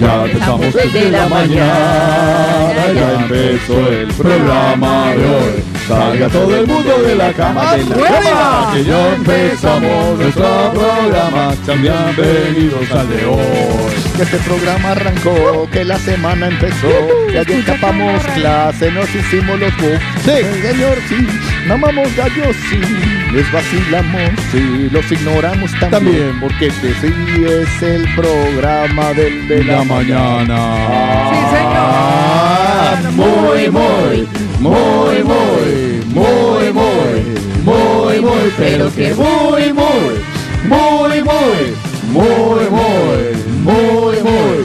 Ya empezamos el de la mañana, ya empezó el programa de hoy. Salga todo el mundo de la cama, de la cama, que ya empezamos nuestro programa. Sean bienvenidos al de hoy. Que este programa arrancó, que la semana empezó, que ayer escapamos clase, nos hicimos los bobos. Sí, señor, sí, mamamos gallos, sí, les vacilamos, sí, los ignoramos también, También. porque este sí es el programa del de la, La mañana. Sí, señor. Muy, muy, muy, muy, muy, muy, muy, pero que muy, muy, muy, muy, muy, muy, muy, muy.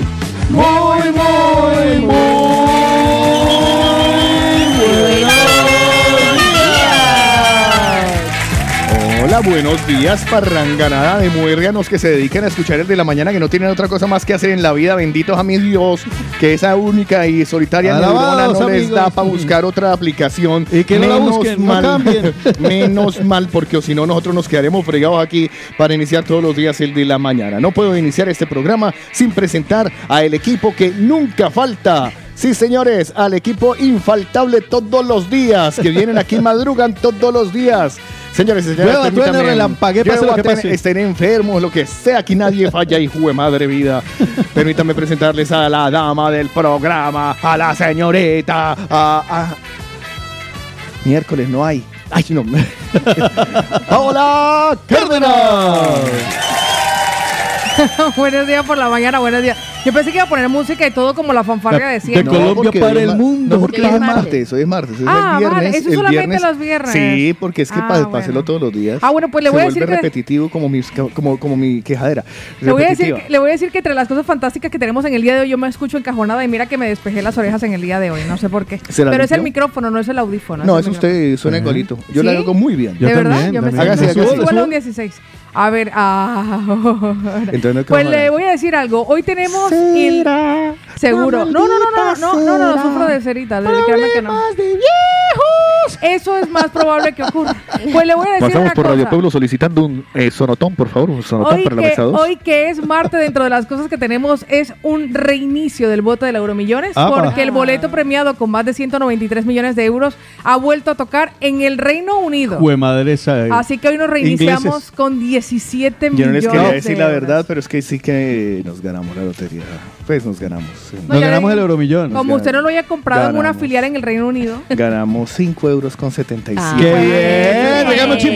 Buenos días, parranganada de muérganos que se dedican a escuchar el de la mañana, que no tienen otra cosa más que hacer en la vida. Benditos a mi Dios, que esa única y solitaria neurona no les da para buscar otra aplicación. Y que no la busquen, no cambien. menos mal, porque si no, nosotros nos quedaremos fregados aquí para iniciar todos los días el de la mañana. No puedo iniciar este programa sin presentar a el equipo que nunca falta. Sí, señores, al equipo infaltable todos los días, que vienen aquí, madrugan todos los días. Señores y señores, permítanme- relampaguee, pase lo que pase. estén enfermos, lo que sea, aquí nadie falla, hijo de madre vida. Permítanme presentarles a la dama del programa, a la señorita, a... a- Miércoles no hay. Ay, no. ¡Hola, Cárdenas! buenos días por la mañana, buenos días. Yo pensé que iba a poner música y todo como la fanfarria de De siempre. Colombia porque para hoy el mundo. No, porque Hoy es es martes. hoy es martes. Hoy Ah, es viernes. vale, eso el solamente viernes- los viernes. Sí, porque es que Ah, para bueno. hacerlo todos los días. Ah, bueno, pues le se voy a vuelve decir que- repetitivo como mi, como, como mi quejadera. Le voy, a decir, que- le voy a decir que entre las cosas fantásticas que tenemos en el día de hoy, yo me escucho encajonada y mira que me despejé las orejas en el día de hoy, no sé por qué. ¿Se la Pero es el micrófono, no es el audífono. No, es eso usted suena igualito. Yo ¿Sí? lo hago muy bien. Yo ¿De verdad? también, Yo me también. Hágase, siento hágase. igual a un 16. A ver, ah, Entonces no pues le voy a decir algo. Hoy tenemos el seguro. No, no, no, no, no, no, no, no sufro de cerita. de- créanme que no. Eso es más probable que ocurra. Pues le voy a decir Pasamos una por Radio cosa. Pueblo solicitando un eh, sonotón, por favor, un sonotón Hoy para la que, mesa 2. hoy que es martes, dentro de las cosas que tenemos es un reinicio del voto del Euromillones, Apa. porque el boleto premiado con más de 193 millones de euros ha vuelto a tocar en el Reino Unido. Jue madre esa. Así que hoy nos reiniciamos Ingleses. con 17 Yo no millones les quería de decir la euros. verdad, pero es que sí que nos ganamos la lotería. Pues nos ganamos. No, Nos ya ganamos el euromillón. Como usted no lo haya comprado en una filial en el Reino Unido. Ganamos 5 euros con 77. Ah. ¡Qué bien! Sí,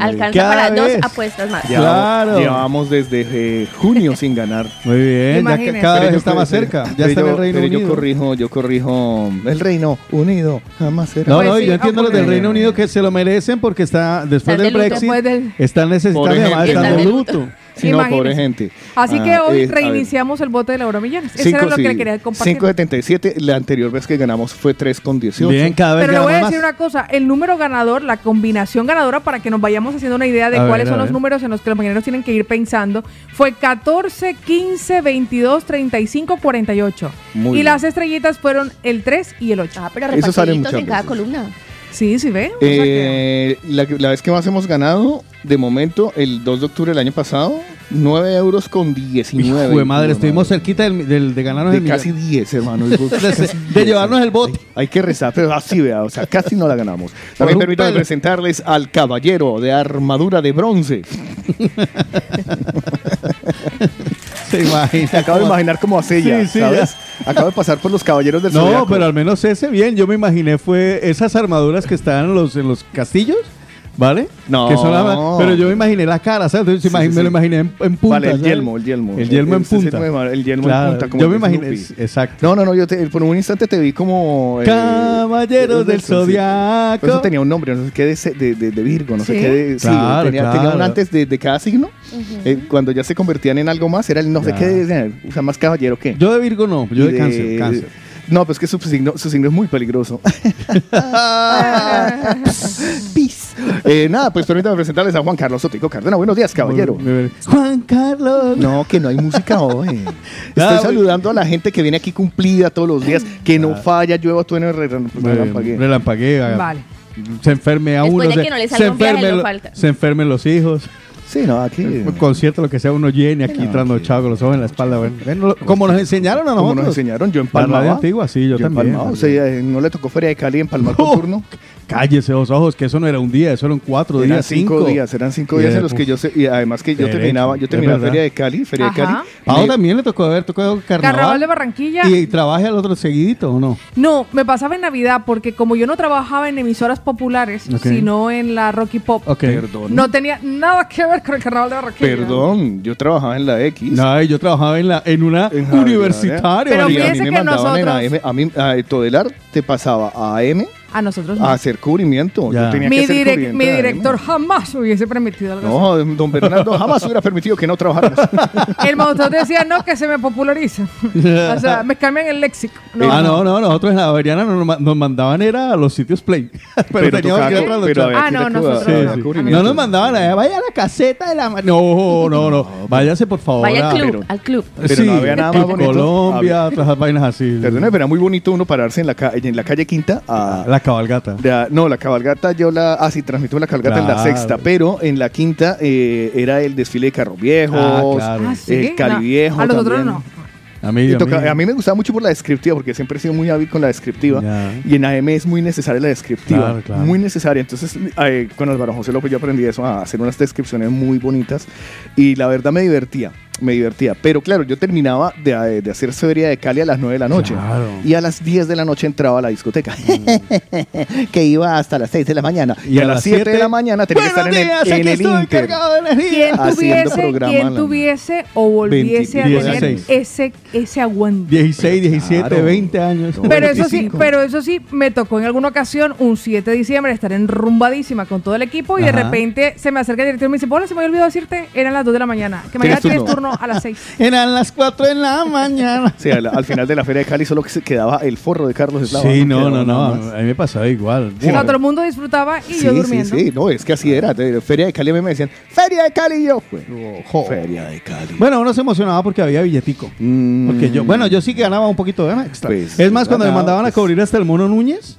Alcanza Cada para dos apuestas más. Claro. llevamos desde eh, junio sin ganar. Muy bien, ya que Imagínense. cada Pero vez yo está más cerca. Ya está en el Reino pero Unido. Yo corrijo, yo corrijo el Reino Unido. Jamás será. No, Pues no, sí, yo entiendo los del. Reino Unido que se lo merecen porque está después del. Brexit Después del- están necesitando Pobre además gente. están de de luto. Sí, no, Imagínense. pobre gente. Así Ah, que hoy eh, a ver. reiniciamos el voto del Euromillones. Eso era lo que sí. le quería compartir. 5.77, la anterior vez que ganamos fue 3 con 18. Bien, cada vez Pero le voy a decir más. una cosa, el número ganador, la combinación ganadora, para que nos vayamos haciendo una idea de A cuáles ver, son los ver. números en los que los mañaneros tienen que ir pensando, fue 14, 15, 22, 35, 48. Muy y bien. las estrellitas fueron el 3 y el 8. Ah, pero en cada veces. columna. Sí, sí, ve. O sea que- Eh, la, la vez que más hemos ganado, de momento, el 2 de octubre del año pasado, 9 euros con 19. Hijo de madre, estuvimos madre. cerquita del, del- de ganarnos De el casi millón. 10, hermano. de, de llevarnos el bote. Hay que rezar, pero así vea, o sea, casi no la ganamos. También permítanme presentarles al caballero de armadura de bronce. Se imagina. Acabo de imaginar cómo hace ella, Sí, sí, ¿sabes? Acabo de pasar por los caballeros del No, Zodiaco. pero al menos ese bien. Yo me imaginé fue esas armaduras que estaban en los, en los castillos. ¿Vale? No. Que son la- pero yo me imaginé la cara, ¿sabes? Entonces Sí, imagi- sí, me sí. lo imaginé en, en punta. Vale, el ¿sabes? yelmo, el yelmo. El yelmo en punta. el yelmo Claro, en punta. como yo el me de imaginé, Snoopy. exacto. No, no, no, yo te- por un instante te vi como... eh, Caballeros del sí. Zodiaco. Eso tenía un nombre, no sé qué, de, de, de- de Virgo, no sé ¿Sí? qué. De, sí, Claro, tenía, tenía un antes de, de cada signo. Eh, cuando ya se convertían en algo más, era el no sé qué, de- o sea, más caballero que. Yo de Virgo no, yo de, cáncer, cáncer. No, pues que su signo, su signo es muy peligroso. Eh, nada, pues permítame presentarles a Juan Carlos Sotico Cárdenas. Buenos días, caballero. Juan Carlos. No, que no hay música hoy. Estoy Ah, saludando a la gente que viene aquí cumplida todos los días, que no falla, llueva, tú en el relampagueo. Relampaguea. Vale. Se enferme a Después uno. de se, que no le se salga un viaje, enfermen lo lo- falta. se enfermen los hijos. Sí, no, aquí. Un concierto, lo que sea, uno llene aquí No, trasnochado con los ojos en la espalda. Bueno, ven, lo- como nos enseñaron a Como nosotros. nos enseñaron, yo La radio antigua, sí, yo, también. empalmaba. O sea, eh, no le tocó Feria de Cali empalmar por Oh, turno. Cállese los ojos, que eso no era un día, eso eran cuatro Eran días, cinco, cinco. días, eran cinco Y días en los que yo sé, y además que yo Derecho, terminaba, yo terminaba. Feria de Cali, Feria de. Cali. Pau también le tocó ver, tocó carnaval. Carnaval de Barranquilla. Y, trabaje al otro seguidito, ¿o no? No, me pasaba en Navidad porque como yo no trabajaba en emisoras populares, sino en la Rocky Pop. Perdón. no tenía nada que ver con el carnaval de Barranquilla. Perdón, yo trabajaba en la X. No, yo trabajaba en, la, en una En universitaria. Pero y a me que mandaban en nosotros- AM, a mí, a Todelar te pasaba a AM A nosotros no. a hacer cubrimiento. Ya. Yo tenía mi, que hacer direc- cubrimiento mi director jamás hubiese permitido algo No, don Bernardo jamás hubiera permitido que no trabajáramos. El motor decía, no, que se me popularice. o sea, me cambian el léxico. No, ah, no, no, nosotros en la Averiana nos, ma- nos mandaban era a los sitios play. pero, teníamos pero Ah, que no, ir a nosotros cubrir- no. a Sí. No nos mandaban allá, vaya a la caseta de la... ma-". No, no, no. Váyase, por favor. Vaya a- al club, pero- al club. Pero sí, no había nada más bonito. Colombia, otras vainas así. Pero era muy bonito uno pararse en la, ca- en la calle Quinta a, La cabalgata. no, la cabalgata yo la... Ah, sí, transmitió la cabalgata en la sexta, pero en la quinta eh, era el desfile de carros viejos, Ah, claro. Ah, sí. el Cali No, Viejo A nosotros también. no. A mí, Y a toca- mí. a mí me gustaba mucho por la descriptiva, porque siempre he sido muy hábil con la descriptiva. Y en AM es muy necesaria la descriptiva. Claro, claro. Muy necesaria. Entonces, eh, con Álvaro José López yo aprendí eso, a hacer unas descripciones muy bonitas. Y la verdad me divertía, me divertía. Pero claro, yo terminaba de, eh, de hacer Feria de Cali a las 9 de la noche. Claro. Y a las 10 de la noche entraba a la discoteca. que iba hasta las 6 de la mañana. Y, a, las 7 de la mañana tenía que estar en Buenos el, días, en el Inter. de. ¿Quién Haciendo tuviese, programa quién a tuviese o volviese a 20, tener 16. ese, ese aguante? 16, 17, Claro. 20 años. No, Pero eso sí, 25. pero eso sí, me tocó en alguna ocasión, un 7 de diciembre, estar enrumbadísima con todo el equipo y de Ajá. repente se me acerca el director y me dice, Hola, se me había olvidado decirte, eran las 2 de la mañana, que mañana ¿Tienes tienes turno? Turno a las 6. Eran las 4 de la mañana. Sí, al, al final de la Feria de Cali solo que se quedaba el forro de Carlos Eslava. Sí, no, no, no. más. A mí me pasaba igual. O sea, todo el mundo disfrutaba y Sí, yo sí, durmiendo. sí, no, es que así era. Feria de Cali a mí me decían, Feria de Cali y yo. Pues, jo. Feria de Cali. Bueno, uno se emocionaba porque había billetico. Mm, Porque yo, bueno, yo sí que ganaba un poquito de extra. Pues, es más, cuando me mandaban a pues. cubrir hasta el Mono Núñez,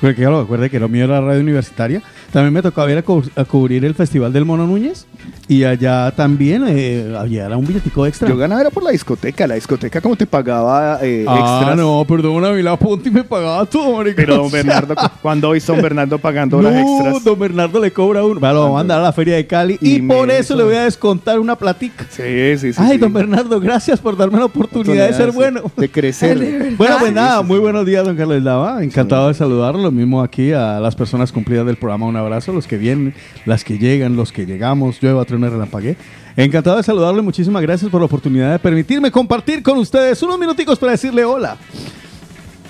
porque claro, recuerde que lo mío era radio universitaria, también me tocaba ir a, cu- a cubrir el Festival del Mono Núñez y allá también eh, había era un billetico extra. Yo ganaba era por la discoteca. La discoteca como te pagaba eh, ah, extras. no, perdón, a mí la punta y me pagaba todo, marica. Pero don Bernardo, cuando hoy son Bernardo pagando las No, extras. don Bernardo le cobra uno. Bueno, lo vamos a mandar a la feria de Cali y, por eso le voy a descontar una platica. Sí, sí, sí. Ay, sí. don Bernardo, gracias por darme la oportunidad de ser sí, bueno. De crecer. Bueno, pues nada, muy buenos días, don Carlos Lava. Encantado de saludarlo. Lo mismo aquí a las personas cumplidas del programa. Un abrazo, los que vienen, las que llegan, los que llegamos. Llueva, truena, relampagué. Encantado de saludarle. Muchísimas gracias por la oportunidad de permitirme compartir con ustedes unos minuticos para decirle hola.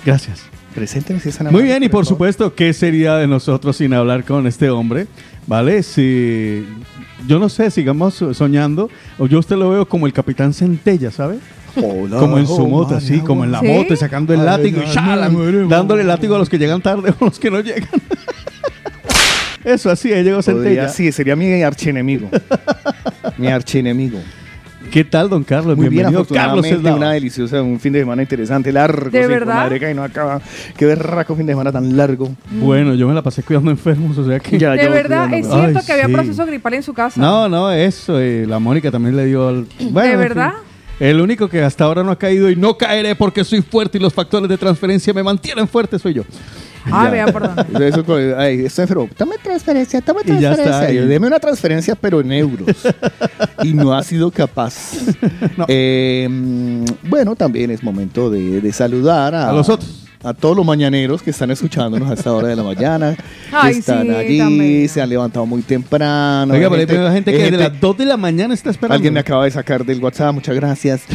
Gracias. Presénteme si Muy bien, y por supuesto, ¿qué sería de nosotros sin hablar con este hombre? ¿Vale? Si yo no sé, sigamos soñando, o yo a usted lo veo como el capitán Centella, ¿sabe? Hola, como en su oh, moto, así, como en la ¿Sí? moto, sacando el Ay, látigo y dándole látigo a los que llegan tarde o a los que no llegan. Eso, así, ahí llegó Podría- Centella. sí, sería mi archienemigo. mi archienemigo. ¿Qué tal, don Carlos? Muy bien, Bienvenido, Carlos afortunadamente, Eslava. una deliciosa, un fin de semana interesante, largo. ¿De sí, verdad? Madre que no acaba. Qué berraco fin de semana tan largo. Bueno, yo me la pasé cuidando enfermos, o sea que... Ya, De verdad, es cierto Ay, que había sí. proceso gripal en su casa. No, no, eso. eh, la Mónica también le dio. al- Bueno, en verdad? fin. El único que hasta ahora no ha caído y no caeré porque soy fuerte y los factores de transferencia me mantienen fuerte soy yo. Ah, vea, perdón. Eso, ay, enfermo. Dame transferencia, dame Y ya está transferencia. Yo, Deme una transferencia, pero en euros. y no ha sido capaz. No. Eh, mm, bueno, también es momento de, de saludar a, A los otros. A todos los mañaneros que están escuchándonos a esta hora de la mañana. Ay, que están sí, allí, también. se han levantado muy temprano. Oiga, pero hay gente- que gente- de las 2 de la mañana está esperando. Alguien me acaba de sacar del WhatsApp, muchas gracias.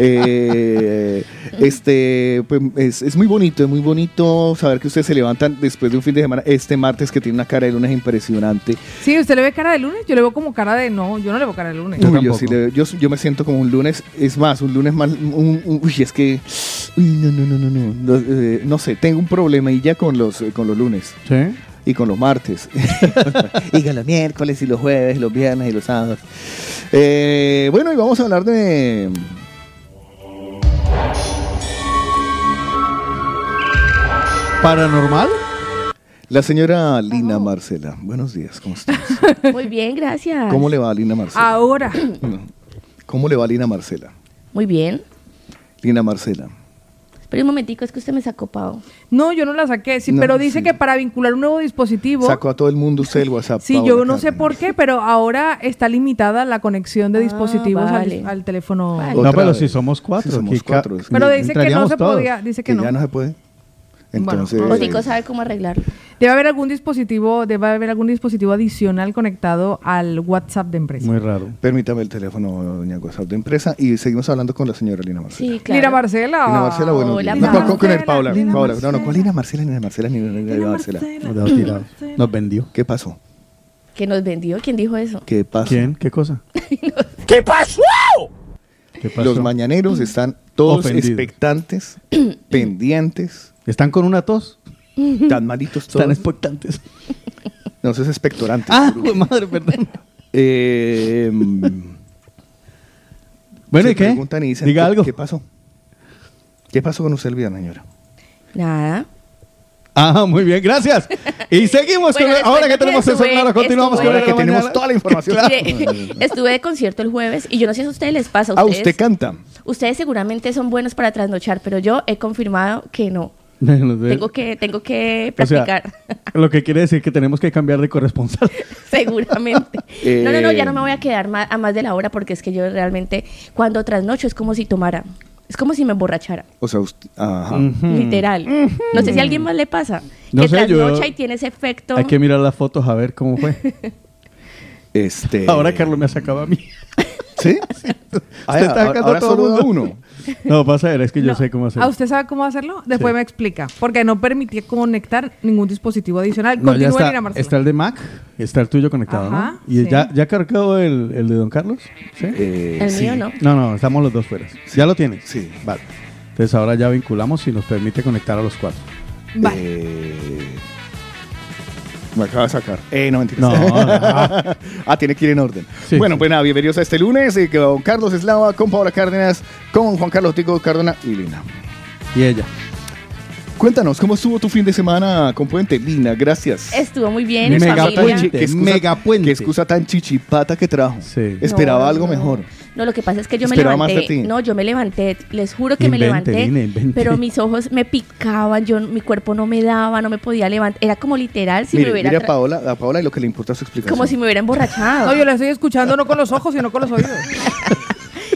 Eh, Este, pues, es, es muy bonito, es muy bonito saber que ustedes se levantan después de un fin de semana, este martes que tiene una cara de lunes impresionante. Sí, ¿usted le ve cara de lunes? Yo le veo como cara de... No, yo no le veo cara de lunes. Yo Uy, yo, sí le- yo, yo me siento como un lunes, es más, un lunes más, un- un- uy, es que, uy, no, no, no, no, no, no, eh, no sé, tengo un problema y ya con los, eh, con los lunes ¿Sí? y con los martes, y con los miércoles y los jueves, y los viernes y los sábados. Eh, bueno, y vamos a hablar de... ¿Paranormal? La señora Lina Marcela. Buenos días, ¿cómo estás? Muy bien, gracias. ¿Cómo le va a Lina Marcela? Ahora. ¿Cómo le va a Lina Marcela? Muy bien. Lina Marcela. Pero un momentico, es que usted me sacó pavo. No, yo no la saqué, sí, No, pero dice sí. que para vincular un nuevo dispositivo... Sacó a todo el mundo usted el WhatsApp. Sí, Paola yo no sé Cárdenas. por qué, pero ahora está limitada la conexión de Ah, dispositivos al- vale. al, teléfono. Vale. No, Otra pero vez. si somos cuatro. Si somos aquí ca- cuatro, es que- Pero dice que no entraríamos se todos. podía, dice que, Que no. ya no se puede. Entonces, Bueno, Otico sabe cómo arreglarlo. Debe haber algún dispositivo, debe haber algún dispositivo adicional conectado al WhatsApp de empresa. Muy raro. permítame el teléfono, doña WhatsApp de empresa, y seguimos hablando con la señora Lina Marcela. Sí, claro. Mira, Marcela. Lina Marcela, buenos Hola, días. No, con, con el Paula. Lina Paula. No, no, Marcela. ¿cuál Lina Marcela? Lina Marcela, Lina, Lina, Lina Marcela. Tirados. Nos vendió. ¿Qué pasó? ¿Que nos vendió? ¿Quién dijo eso? ¿Qué pasó? ¿Quién? ¿Qué cosa? ¿Qué pasó? ¿Qué pasó? Los mañaneros están todos Ofendidos. expectantes, pendientes, ¿Están con una tos? tan malitos todos. expectantes. No, eso es expectorante. Ah, madre, perdón. Eh, mm, Bueno, ¿y qué? preguntan y dicen, Diga ¿qué- algo. ¿Qué pasó? ¿Qué pasó con usted el viernes, señora? Nada. Ah, muy bien, gracias. Y seguimos Bueno, con... después Ahora que tenemos eso claro, continuamos estuve- con Ahora la que mañana. tenemos toda la información. Estuve de concierto el jueves y yo no sé si a ustedes les pasa. Ah, Ustedes, usted canta. ustedes seguramente son buenos para trasnochar, pero yo he confirmado que no. No sé. Tengo que, tengo que O sea, practicar. lo que quiere decir que tenemos que cambiar de corresponsal. Seguramente. Eh, No, no, no, ya no me voy a quedar ma- a más de la hora porque es que yo realmente cuando trasnocho es como si tomara. Es como si me emborrachara. O sea, usted, ajá. Literal. No sé si a alguien más le pasa. No que sé, yo- trasnocha y tiene ese efecto. Hay que mirar las fotos a ver cómo fue. Este, Ahora Carlos me ha sacado a mí. ¿Sí? Ah, Usted está ahora- sacando ahora todo solo mundo. uno. No, pasa a ver, es que yo No. sé cómo hacerlo. ¿A usted sabe cómo hacerlo? Después Sí. me explica. Porque no permitía conectar ningún dispositivo adicional. No, ya Continúa, está, Lina Marcela. está el de Mac, está el tuyo conectado, Ajá, ¿no? ¿Y sí. ya, ya cargado el, el de Don Carlos? ¿Sí? Eh, El sí. mío no. No, no, estamos los dos fuera. ¿Ya lo tienes? Sí. Vale. Entonces ahora ya vinculamos y nos permite conectar a los cuatro. Vale. Eh, me acaba de sacar. Eh, no, mentira. No, no. ah, tiene que ir en orden. Sí, bueno, sí. pues nada, bienvenidos a este lunes. eh, con Carlos Eslava, con Paola Cárdenas, con Juan Carlos Tico Cardona y Lina. Y ella. Cuéntanos, ¿cómo estuvo tu fin de semana con Puente? Lina, gracias. Estuvo muy bien. en Mega puente. Excusa- mega puente. Qué excusa tan chichipata que trajo. Sí. Esperaba No, algo no. mejor. No, lo que pasa es que yo me Esperaba más de levanté. ti. No, yo me levanté. Les juro que me levanté. Lina, invente. Pero mis ojos me picaban. Yo, mi cuerpo no me daba, no me podía levantar. Era como literal si mire, me hubiera. mire a Paola, a Paola y lo que le importa su explicación. Como si me hubiera emborrachado. No, yo la estoy escuchando no con los ojos, sino con los oídos.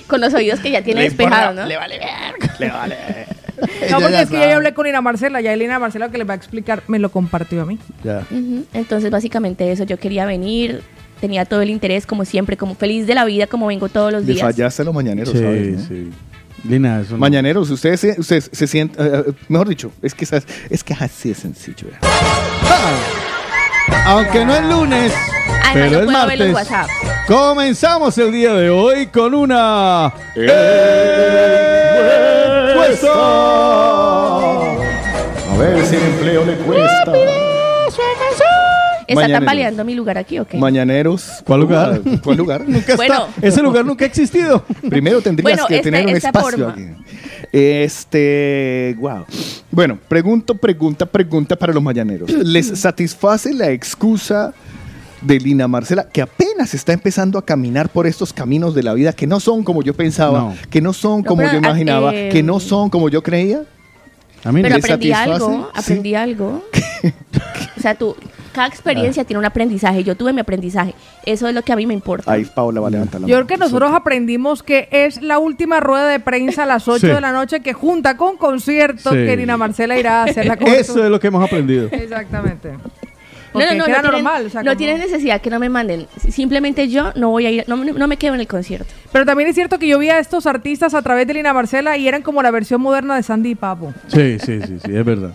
Con los oídos que ya tiene despejados, ¿no? No, porque es que ya yo hablé con Lina Marcela. Ya Lina Marcela que le va a explicar me lo compartió a mí. Ya. Entonces, básicamente eso. Yo quería venir. Tenía todo el interés, como siempre, como feliz de la vida, como vengo todos los Le días. fallaste a los mañaneros, Sí, ¿sabes? no? sí. Lina, eso no. Mañaneros, ustedes se, ustedes se sienten, eh, eh, mejor dicho, es que, es que así es sencillo. vea. Aunque no es lunes, Además, pero no es ver martes. WhatsApp. Comenzamos el día de hoy con una encuesta. A ver si el empleo le cuesta. ¿Está Mañaneros. tambaleando mi lugar aquí o qué? Mañaneros. ¿Cuál lugar? ¿Cuál lugar? Nunca Bueno. está. Ese lugar nunca ha existido. Primero tendrías Bueno, que tener un espacio forma. aquí. Este, wow. Bueno, pregunto, pregunta, pregunta para los mañaneros. ¿Les satisface la excusa de Lina Marcela, que apenas está empezando a caminar por estos caminos de la vida que no son como yo pensaba, No. que no son No, como pero, yo imaginaba, eh, que no son como yo creía? A mí. Pero ¿Les aprendí satisface? algo, Sí. aprendí algo. o sea, tú, cada experiencia tiene un aprendizaje. Yo tuve mi aprendizaje. Eso es lo que a mí me importa. Ahí Paola va a levantar la Yo mano. creo que nosotros aprendimos que es la última rueda de prensa a las 8 Sí. de la noche que junta con conciertos Sí. que Lina Marcela irá a hacer la. Eso es lo que hemos aprendido. Exactamente. Porque no, era no, tienen- normal. o sea, no como- tienen necesidad que no me manden. Simplemente yo no voy a ir, no, no me quedo en el concierto. Pero también es cierto que yo vi a estos artistas a través de Lina Marcela y eran como la versión moderna de Sandy y Papo. Sí, sí, sí, sí, es verdad.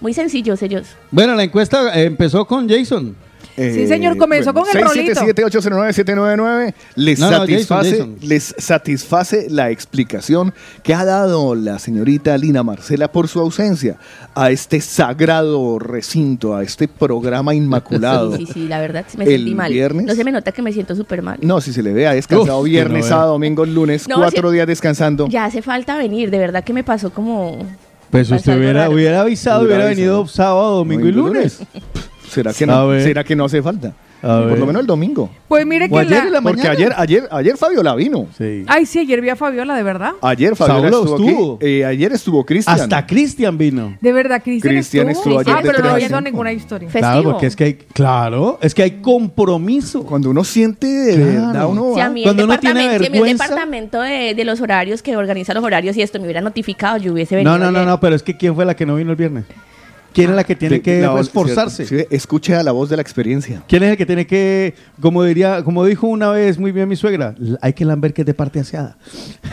Muy sencillos ellos. Bueno, la encuesta empezó con Jason. Sí, señor, comenzó con el rolito. 677-809-799 les, No, no, satisface, Jason, Jason. les satisface la explicación que ha dado la señorita Lina Marcela por su ausencia a este sagrado recinto, a este programa inmaculado. Sí, sí, sí, la verdad me El sentí mal. viernes. No se me nota que me siento súper mal. No, si se le ve, ha descansado Uf, viernes, no, sábado, domingo, lunes, No, cuatro días descansando. Ya hace falta venir, de verdad que me pasó como... Pues usted hubiera, hubiera avisado, Hubiera hubiera avisado. venido sábado, domingo y lunes. ¿Será que no? ¿Será que no hace falta? A Por ver. lo menos el domingo. Pues mire que ayer la... en la Porque ayer, ayer, ayer Fabiola vino. Sí. Ay, sí, ayer vi a Fabiola, de verdad. Ayer Fabiola estuvo, estuvo. aquí. Eh, ayer estuvo Cristian. Hasta Cristian vino. De verdad, Cristian Cristian estuvo. estuvo ayer Ah, pero no había ninguna historia. Festivo. Claro, porque es que hay, claro, es que hay compromiso. Cuando uno siente de Claro. verdad, uno Si a mí Cuando el uno tiene departamento, si a mí el vergüenza- departamento de, de los horarios que organiza los horarios y esto me hubiera notificado, yo hubiese venido. No, no, no, no, pero es que ¿quién fue la que no vino el viernes? ¿Quién es la que tiene De- que voz- esforzarse? sí, escuche a la voz de la experiencia. ¿Quién es el que tiene que, como diría, como dijo una vez muy bien mi suegra, hay que lamber que es de parte aseada?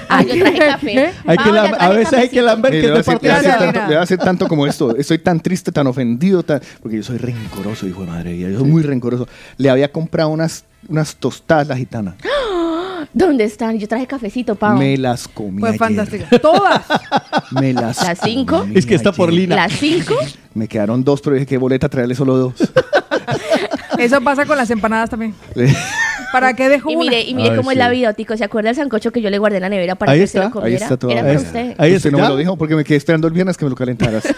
Ah, yo traje café. Hay que lam- a veces hay que lamber que es de parte aseada. Le voy a hacer tanto como esto. Estoy tan triste, tan ofendido, tan- porque yo soy rencoroso, hijo de madre. Yo soy muy rencoroso. Le había comprado unas, unas tostadas la gitana. ¿Dónde están? Yo traje cafecito, Pau. Me las comí Fue ayer. fantástica. Todas. Me las ¿Las cinco? comí Es que está por. Lina. ¿Las cinco? Me quedaron dos, pero dije que boleta traerle solo dos. Eso pasa con las empanadas también. ¿Para qué dejo Y una? mire, y mire Ay, cómo es la vida, Tico. ¿Se acuerda el sancocho que yo le guardé en la nevera para Ahí que se está, lo comiera? ahí está todo. Era Ahí para está. usted. Ahí Usted no me lo dijo porque me quedé esperando el viernes que me lo calentaras.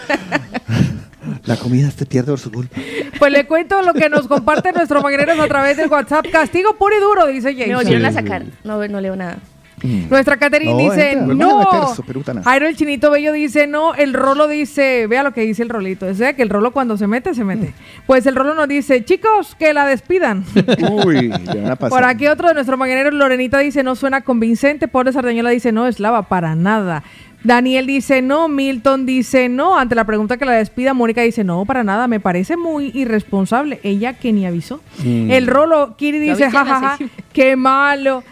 la comida te pierde por su culpa. Pues le cuento lo que nos comparte nuestro mañaneros a través del WhatsApp. Castigo puro y duro, dice Me Jason. volvieron a sacar. No, no leo nada. Nuestra Catherine No, dice, entra, no. meter eso, perútana. Jairo el Chinito Bello dice, no. El Rolo dice, vea lo que dice el Rolito. O sea, que el Rolo cuando se mete, se mete. Pues el Rolo nos dice, chicos, que la despidan. Uy, ya van a pasar. Por aquí otro de nuestros mañaneros, Lorenita dice, no suena convincente. Pobre Sardañola dice, no, Eslava, para nada. Daniel dice no, Milton dice no. Ante la pregunta que la despida, Mónica dice no, para nada, me parece muy irresponsable. Ella que ni avisó. El Rolo, Kiri ¿Lo dice jajaja, sesión? qué malo.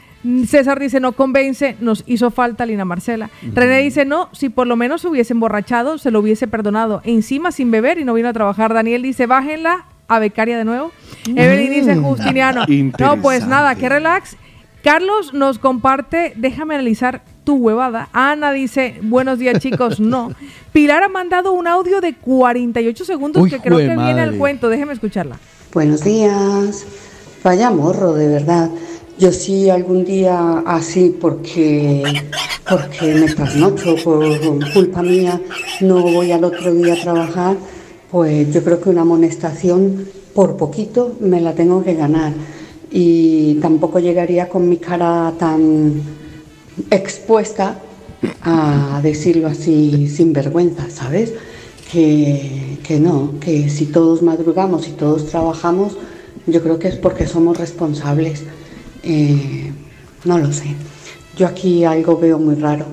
César dice no convence, nos hizo falta Lina Marcela. René dice no, si por lo menos se hubiese emborrachado, se lo hubiese perdonado. Encima sin beber y no vino a trabajar. Daniel dice bájenla a becaria de nuevo. Evelyn dice Justiniano. No, pues nada, qué relax. Carlos nos comparte, déjame analizar tu huevada. Ana dice, buenos días chicos, no. Pilar ha mandado un audio de 48 segundos Uy, que creo que viene al cuento, déjeme escucharla. Buenos días. Vaya morro, de verdad. Yo sí algún día así porque porque me trasnocho por culpa mía, no voy al otro día a trabajar, pues yo creo que una amonestación por poquito me la tengo que ganar y tampoco llegaría con mi cara tan expuesta a decirlo así sin vergüenza, ¿sabes? Que, que no, que si todos madrugamos y todos trabajamos, yo creo que es porque somos responsables. Eh, no lo sé. Yo aquí algo veo muy raro.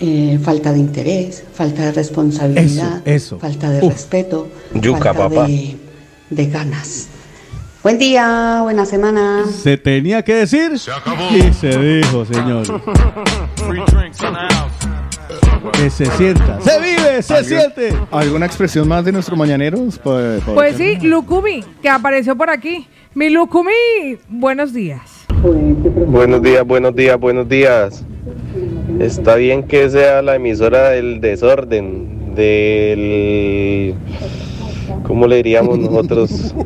Eh, falta de interés, falta de responsabilidad, Eso, eso. falta de Uf. respeto, Yuca, falta papá. de, de ganas. Buen día, buena semana. Se tenía que decir y se dijo, señor. Que se sienta. Se vive, se siente. ¿Alguna expresión más de nuestros mañaneros? Pues, Pues sí, Lucumi, que apareció por aquí. Mi Lucumi, buenos días. Buenos días, buenos días, buenos días. Está bien que sea la emisora del desorden, del... ¿Cómo le diríamos nosotros?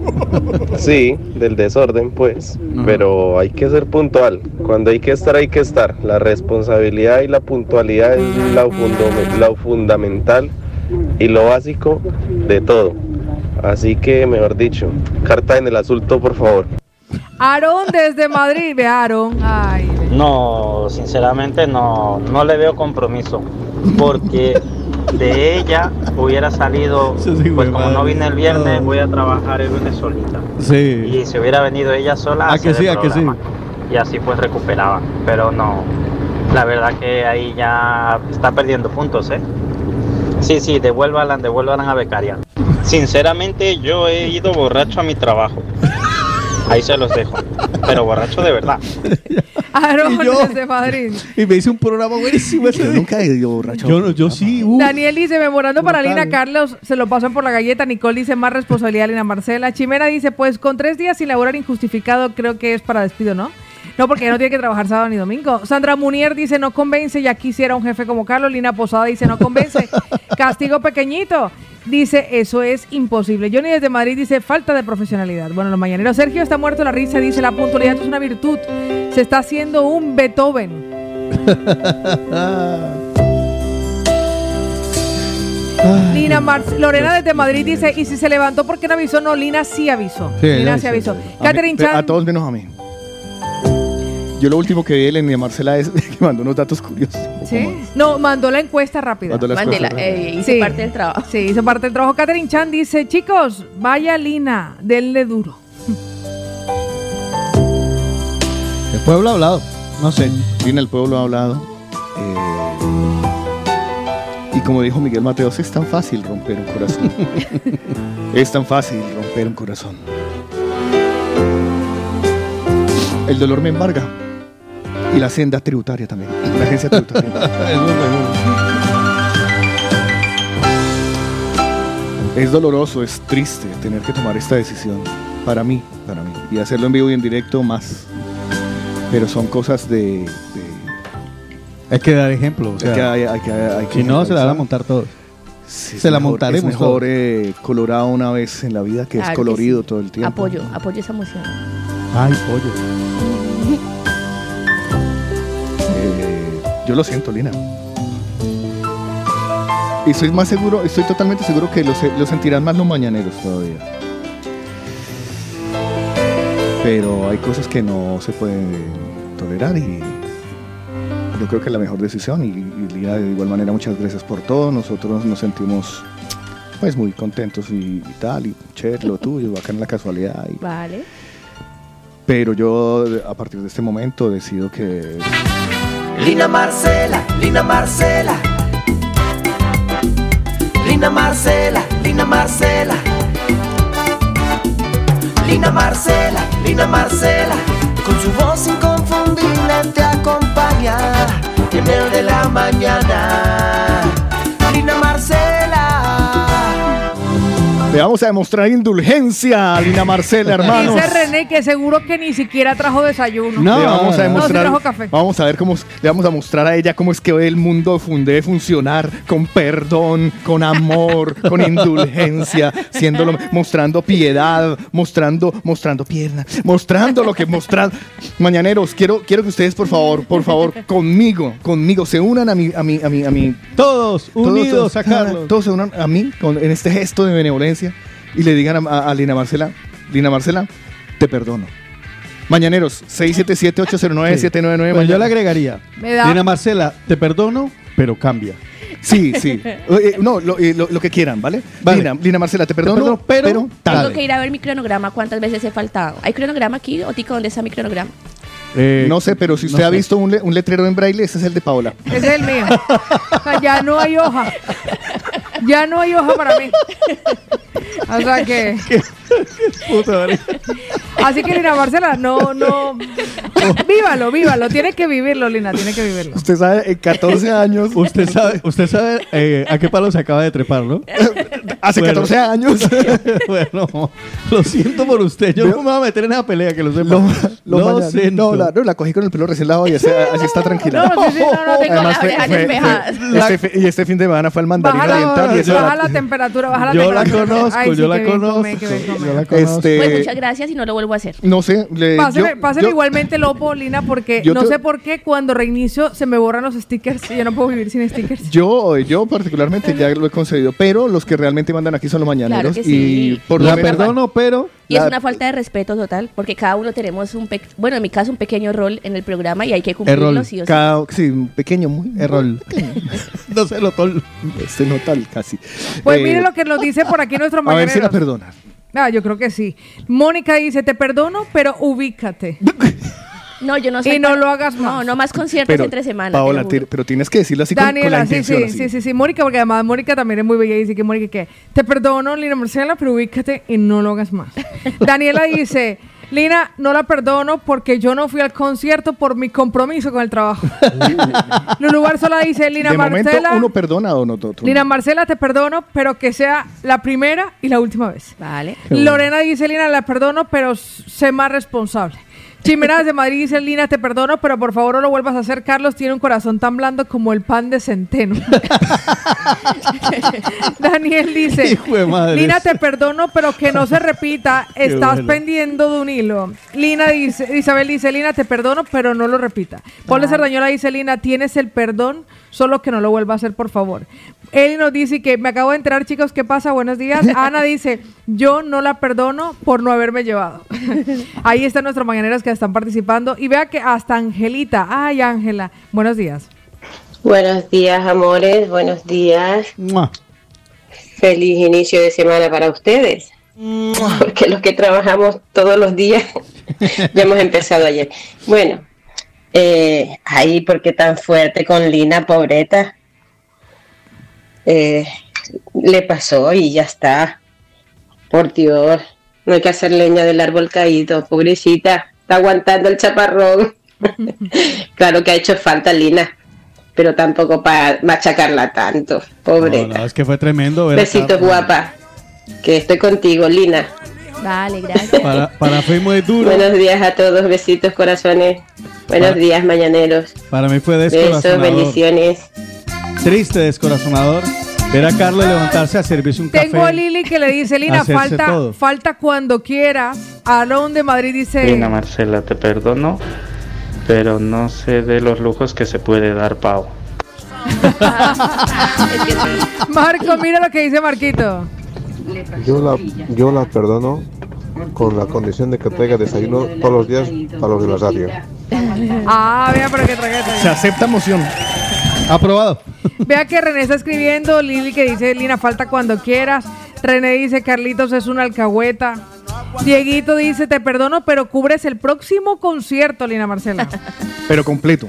Sí, del desorden, pues. Pero hay que ser puntual. Cuando hay que estar, hay que estar. La responsabilidad y la puntualidad es lo, fundame- lo fundamental y lo básico de todo. Así que, mejor dicho, carta en el asunto, por favor. Aarón desde Madrid, ve Aarón. Ay. No, sinceramente no, no le veo compromiso, porque de ella hubiera salido, sí, pues como no vine el viernes, No. voy a trabajar el lunes solita. Sí. Y si hubiera venido ella sola, ¿A hacer que sí, a que sí? Y así pues recuperaba, pero no, la verdad que ahí ya está perdiendo puntos, ¿eh? Sí, sí, devuélvalan, devuélvalan a Becaria. Sinceramente, yo he ido borracho a mi trabajo. Ahí se los dejo. Pero borracho de verdad. Aaron Y yo- desde Madrid. Y me hice un programa buenísimo ese Yo nunca he ido borracho. Yo, no- yo sí. uh. Daniel dice, memorando para. Lina Carlos, se lo pasan por la galleta. Nicole dice, más responsabilidad Lina Marcela. Chimera dice, pues con tres días sin laborar injustificado, creo que es para despido, ¿no? No, porque no tiene que trabajar sábado ni domingo. Sandra Munier dice, no convence, ya quisiera un jefe como Carlos. Lina Posada dice, no convence. Castigo pequeñito. Dice, eso es imposible. Johnny desde Madrid dice, falta de profesionalidad. Bueno, los mañaneros. Sergio está muerto la risa, dice, la puntualidad es una virtud. Se está haciendo un Beethoven. Lina Lorena desde Madrid dice, y si se levantó, ¿por qué no avisó? No, Lina sí avisó. Sí, Lina sí avisó. avisó. A, mí- Catherine a Chan, todos menos a mí. Yo lo último que vi de Elena Marcela es que mandó unos datos curiosos. ¿sí? No, mandó la encuesta rápida. Cosas. eh, hice Sí. parte del trabajo. Sí, hizo parte del trabajo. Catherine Chan dice, chicos, vaya Lina, denle duro. El pueblo ha hablado. No sé. Lina, el pueblo ha hablado. eh, y como dijo Miguel Mateos, es tan fácil romper un corazón. es tan fácil romper un corazón. El dolor me embarga. Y la senda tributaria también. La agencia tributaria. Es doloroso, es triste tener que tomar esta decisión. Para mí, para mí. Y hacerlo en vivo y en directo más. Pero son cosas de... de- Hay que dar ejemplo. O sea, hay que- hay- hay que- hay que si no, se la van a montar todos. Sí, se la mejor- montaremos Es mejor eh, colorado una vez en la vida que es que colorido sí. todo el tiempo. Apoyo, apoyo esa emoción. Ay, pollo. Yo lo siento, Lina. Y soy más seguro, estoy totalmente seguro que lo, se- lo sentirán más los mañaneros todavía. Pero hay cosas que no se pueden tolerar y yo creo que es la mejor decisión. Y, y Lina, de igual manera, muchas gracias por todo. Nosotros nos sentimos pues muy contentos y, y tal, y chévere lo tuyo, bacán la casualidad. y- Vale. pero yo a partir de este momento decido que Lina Marcela, Lina Marcela. Lina Marcela, Lina Marcela. Lina Marcela, Lina Marcela. Con su voz inconfundible te acompaña en el de la mañana. Lina Marcela. Le vamos a demostrar indulgencia a Lina Marcela, hermanos. Dice René que seguro que ni siquiera trajo desayuno. No, le vamos a no, demostrar, sí trajo café. vamos a ver cómo le vamos a mostrar a ella cómo es que el mundo debe funcionar con perdón, con amor, con indulgencia, siéndolo, mostrando piedad, mostrando, mostrando pierna, mostrando lo que mostrar. Mañaneros, quiero, quiero que ustedes por favor, por favor, conmigo, conmigo, se unan a mi, a mi, a mi, a mi Todos todos, unidos todos, a Carlos. Todos se unan a mí con- en este gesto de benevolencia y le digan a, a- a Lina Marcela, Lina Marcela, te perdono. Mañaneros, 677-809-799. Pues yo le agregaría. Me da- Lina Marcela, te perdono, pero cambia. Sí, sí. Eh, no, lo, eh, lo- lo que quieran, ¿vale? Vale. Lina, Lina Marcela, te perdono, perdono, pero- Tengo que ir a ver mi cronograma, cuántas veces he faltado. ¿Hay cronograma aquí? Otico, ¿dónde está mi cronograma? Eh, No sé, pero si usted no ha sé. visto un, le- un letrero en braille, ese es el de Paola. Ese es el mío. O sea, ya no hay hoja. Ya no hay hoja para mí. O sea que. Puta madre. Así que Lina Marcela, no, no. Vívalo, vívalo. Tiene que vivirlo, Lina, tiene que vivirlo. Usted sabe, en 14 años, Usted sabe, usted sabe eh, a qué palo se acaba de trepar, ¿no? hace Bueno. 14 años, bueno, lo siento por usted. Yo no me voy a meter en esa pelea, que lo sepa. lo, lo Lo mañana- siento. no, la, no, la cogí con el pelo recién lavado y así, así está tranquila. No, sí, sí, no, no, Tengo Además, las fue- fue- fue- este fi- y este fin de semana fue al mandarín Baja, oriental eso baja la temperatura, baja la Yo la temperatura. conozco, Ay, sí, yo la bien conozco. come, bien. Yo la conozco. Este, Pues muchas gracias y no lo vuelvo a hacer. no sé, le, Páseme, yo- páseme yo- igualmente Lopo, Lina, porque no te- sé por qué cuando reinicio se me borran los stickers y yo no puedo vivir sin stickers. Yo, yo particularmente ya lo he concedido, pero los que realmente mandan aquí son los mañaneros. Claro que sí. Y por lo La menos- perdono, pero Y es una falta de respeto total, porque cada uno tenemos un, pe- bueno, en mi caso un pequeño rol en el programa y hay que cumplirlo sí o sí. cada, sí, un pequeño, muy error. no se lo tol. Este no tal, casi. Pues Eh, mire lo que nos dice por aquí nuestro A ver si la mañanero. perdona. Ah, yo creo que sí. Mónica dice, te perdono, pero ubícate. No, yo no sé. Y no lo hagas más. No, no más conciertos entre semanas. te Paola, pero tienes que decirlo así con- con, la Daniela, sí, intención. sí, así. sí, sí, sí, Mónica, porque además Mónica también es muy bella y dice que Mónica que te perdono, Lina Marcela, pero ubícate y no lo hagas más. Daniela dice, Lina, no la perdono porque yo no fui al concierto por mi compromiso con el trabajo. Lulu Barzola dice, Lina de momento Marcela, uno perdona o no. Lina Marcela, te perdono, pero que sea la primera y la última vez. Vale. Lorena dice, Lina, la perdono, pero sé más responsable. Chimeras de Madrid dice, Lina, te perdono, pero por favor no lo vuelvas a hacer. Carlos tiene un corazón tan blando como el pan de centeno. Daniel dice, Hijo de madre. Lina, te perdono, pero que no se repita. Estás bueno. pendiendo de un hilo. Lina dice, Isabel dice, Lina, te perdono, pero no lo repita. Paul de dice, Lina, tienes el perdón, solo que no lo vuelva a hacer, por favor. Eli nos dice que me acabo de enterar, chicos, ¿qué pasa? Buenos días. Ana dice, yo no la perdono por no haberme llevado. Ahí están nuestros mañaneros que están participando. Y vea que hasta Angelita, ay Ángela, buenos días. Buenos días, amores. Buenos días. Mua. Feliz inicio de semana para ustedes. Porque los que trabajamos todos los días ya hemos empezado ayer. Bueno, eh, ahí, ¿por qué tan fuerte con Lina, pobreta? Eh, le pasó y ya está. Por Dios, no hay que hacer leña del árbol caído, pobrecita. Está aguantando el chaparrón. claro que ha hecho falta Lina, pero tampoco para machacarla tanto. No, no, es que fue tremendo. Besitos guapa. Que estoy contigo, Lina. Vale, gracias. Para, para fue muy duro. Buenos días a todos, besitos corazones. Buenos Para- días, mañaneros. Para mí fue Besos, descorazonador. bendiciones. Triste, descorazonador. Ver a Carlos levantarse a servirse un café. Tengo a Lili que le dice, Lina, falta, todo. falta cuando quieras. Aaron de Madrid dice, Lina Marcela, te perdono, pero no sé de los lujos que se puede dar Pau. Marco, mira lo que dice Marquito. Yo la, yo la perdono con la condición de que traiga desayuno todos los días para los de la radio. Ah, vea, pero que tragueta. Se acepta moción. Aprobado. Vea que René está escribiendo, Lili que dice, Lina, falta cuando quieras. René dice, Carlitos es una alcahueta. Dieguito dice, te perdono, pero cubres el próximo concierto, Lina Marcela. Pero completo.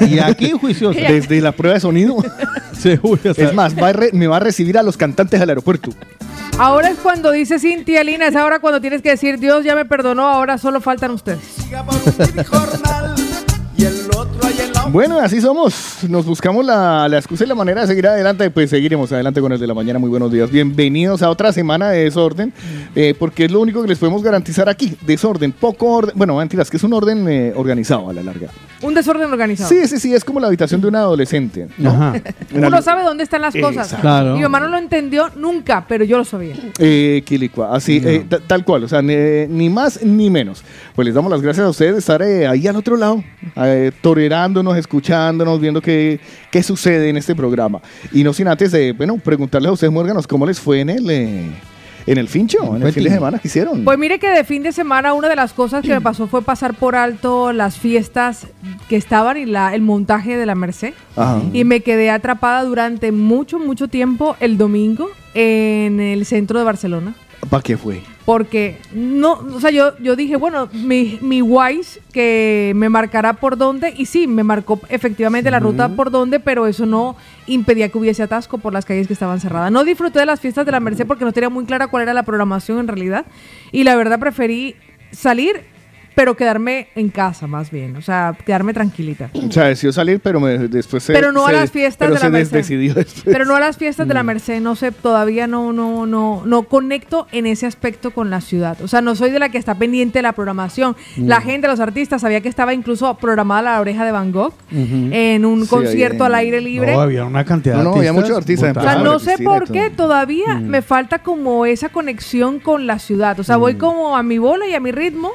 Y aquí juicioso. Desde la prueba de sonido. Sea, Es más, va a re- me va a recibir a los cantantes al aeropuerto. Ahora es cuando dice Cintia, Lina, es ahora cuando tienes que decir, Dios ya me perdonó, ahora solo faltan ustedes. Bueno, así somos. Nos buscamos la, la excusa y la manera de seguir adelante. Pues seguiremos adelante con el de la mañana. Muy buenos días. Bienvenidos a otra semana de desorden. eh, porque es lo único que les podemos garantizar aquí. Desorden, poco orden. Bueno, mentiras, que es un orden eh, organizado a la larga. Un desorden organizado. Sí, sí, sí. Es como la habitación de un adolescente. ¿no? Ajá. Uno sabe dónde están las cosas. Claro. Mi mamá no lo entendió nunca, pero yo lo sabía. Eh, Quilicua, así, eh, ta- tal cual, o sea, ni, ni más ni menos. Pues les damos las gracias a ustedes de estar eh, ahí al otro lado, eh, tolerándonos, escuchándonos, viendo qué, qué sucede en este programa. Y no sin antes de, bueno, preguntarles a ustedes, Morganos, cómo les fue en el, eh, en el fincho, en el fin de semana que hicieron. Pues mire que de fin de semana una de las cosas que me pasó fue pasar por alto las fiestas que estaban y la, el montaje de la Merced. Ajá. Y me quedé atrapada durante mucho, mucho tiempo el domingo en el centro de Barcelona. ¿Para qué fue? Porque no, o sea, yo, yo dije, bueno, mi, mi Wise que me marcará por dónde, y sí, me marcó efectivamente la ruta por dónde, pero eso no impedía que hubiese atasco por las calles que estaban cerradas. No disfruté de las fiestas de la Merced porque no tenía muy clara cuál era la programación en realidad, y la verdad preferí salir, pero quedarme en casa más bien, o sea, quedarme tranquilita. O sea, decidió salir, pero me- después se... Pero no a las fiestas pero de la Merced. Pero no a las fiestas de la Merced, no sé, todavía no, no, no, no conecto en ese aspecto con la ciudad. O sea, no soy de la que está pendiente de la programación. La gente, los artistas, sabía que estaba incluso programada la oreja de Van Gogh en un Sí, concierto al aire libre. No, había una cantidad No, de no, había muchos artistas en O sea, no sé por qué todavía Mm. me falta como esa conexión con la ciudad. O sea, voy como a mi bola y a mi ritmo,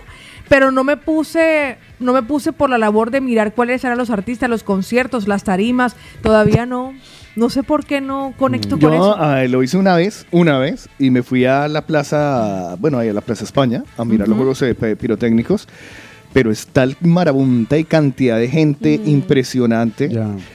pero no me puse, no me puse por la labor de mirar cuáles eran los artistas, los conciertos, las tarimas. Todavía no. No sé por qué no conecto con eso. ah, lo hice una vez, una vez, y me fui a la plaza, bueno, ahí a la Plaza España, a mirar los juegos eh, pe- pirotécnicos. Pero es tal marabunta y cantidad de gente impresionante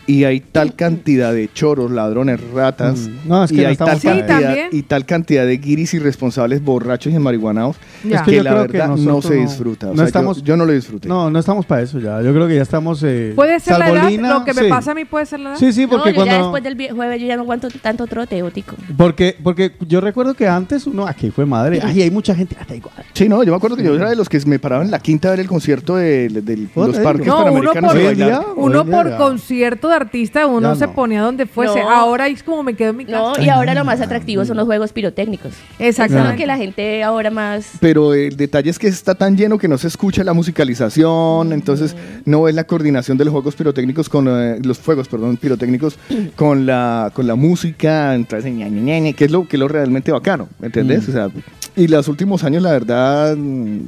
y hay tal cantidad de choros, ladrones, ratas Mm. No, es que y hay tal cantidad también. y tal cantidad de guiris irresponsables, borrachos y marihuanados Ya. Es que que la que verdad no se no- disfruta. O no sea, estamos- yo, no lo disfruté. No, no estamos para eso ya. Yo creo que ya estamos. eh, Puede ser la salvo edad, lo que me sí. pasa a mí puede ser la edad. Sí, sí, porque no, yo ya cuando. después del jueves yo ya no aguanto tanto trote, ótico. Porque, porque yo recuerdo que antes uno, aquí fue madre, ay, hay mucha gente, ah, da igual. Sí, no, yo me acuerdo que yo era de los que me paraban en la quinta a ver el concierto de, de- de los te parques digo. No, uno panamericanos. por, día- uno por concierto de artista, uno se ponía donde fuese. No. Ahora es como me quedo en mi casa. No, y ahora lo más atractivo son los juegos pirotécnicos. Es lo que la gente ahora más... Pero el detalle es que está tan lleno que no se escucha la musicalización, entonces no es la coordinación de los juegos pirotécnicos con eh, los fuegos, perdón, pirotécnicos con la con la música, entonces ña, ña, ña, ña, que es lo que es lo realmente bacano, ¿me entendés? Mm. O sea, y los últimos años la verdad mm,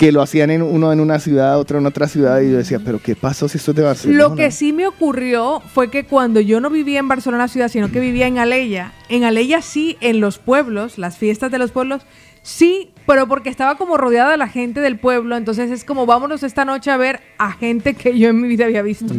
que lo hacían en uno en una ciudad, otro en otra ciudad y yo decía, pero qué pasó si esto es de Barcelona? Lo que sí me ocurrió fue que cuando yo no vivía en Barcelona ciudad, sino que vivía en Aleya, en Aleya sí, en los pueblos, las fiestas de los pueblos, sí, pero porque estaba como rodeada de la gente del pueblo, entonces es como vámonos esta noche a ver a gente que yo en mi vida había visto.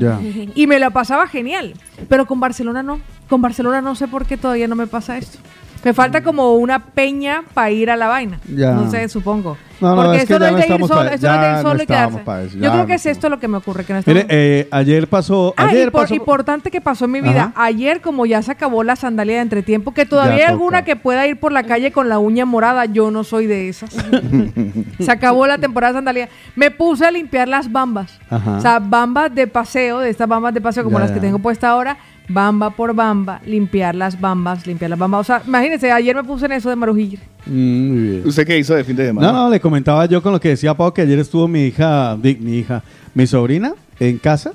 Y me la pasaba genial, pero con Barcelona no, con Barcelona no sé por qué todavía no me pasa esto. Me falta como una peña para ir a la vaina. Ya. No sé, supongo. No, no, Porque es que esto no ya es de ir solo, esto no es de ir no solo y quedarse. eso, Yo creo que es esto lo que me ocurre, que no estamos- Mire, eh, ayer pasó. Ah, Ayer y por- pasó. importante que pasó en mi vida. Ajá. Ayer, como ya se acabó la sandalia de entretiempo, que todavía Ya hay toca. alguna que pueda ir por la calle con la uña morada, yo no soy de esas. se acabó la temporada de sandalia. Me puse a limpiar las bambas. Ajá. O sea, bambas de paseo, de estas bambas de paseo como Ya, las que tengo puesta ahora. Bamba por bamba, limpiar las bambas, limpiar las bambas. O sea, imagínense, ayer me puse en eso de marujir. Mm, muy bien. ¿Usted qué hizo de fin de semana? No, no, le comentaba yo con lo que decía Pau que ayer estuvo mi hija, mi hija, mi sobrina en casa.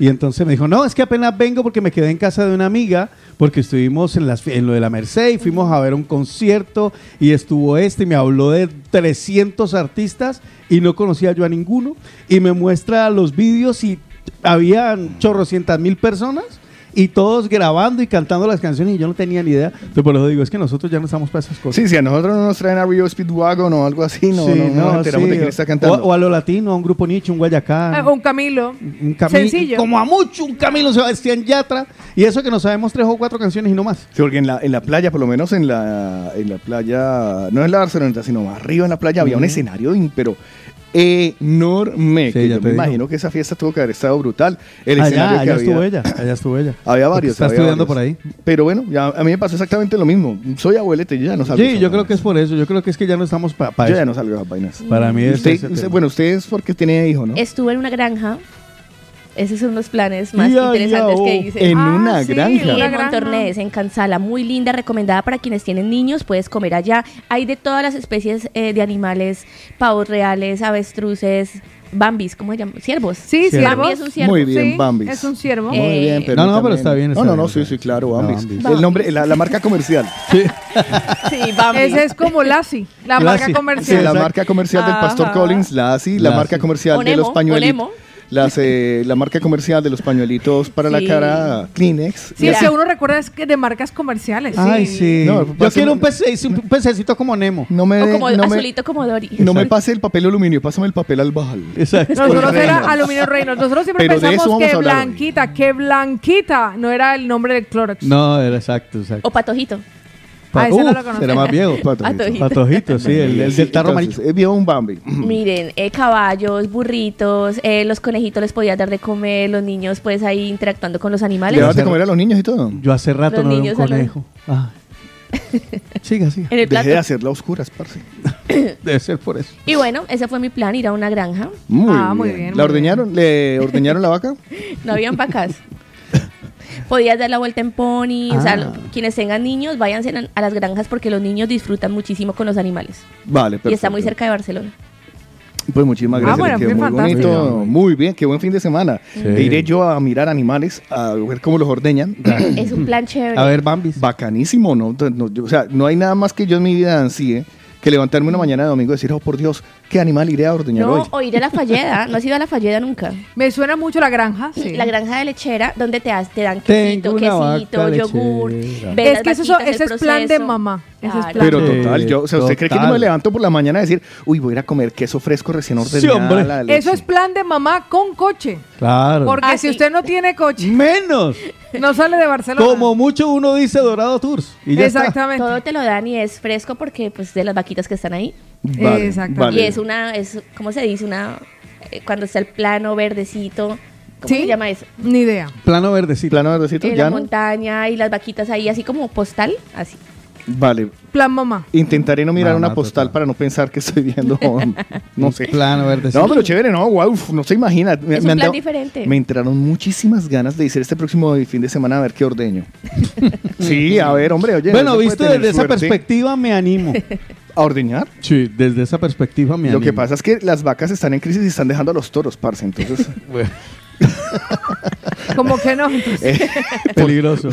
Y entonces me dijo, no, es que apenas vengo porque me quedé en casa de una amiga, porque estuvimos en, las, en lo de la Merced y fuimos a ver un concierto y estuvo este y me habló de 300 artistas y no conocía yo a ninguno. Y me muestra los vídeos y habían chorrocientas mil personas y todos grabando y cantando las canciones y yo no tenía ni idea. Entonces por eso digo, es que nosotros ya no estamos para esas cosas. Sí, si a nosotros no nos traen a Rio Speedwagon o algo así, no, Sí, no, no nos enteramos sí. de quién está cantando. O, o a lo latino, a un grupo nicho, un Guayacán. Ah, un Camilo. un Camilo, Sencillo. Como a mucho, un Camilo Sebastián Yatra. Y eso que no sabemos tres o cuatro canciones y no más. Sí, porque en la, en la playa, por lo menos en la, en la playa, no en la Barcelona, sino más arriba en la playa, había un escenario, pero enorme. Sí, que ya yo te me digo. imagino que esa fiesta tuvo que haber estado brutal. El escenario allá, que allá había. estuvo ella. Allá estuvo ella. Había varios. Está había estudiando varios. por ahí. Pero bueno, ya, a mí me pasó exactamente lo mismo. Soy abuelete, yo ya no salgo. Sí, yo creo que es por eso. Yo creo que es que ya no estamos para vainas. Yo eso. ya no salgo de esas vainas. Para mí es Usted- bueno, usted es porque tiene hijo, ¿no? Estuve en una granja. Esos son los planes más interesantes oh, que hice. En Ah, una sí, granja. Una en Montornés, en Cansala. Muy linda, recomendada para quienes tienen niños. Puedes comer allá. Hay de todas las especies eh, de animales: pavos reales, avestruces, bambis, ¿cómo se llama? Ciervos. Sí, Ciervos. Bambi es un ciervo. Muy bien, Sí, Bambis. es un ciervo. Muy Eh, bien, No, no, pero está bien, está No, no, bien, no, sí, sí, claro, Bambis. Bambis. El nombre, la, la marca comercial. Sí. Sí, Bambi. Ese es como Lassie, la marca Lassie. Sí, comercial. la marca comercial del Pastor. Collins, la ASI, la marca comercial de los pañuelitos. Onemo. Las, eh, la marca comercial de los pañuelitos para la cara, Kleenex. Sí, es que uno recuerda es que de marcas comerciales. Ay, sí. No, yo quiero un, pece- un pececito como Nemo. No me, O como no me, azulito como Dory. no me pase el papel aluminio, pásame el papel albajal. Exacto. Nosotros era Aluminio Reynolds. Nosotros siempre Pero pensamos que hablar hoy. Blanquita, que Blanquita no era el nombre de Clorox. No, era exacto, exacto. O patojito. Ah, no lo conozco. era más viejo. Patojito. Patojito, sí, el, el del tarro amarillo. eh, vio un Bambi. Miren, eh, caballos, burritos, eh, los conejitos les podías dar de comer, los niños pues ahí interactuando con los animales. ¿Le das de comer a los niños y todo? Yo hace rato Los no veo un conejo. Ay. Siga, siga. En el. Deje de hacerla a oscuras, parce. Debe ser por eso. Y bueno, ese fue mi plan, ir a una granja. Muy, Ah, muy bien. bien, ¿La muy ordeñaron? ¿Le ordeñaron la vaca? No habían vacas. Podías dar la vuelta en pony. O sea, Ah. quienes tengan niños, váyanse a- las granjas porque los niños disfrutan muchísimo con los animales. Vale, perfecto. Y está muy cerca de Barcelona. Pues muchísimas Ah, gracias. bueno, quedó fue muy fantástico. bonito. Muy bien, qué buen fin de semana. Sí. E iré yo a mirar animales, a ver cómo los ordeñan. Es un plan chévere. A ver, Bambis. Bacanísimo, ¿no? No, yo- o sea, no hay nada más que yo en mi vida ansíe que levantarme una mañana de domingo y decir, oh, por Dios, qué animal iré a ordeñar No, hoy. o ir a la falleda. ¿No has ido a la falleda nunca? Me suena mucho la granja, sí. La granja de lechera, donde te, dan quesito, quesito, yogur. Es que eso- ese es plan de mamá. Ese es Claro. plan. Pero Sí, total, yo, o sea, ¿usted cree que yo me levanto por la mañana a decir, uy, voy a ir a comer queso fresco recién Sí, ordeñado? hombre. la leche"? Eso es plan de mamá con coche. Claro. Porque Ah, si sí. usted no tiene coche, Menos. no sale de Barcelona. Como mucho uno dice Dorado Tours. Y ya está. Exactamente. Todo te lo dan y es fresco porque pues de las vaquitas que están ahí. Vale, Exactamente. vale. Y es una, es, ¿cómo se dice? Una, eh, cuando está el plano verdecito. ¿Cómo ¿Sí? se llama eso? Ni idea. Plano verdecito. ¿Plano verdecito? ¿Ya la montaña y las vaquitas ahí, así como postal, así. Vale. Plan mamá. Intentaré no mirar Mamá una postal total. para no pensar que estoy viendo, no sé. Plano verdecito. No, pero chévere, no, wow, no se imagina. Me, Es me un han plan dado- diferente. Me entraron muchísimas ganas de ir este próximo fin de semana a ver qué ordeño. sí, a ver, hombre, oye. bueno, visto desde esa suerte perspectiva me animo. ¿A ordeñar? Sí, desde esa perspectiva me animo. Lo que pasa es que las vacas están en crisis y están dejando a los toros, parce, entonces... Bueno, Como que no. Entonces, eh, peligroso.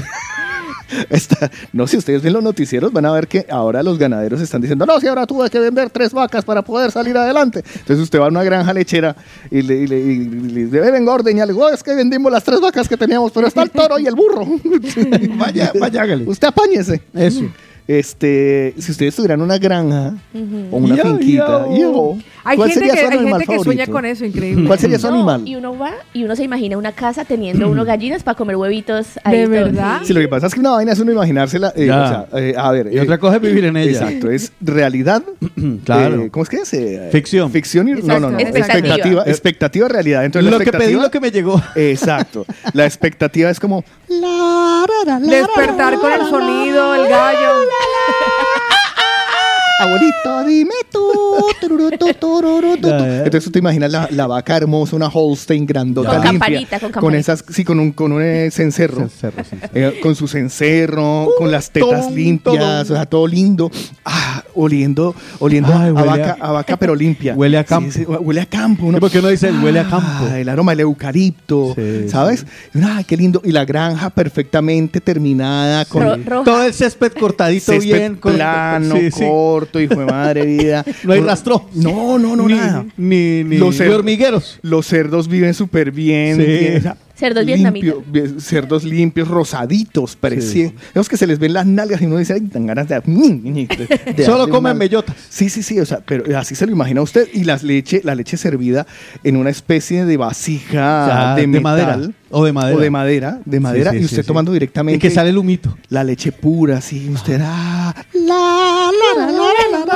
Está- no, si ustedes ven los noticieros van a ver que ahora los ganaderos están diciendo, no, si ahora tuve que vender tres vacas para poder salir adelante. Entonces usted va a una granja lechera y le, y le, y le dice, "Ve, venga a ordeñar. Le digo, "Oh, es que vendimos las tres vacas que teníamos, pero está el toro y el burro. Vaya, vaya, hágale. usted apáñese. Eso. Este, si ustedes tuvieran una granja o una Yo, finquita, yo. yo, hay ¿cuál gente, sería que, su hay animal gente que sueña con eso, increíble. ¿Cuál sería su No, animal? Y uno va y uno se imagina una casa teniendo uno gallinas para comer huevitos. ahí ¿De todo, verdad? sí. Sí, lo que pasa es que una vaina es uno imaginársela. eh, Ya. o sea, eh, a ver. Y eh, otra cosa es vivir en ella. Exacto, es realidad. Claro. eh, ¿Cómo es que es? Eh, Ficción. Ficción y. No, Exacto, no, no. expectativa. Expectativa. Expectativa, realidad. Entonces, lo la que pedí, lo que me llegó. Exacto. La expectativa es como. Despertar con el sonido, el gallo. la la. Abuelito, dime tú. tururú, tu, tururú, tu. Entonces tú te imaginas la, la vaca hermosa, una Holstein grandota, Con limpia. campanita, con campanita. esas, sí, con un, con un eh, cencerro. Cencerro, cencerro. Eh, con su cencerro, con las tetas limpias, o sea, todo lindo. Ah, oliendo, oliendo Ay, a, vaca, a- a vaca, pero limpia. Huele a campo. sí, huele a campo. ¿Y por qué no dice huele a campo? Ah, el aroma del eucalipto, Sí, ¿sabes? Uno, Ay, qué lindo. Y la granja perfectamente terminada con Ro- roja. Todo el césped cortadito césped bien. con- plano, Sí, sí. Corto, hijo de madre vida. No hay rastro. No, no, no, ni, nada. Ni, ni, Los ni hormigueros. Los cerdos viven súper bien. Sí. bien, o sea, Cerdos limpio, vietnamitas. Cerdos limpios, rosaditos, parecían. Sí. Esos que se les ven las nalgas y uno dice, ay, tan ganas de. de, Solo comen bellotas. Sí, sí, sí. O sea, pero así se lo imagina usted. Y las leche, la leche servida en una especie de vasija de, metal, madera. O de madera. O de madera, de madera. Y usted tomando directamente. Y que sale el humito. La leche pura, sí. Usted, ah, la, la, la, la, la, la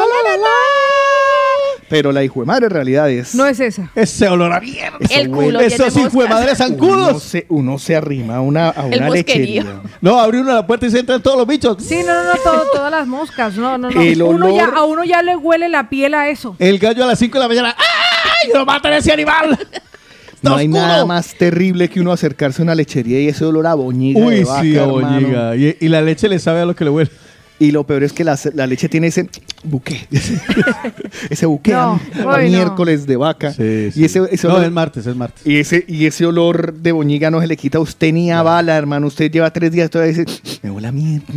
pero la hijo de madre en realidad es... No es esa. Ese olor a mierda. El culo hijos de moscas. madre Uno zancudos. se, uno se arrima a una, a una lechería. No, abre uno la puerta y se entran todos los bichos. Sí, no, no, no, todo- todas las moscas. No, no, no. El Uno ya, a uno ya le huele la piel a eso. El gallo a las 5 de la mañana. ¡Ay! ¡Lo matan a ese animal! No hay oscuro. nada más terrible que uno acercarse a una lechería y ese olor a boñiga Uy, de vaca, sí, a boñiga. Y, y la leche le sabe a lo que le huele. Y lo peor es que la, la leche tiene ese buque. ese buque No, a, no. miércoles de vaca. Sí, sí. Y ese, ese no, olor, es martes, es martes. y ese, y ese olor de boñiga no se le quita a usted ni a bala, hermano. Usted lleva tres días todavía dice, me huele a mierda.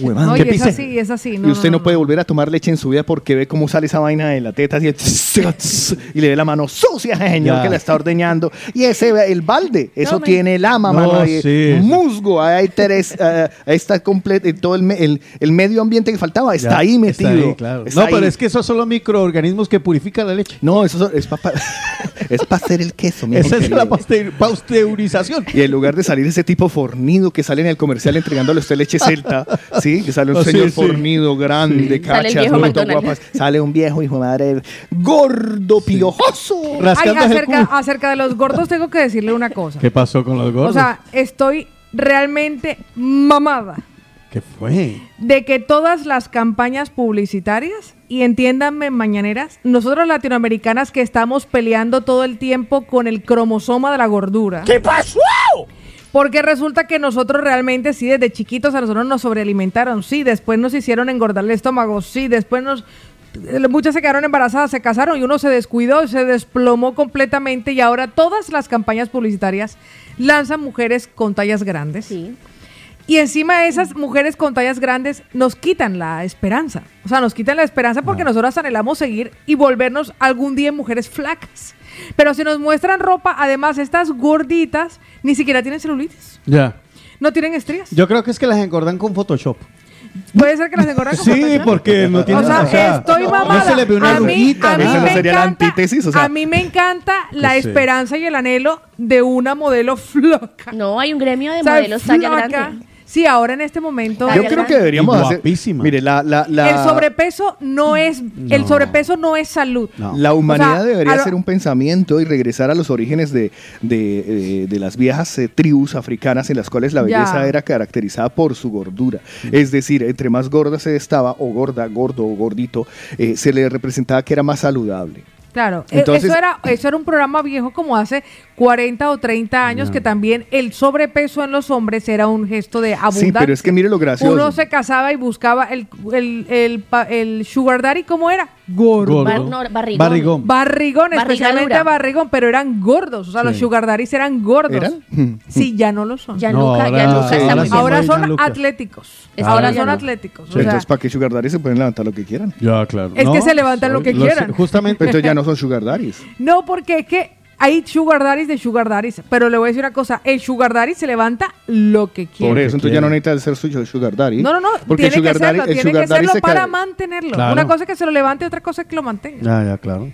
No, ¿qué y es así, es así. No, y usted no, no, puede volver a tomar leche en su vida porque ve cómo sale esa vaina de la teta así, y le ve la mano sucia, señor, Ya. que la está ordeñando. Y ese, el balde, eso Tome. tiene lama, No, mano, ahí, sí, musgo, ahí, tres, eh, ahí está completo, y todo el, el medio ambiente que faltaba está Ya, ahí metido. Está ahí, claro. Está no, ahí. pero es que esos son los microorganismos que purifican la leche. No, eso es para es pa hacer el queso. mi Esa es la pasteur- pasteurización. Y en lugar de salir ese tipo fornido que sale en el comercial entregándole a usted leche celta, ¿sí? Que sale un Oh, sí, señor sí. fornido, grande, Sale el cachas, McDonald's. guapas. Sale un viejo hijo de madre, gordo, piojoso. Ay, acerca de los gordos tengo que decirle una cosa. ¿Qué pasó con los gordos? O sea, estoy realmente mamada ¿Qué fue? de que todas las campañas publicitarias, y entiéndanme mañaneras, nosotros latinoamericanas que estamos peleando todo el tiempo con el cromosoma de la gordura. ¿Qué pasó? Porque resulta que nosotros realmente, sí, desde chiquitos a nosotros nos sobrealimentaron, sí, después nos hicieron engordar el estómago, sí, después nos... eh, Muchas se quedaron embarazadas, se casaron y uno se descuidó, se desplomó completamente y ahora todas las campañas publicitarias lanzan mujeres con tallas grandes. Sí. Y encima esas mujeres con tallas grandes nos quitan la esperanza. O sea, nos quitan la esperanza porque nosotros anhelamos seguir y volvernos algún día en mujeres flacas. Pero si nos muestran ropa, además estas gorditas ni siquiera tienen celulitis. Ya. No tienen estrías. Yo creo que es que las engordan con Photoshop. Puede ser que las engordan con Sí, Photoshop. porque no tienen O sea, estoy mamada. No se le ve una a mí, arruguita, a mí ¿no? Esa no me sería la encanta, antítesis, o sea. a mí me encanta la sí. esperanza y el anhelo de una modelo floca. No, hay un gremio de O sea, modelos talla grande. Sí, ahora en este momento. Yo creo que deberíamos Y hacer. guapísima. Mire, la, la, la, El sobrepeso no es el sobrepeso no es salud. No. la humanidad O sea, debería lo- hacer un pensamiento y regresar a los orígenes de, de, eh, de las viejas eh, tribus africanas en las cuales la Ya. belleza era caracterizada por su gordura. Es decir, entre más gorda se estaba, o gorda, gordo o gordito, eh, se le representaba que era más saludable. Claro, e- Entonces- eso era eso era un programa viejo como hace 40 o 30 años que también el sobrepeso en los hombres era un gesto de abundancia. Sí, pero es que mire lo gracioso. Uno se casaba y buscaba el, el, el, el sugar daddy, ¿cómo era? Gordo. Gordo. Bar- no, barrigón. Barrigón. Barrigón, especialmente barrigón, pero eran gordos. O sea, los sugar daddies eran gordos. ¿Eran? Sí, ya no lo son. Ya No, ya ahora- está ahora muy sí. Ahora son Gianluca. atléticos. Ahora son atléticos. O sea, Entonces, ¿para qué Sugar Daddy se pueden levantar lo que quieran? Ya, claro. Es que se levantan lo que los- quieran. Justamente. Entonces ya no son Sugar Daddies. No, porque es que hay sugar daddies de sugar daddies. Pero le voy a decir una cosa. El sugar daddy se levanta lo que quiere. Por eso, entonces ya no quiere. necesita ser su Sugar Daddy. No, no, no. Porque tiene el Sugar que serlo, Daddy, el tiene Sugar que serlo se para mantenerlo. Claro. Una cosa es que se lo levante y otra cosa es que lo mantenga. Ya, ya, claro.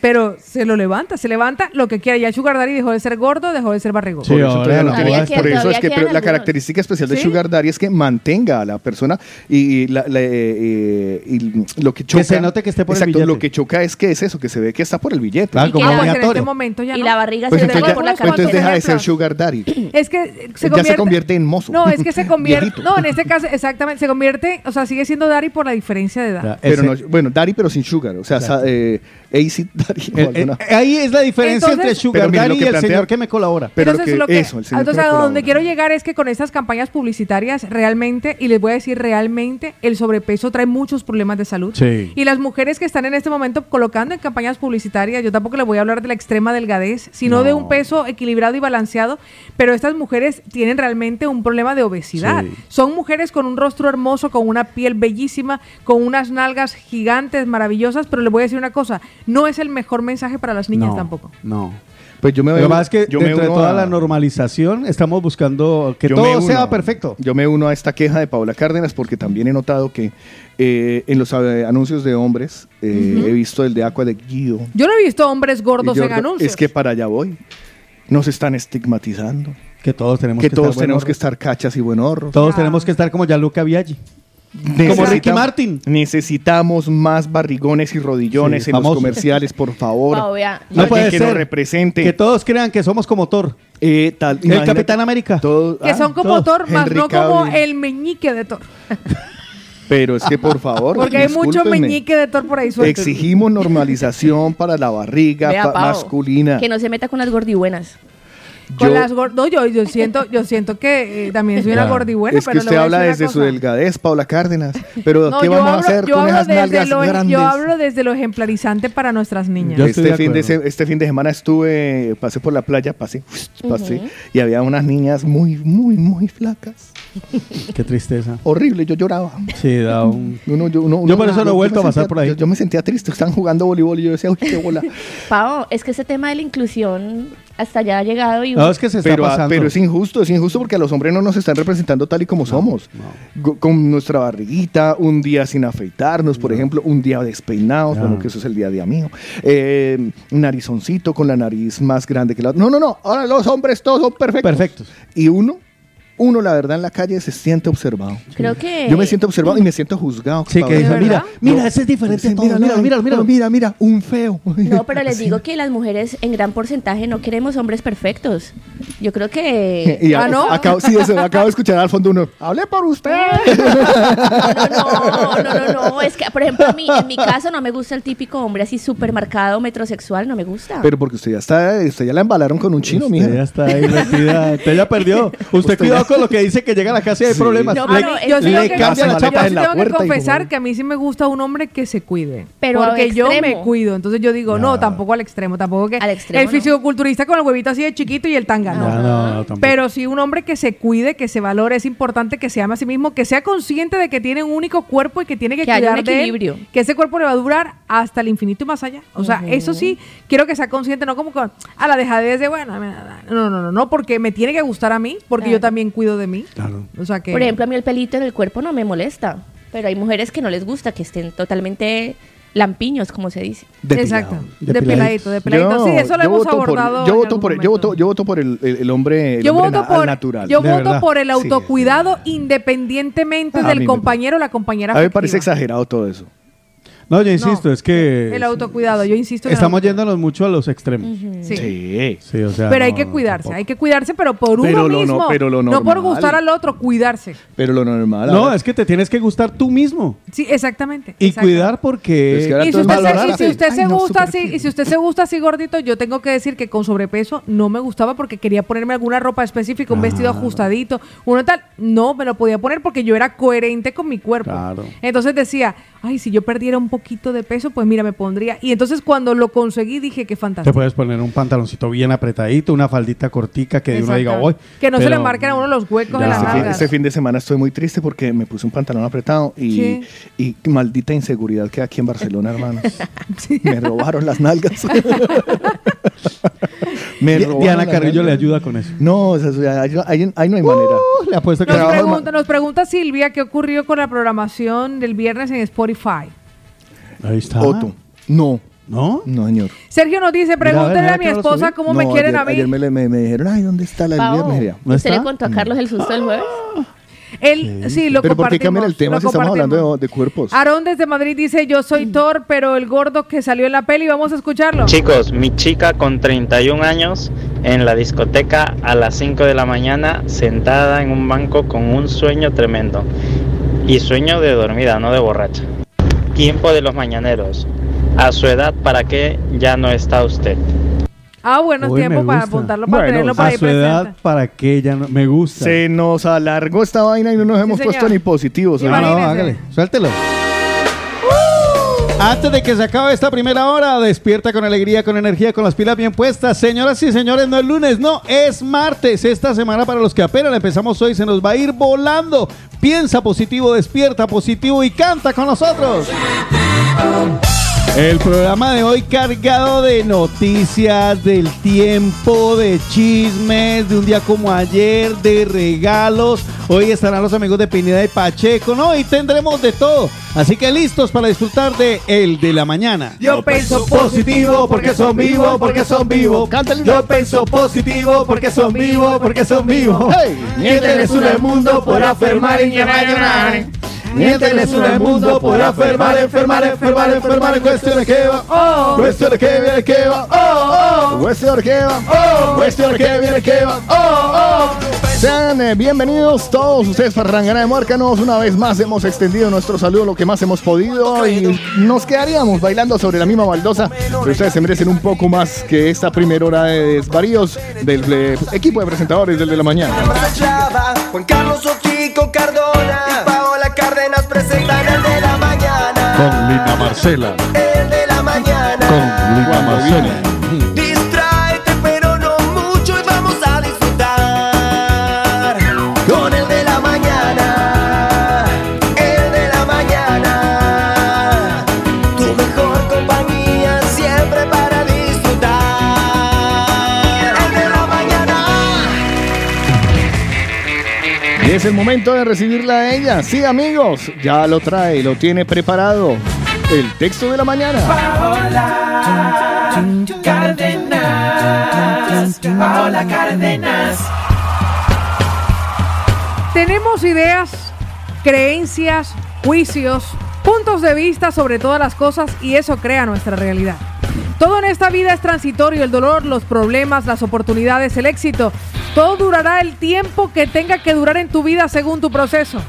Pero se lo levanta, se levanta lo que quiera. Ya el sugar daddy dejó de ser gordo, dejó de ser barrigón. Sí, Por eso, ahora no Todavía por eso es que pero la característica especial de ¿Sí? Sugar Daddy es que mantenga a la persona y, y la- la- eh, y lo que choca. se note que esté por el exacto, billete. lo que choca es que es eso, que se ve que está por el billete. Ah, Y como que la- en este momento ya Y la barriga Pues se entonces, ve ya- por la unos entonces deja de ser. Sugar Daddy. Es que se Ya convierte, se convierte en mozo. No, es que se convierte. No, en este caso, exactamente, se convierte, o sea, sigue siendo daddy por la diferencia de edad. Ya, Pero no, bueno, Daddy pero sin Sugar. O sea, eh, Acid Daddy. Eh, alguna- eh, ahí es la diferencia Entonces- entre Sugar Daddy que y el plantea- señor que me colabora. Pero Entonces, que- lo que- eso, el señor que entonces, me a donde quiero llegar es que con estas campañas publicitarias, realmente, y les voy a decir realmente, el sobrepeso trae muchos problemas de salud. Sí. Y las mujeres que están en este momento colocando en campañas publicitarias, yo tampoco les voy a hablar de la extrema delgadez, sino No. de un peso equilibrado y balanceado, pero estas mujeres tienen realmente un problema de obesidad. Sí. Son mujeres con un rostro hermoso, con una piel bellísima, con unas nalgas gigantes, maravillosas, pero les voy a decir una cosa, no es el mejor mensaje para las niñas no, tampoco. No. Pues yo me Lo uno- pasa es que yo me dentro de toda a- la normalización estamos buscando que yo todo uno- sea perfecto. Yo me uno a esta queja de Paula Cárdenas porque también he notado que eh, en los eh, anuncios de hombres eh, he visto el de Aqua de Guido. Yo no he visto hombres gordos en anuncios. Es que para allá voy. Nos están estigmatizando. Que todos tenemos Que que, todos estar tenemos que estar cachas y buenorros. Todos tenemos que estar como Gianluca Viaggi. Como Ricky Martin. Necesitamos más barrigones y rodillones Sí, en famoso. los comerciales, por favor. Pau, vea, Alguien No puede que ser. nos represente. Que todos crean que somos como Thor. Eh, tal, El imagínate, Capitán América. todo- que ah, son como todo. Thor, más Henry no como Cavill. el meñique de Thor. Pero es que por favor. Porque hay mucho discúlpenme. meñique de Thor por ahí suelto. Exigimos normalización para la barriga Vea, pa- Pau, masculina. Que no se meta con las gordibuenas. Con Yo- las no, yo, yo siento, yo siento que eh, también soy una gordibuena, es que pero usted habla desde su delgadez, Paula Cárdenas. Pero No, ¿qué vamos a hacer yo con hablo esas desde nalgas lo, grandes? Yo hablo desde lo ejemplarizante para nuestras niñas. Yo este, fin de, este fin de semana estuve, pasé por la playa, pasé, pasé, y había unas niñas muy, muy, muy flacas. Qué tristeza. Horrible, yo lloraba. Sí, da un... Uno- yo, uno- Yo uno- por eso no he vuelto a pasar sentía- por ahí. Yo, yo me sentía triste, estaban jugando voleibol y yo decía, uy, qué bola. Pau, es que ese tema de la inclusión hasta allá ha llegado y No, es que se está Pero, ah, pasando. pero es injusto, es injusto porque a los hombres no nos están representando tal y como somos. Con nuestra barriguita, un día sin afeitarnos, por ejemplo, un día despeinados, No. bueno, que eso es el día a día mío. Eh, narizoncito con la nariz más grande que la No, no, no, ahora los hombres todos son perfectos. Perfectos. Y uno, uno, la verdad, en la calle se siente observado. creo que... Yo me siento observado y me siento juzgado. Sí, que dice, ¿De mira, mira, ese es diferente Sí. Mira, no, mira, mira. no, mira, mira, un feo. No, pero les digo que las mujeres en gran porcentaje no queremos hombres perfectos. Yo creo que... Y Ah, ¿no? acabo, sí, eso, acabo de escuchar al fondo uno. Hable por usted. No, no, no, no, no, es que, por ejemplo, a mí, en mi caso no me gusta el típico hombre así súper marcado, metrosexual, no me gusta. Pero porque usted ya está, usted ya la embalaron con un chino, Usted mija. ya está ahí metida. Usted ya perdió. Usted, Usted cuidado con lo que dice que llega a la casa y hay Sí. problemas. No, Le- pero Yo sí le tengo que, en la tengo puerta confesar como- que a mí sí me gusta un hombre que se cuide. Pero porque yo me cuido. Entonces yo digo, no, tampoco al extremo. Tampoco que Al extremo el no. fisicoculturista con el huevito así de chiquito y el tanga. No, no, no, tampoco. Pero sí un hombre que se cuide, que se valore, es importante que se ame a sí mismo, que sea consciente de que tiene un único cuerpo y que tiene que, cuidar de él, que ese cuerpo le va a durar hasta el infinito y más allá. O sea, eso sí, quiero que sea consciente, no como con, a la dejadez de, bueno, no, no, no, no, porque me tiene que gustar a mí, porque yo también cuido de mí. Claro. O sea que... Por ejemplo, a mí el pelito en el cuerpo no me molesta, pero hay mujeres que no les gusta, que estén totalmente lampiños, como se dice. Exacto, depiladito, depiladito. Yo- sí, eso lo yo hemos voto por- abordado. yo voto por, yo voto, yo voto por el, el- el hombre, el Yo hombre voto na- por, al natural. yo De voto verdad. por el Sí. autocuidado independientemente A mí del compañero o la compañera A mí me parece exagerado todo eso. No, yo insisto, es que El autocuidado, yo insisto en estamos autocuidado. yéndonos mucho a los extremos. Sí. Sí. Sí, o sea, Pero hay que cuidarse, tampoco. hay que cuidarse, pero por Pero uno lo no- mismo. pero lo no por gustar al otro, cuidarse. Pero lo normal. No, ahora- es que te tienes que gustar tú mismo. Sí, exactamente. Y exacto. cuidar porque... Es que ahora Y si usted, se, y si usted se gusta así, y si usted se gusta así gordito, yo tengo que decir que con sobrepeso no me gustaba porque quería ponerme alguna ropa específica, un vestido ajustadito, uno tal, no me lo podía poner porque yo era coherente con mi cuerpo. Claro. Entonces decía, ay, si yo perdiera un poquito de peso, pues mira, me pondría. Y entonces cuando lo conseguí dije que Te fantástico. puedes poner un pantaloncito bien apretadito, una faldita cortica que uno diga, hoy. Que no se le marquen a uno los huecos Ya. de las Este fin, este fin de semana estoy muy triste porque me puse un pantalón apretado y, y maldita inseguridad que aquí en Barcelona, hermanos. Me robaron las nalgas. me Diana Carrillo le ayuda con eso. No, o sea, ahí, ahí- ahí no hay manera. Le apuesto que Nos Trabajo de pregunta, nos pregunta Silvia qué ocurrió con la programación del viernes en Spotify. Ahí está. Otto. No. ¿No? No, señor. Sergio nos dice, pregúntale mira a mi esposa cómo No, me quieren ayer, a mí. Ayer me, me- me dijeron, ay, ¿dónde está la del Pao? Ya. ¿No ¿Usted le está? contó a Carlos el susto del jueves? Él, sí, lo Pero ¿por qué el compartimos, tema si estamos hablando compartimos. de, de cuerpos? Aarón desde Madrid dice, yo soy Thor, pero el gordo que salió en la peli, vamos a escucharlo. Chicos, mi chica con 31 años en la discoteca a las 5 de la mañana sentada en un banco con un sueño tremendo. Y sueño de dormida, no de borracha. Tiempo de los mañaneros. A su edad, ¿para qué ya no está usted? Ah, bueno, es Uy, me tiempo para apuntarlo, para Bueno, tenerlo para A ahí su edad. ¿para qué? Ya no, me gusta. Se nos alargó esta vaina y no nos hemos señor. puesto ni positivos. Sí, No, no, hágale, suéltelo. Antes de que se acabe esta primera hora, despierta con alegría, con energía, con las pilas bien puestas. Señoras y señores, no es lunes, no, es martes. Esta semana para los que apenas empezamos hoy se nos va a ir volando. Piensa positivo, despierta positivo y canta con nosotros. El programa de hoy cargado de noticias, del tiempo, de chismes, de un día como ayer, de regalos. Hoy estarán los amigos de Pineda y Pacheco, ¿no? Y tendremos de todo. Así que listos para disfrutar de El de la Mañana. Yo pienso positivo porque son vivos, porque son vivos. Cántale. Yo pienso positivo porque son vivos, porque son vivos. Hey. Miénteles un el mundo por afirmar y llorar. Miénteles un el mundo por enfermar, enfermar, enfermar en cuestiones que va. Oh. Cuestiones que viene que va. Oh, oh. Cuestión que va. Oh, cuestiones que viene que va. Oh, oh. Sean eh, bienvenidos todos ustedes Farrangana de Muércanos. Una vez más hemos extendido nuestro saludo lo que más hemos podido y nos quedaríamos bailando sobre la misma baldosa. Pero ustedes se merecen un poco más que esta primera hora de desvaríos del equipo de presentadores del de la mañana. Juan Carlos Cardona Con Lina Marcela. El de la mañana. Con Lina Marcela. Distráete, Y es el momento de recibirla a ella. Sí, amigos, ya lo trae, lo tiene preparado. El texto de la mañana. Cárdenas. Paola Cárdenas. Tenemos ideas, creencias, juicios, puntos de vista sobre todas las cosas y eso crea nuestra realidad. Todo en esta vida es transitorio, el dolor, los problemas, las oportunidades, el éxito. Todo durará el tiempo que tenga que durar en tu vida según tu proceso.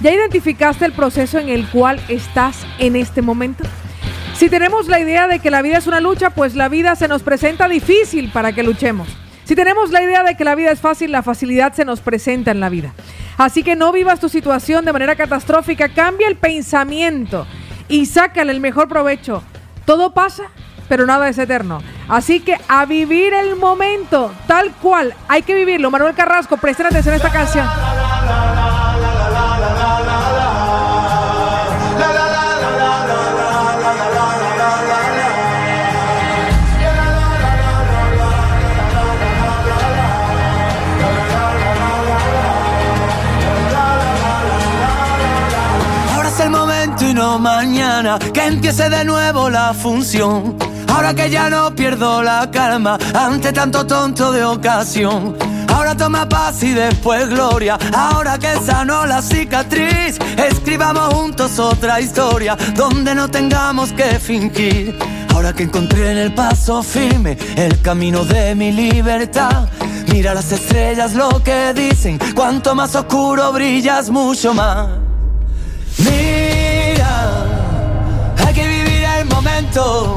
¿Ya identificaste el proceso en el cual estás en este momento? Si tenemos la idea de que la vida es una lucha, pues la vida se nos presenta difícil para que luchemos. Si tenemos la idea de que la vida es fácil, la facilidad se nos presenta en la vida. Así que no vivas tu situación de manera catastrófica, cambia el pensamiento y sácale el mejor provecho. Todo pasa, pero nada es eterno. Así que a vivir el momento, tal cual, hay que vivirlo. Manuel Carrasco, presten atención a esta canción. Ahora es el momento y no mañana que empiece de nuevo la función. Ahora que ya no pierdo la calma ante tanto tonto de ocasión. Ahora toma paz y después gloria. Ahora que sanó la cicatriz, escribamos juntos otra historia donde no tengamos que fingir. Ahora que encontré en el paso firme el camino de mi libertad. Mira las estrellas lo que dicen, cuanto más oscuro brillas mucho más. Mira, hay que vivir el momento.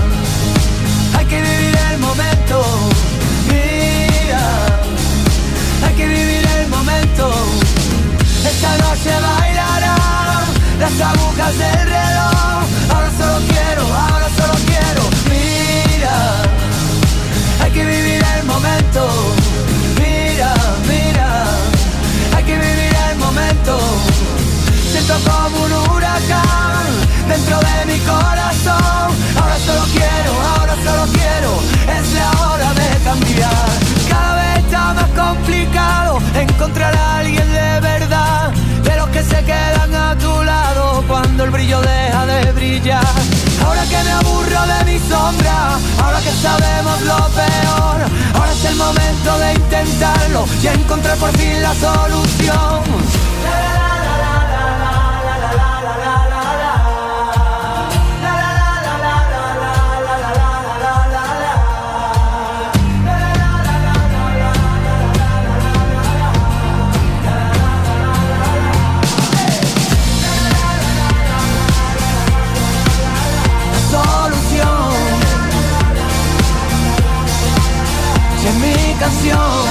Esta noche bailarán las agujas del reloj. Momento de intentarlo y encontrar por fin la solución. Es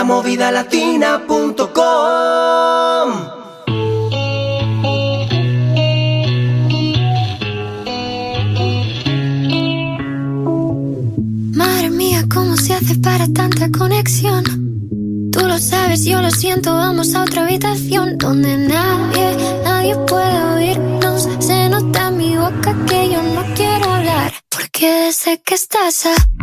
La movida latina.com ¿cómo se hace para tanta conexión? Tú lo sabes, yo lo siento, vamos a otra habitación donde nadie, nadie puede oírnos. Se nota en mi boca que yo no quiero hablar, porque desde que estás aquí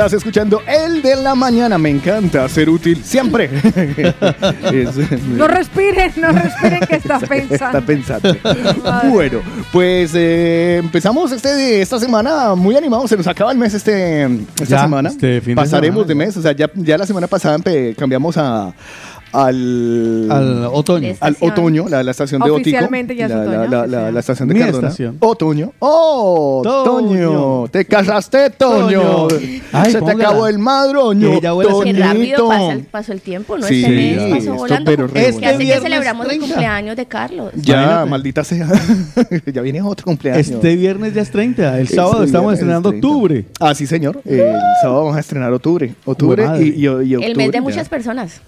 Estás escuchando El de la Mañana. Me encanta ser útil siempre. Es- No respiren, no respiren que estás pensando. Está pensando. bueno, pues eh, empezamos este, esta semana muy animados. Se nos acaba el mes este, esta Ya, semana. este fin de Pasaremos semana, de mes. O sea, ya, ya la semana pasada cambiamos a, al, Al otoño. Al otoño, la, la estación de Ótico. Oficialmente ya es la, otoño, la- la- oficial. la estación de Mi Cardona. estación. Otoño. ¡Oh! Toño. Te casaste, Toño. Ay, Se te acabó el madroño. Ella Qué rápido pasa el- pasó el tiempo, ¿no? Sí, este mes sí, pasó esto, volando. pero re que hace que viernes celebramos el 30. cumpleaños de Carlos. Ya, Imagínate. maldita sea. ya viene otro cumpleaños. Este viernes ya es 30. El Este sábado estamos estrenando 30. octubre. Ah, sí, señor. El sábado vamos a estrenar octubre. Octubre y, y- y octubre. El mes de ya. muchas personas.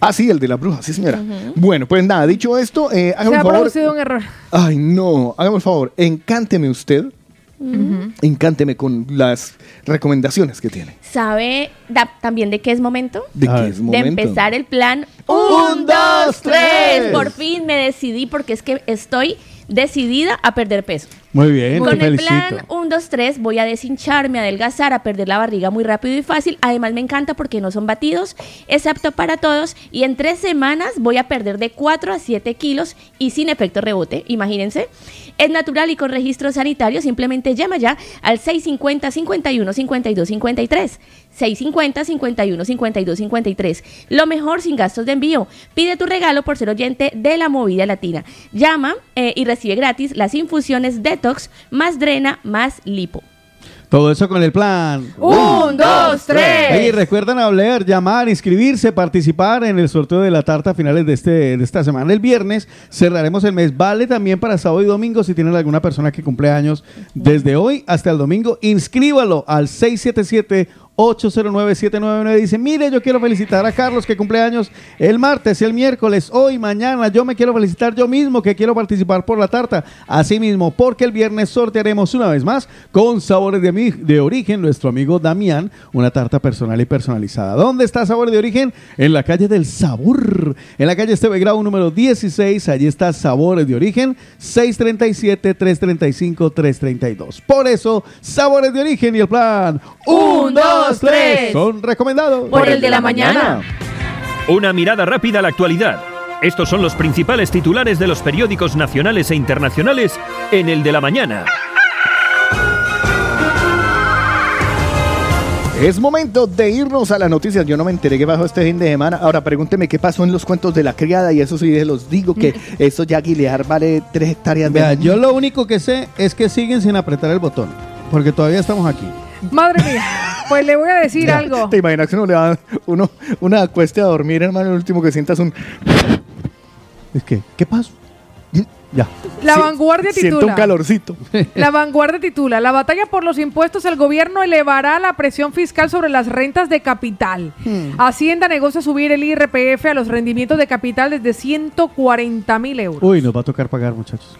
Ah, sí, el de la bruja, sí, señora. Bueno, pues nada, dicho esto, eh, Se hágame ha el favor. producido un error. Ay, no, hágame el favor, encánteme usted. Encánteme con las recomendaciones que tiene. ¿Sabe da- también de qué es momento? ¿De qué es De momento? empezar el plan Un, 1, dos, 2, tres. 3. Por fin me decidí porque es que estoy decidida a perder peso. Muy bien, Con te el felicito. plan 1, 2, 3 voy a deshincharme, a adelgazar, a perder la barriga muy rápido y fácil. Además me encanta porque no son batidos, es apto para todos y en tres semanas voy a perder de 4 a 7 kilos y sin efecto rebote, imagínense. Es natural y con registro sanitario, simplemente llama ya al 650 51 52 53. 650 51 52 53. Lo mejor sin gastos de envío. Pide tu regalo por ser oyente de la movida latina. Llama eh, y recibe gratis las infusiones Detox más Drena más Lipo. Todo eso con el plan. Un, dos, tres. Y recuerdan hablar, llamar, inscribirse, participar en el sorteo de la tarta a finales de, este, de esta semana. El viernes cerraremos el mes. Vale también para sábado y domingo si tienen alguna persona que cumple años desde hoy hasta el domingo. Inscríbalo al 677 809-799 dice, mire, yo quiero felicitar a Carlos que cumple años el martes, el miércoles, hoy, mañana. Yo me quiero felicitar yo mismo que quiero participar por la tarta. Asimismo, porque el viernes sortearemos una vez más con sabores de, mi- de origen nuestro amigo Damián, una tarta personal y personalizada. ¿Dónde está Sabores de Origen? En la calle del Sabor, en la calle Esteve Grau número 16. Allí está Sabores de Origen, 637-335-332. Por eso, Sabores de Origen y el plan Un, dos, tres. son recomendados. Por el de la mañana. Una mirada rápida a la actualidad. Estos son los principales titulares de los periódicos nacionales e internacionales en el de la mañana. Es momento de irnos a las noticias. Yo no me enteré qué pasó este fin de semana. Ahora pregúnteme qué pasó en los cuentos de la criada y eso sí los digo que eso ya Guilear vale tres hectáreas de Vea, yo lo único que sé es que siguen sin apretar el botón, porque todavía estamos aquí. Madre mía, pues le voy a decir Ya, algo. ¿Te imaginas que uno le da uno, una cueste a dormir, hermano? El último que sientas un. Es que, ¿qué pasó? Ya. La Si- vanguardia Siento un titula. calorcito. La vanguardia titula, la batalla por los impuestos, el gobierno elevará la presión fiscal sobre las rentas de capital. Hmm. Hacienda negocia subir el IRPF a los rendimientos de capital desde 140 mil euros. Uy, nos va a tocar pagar, muchachos.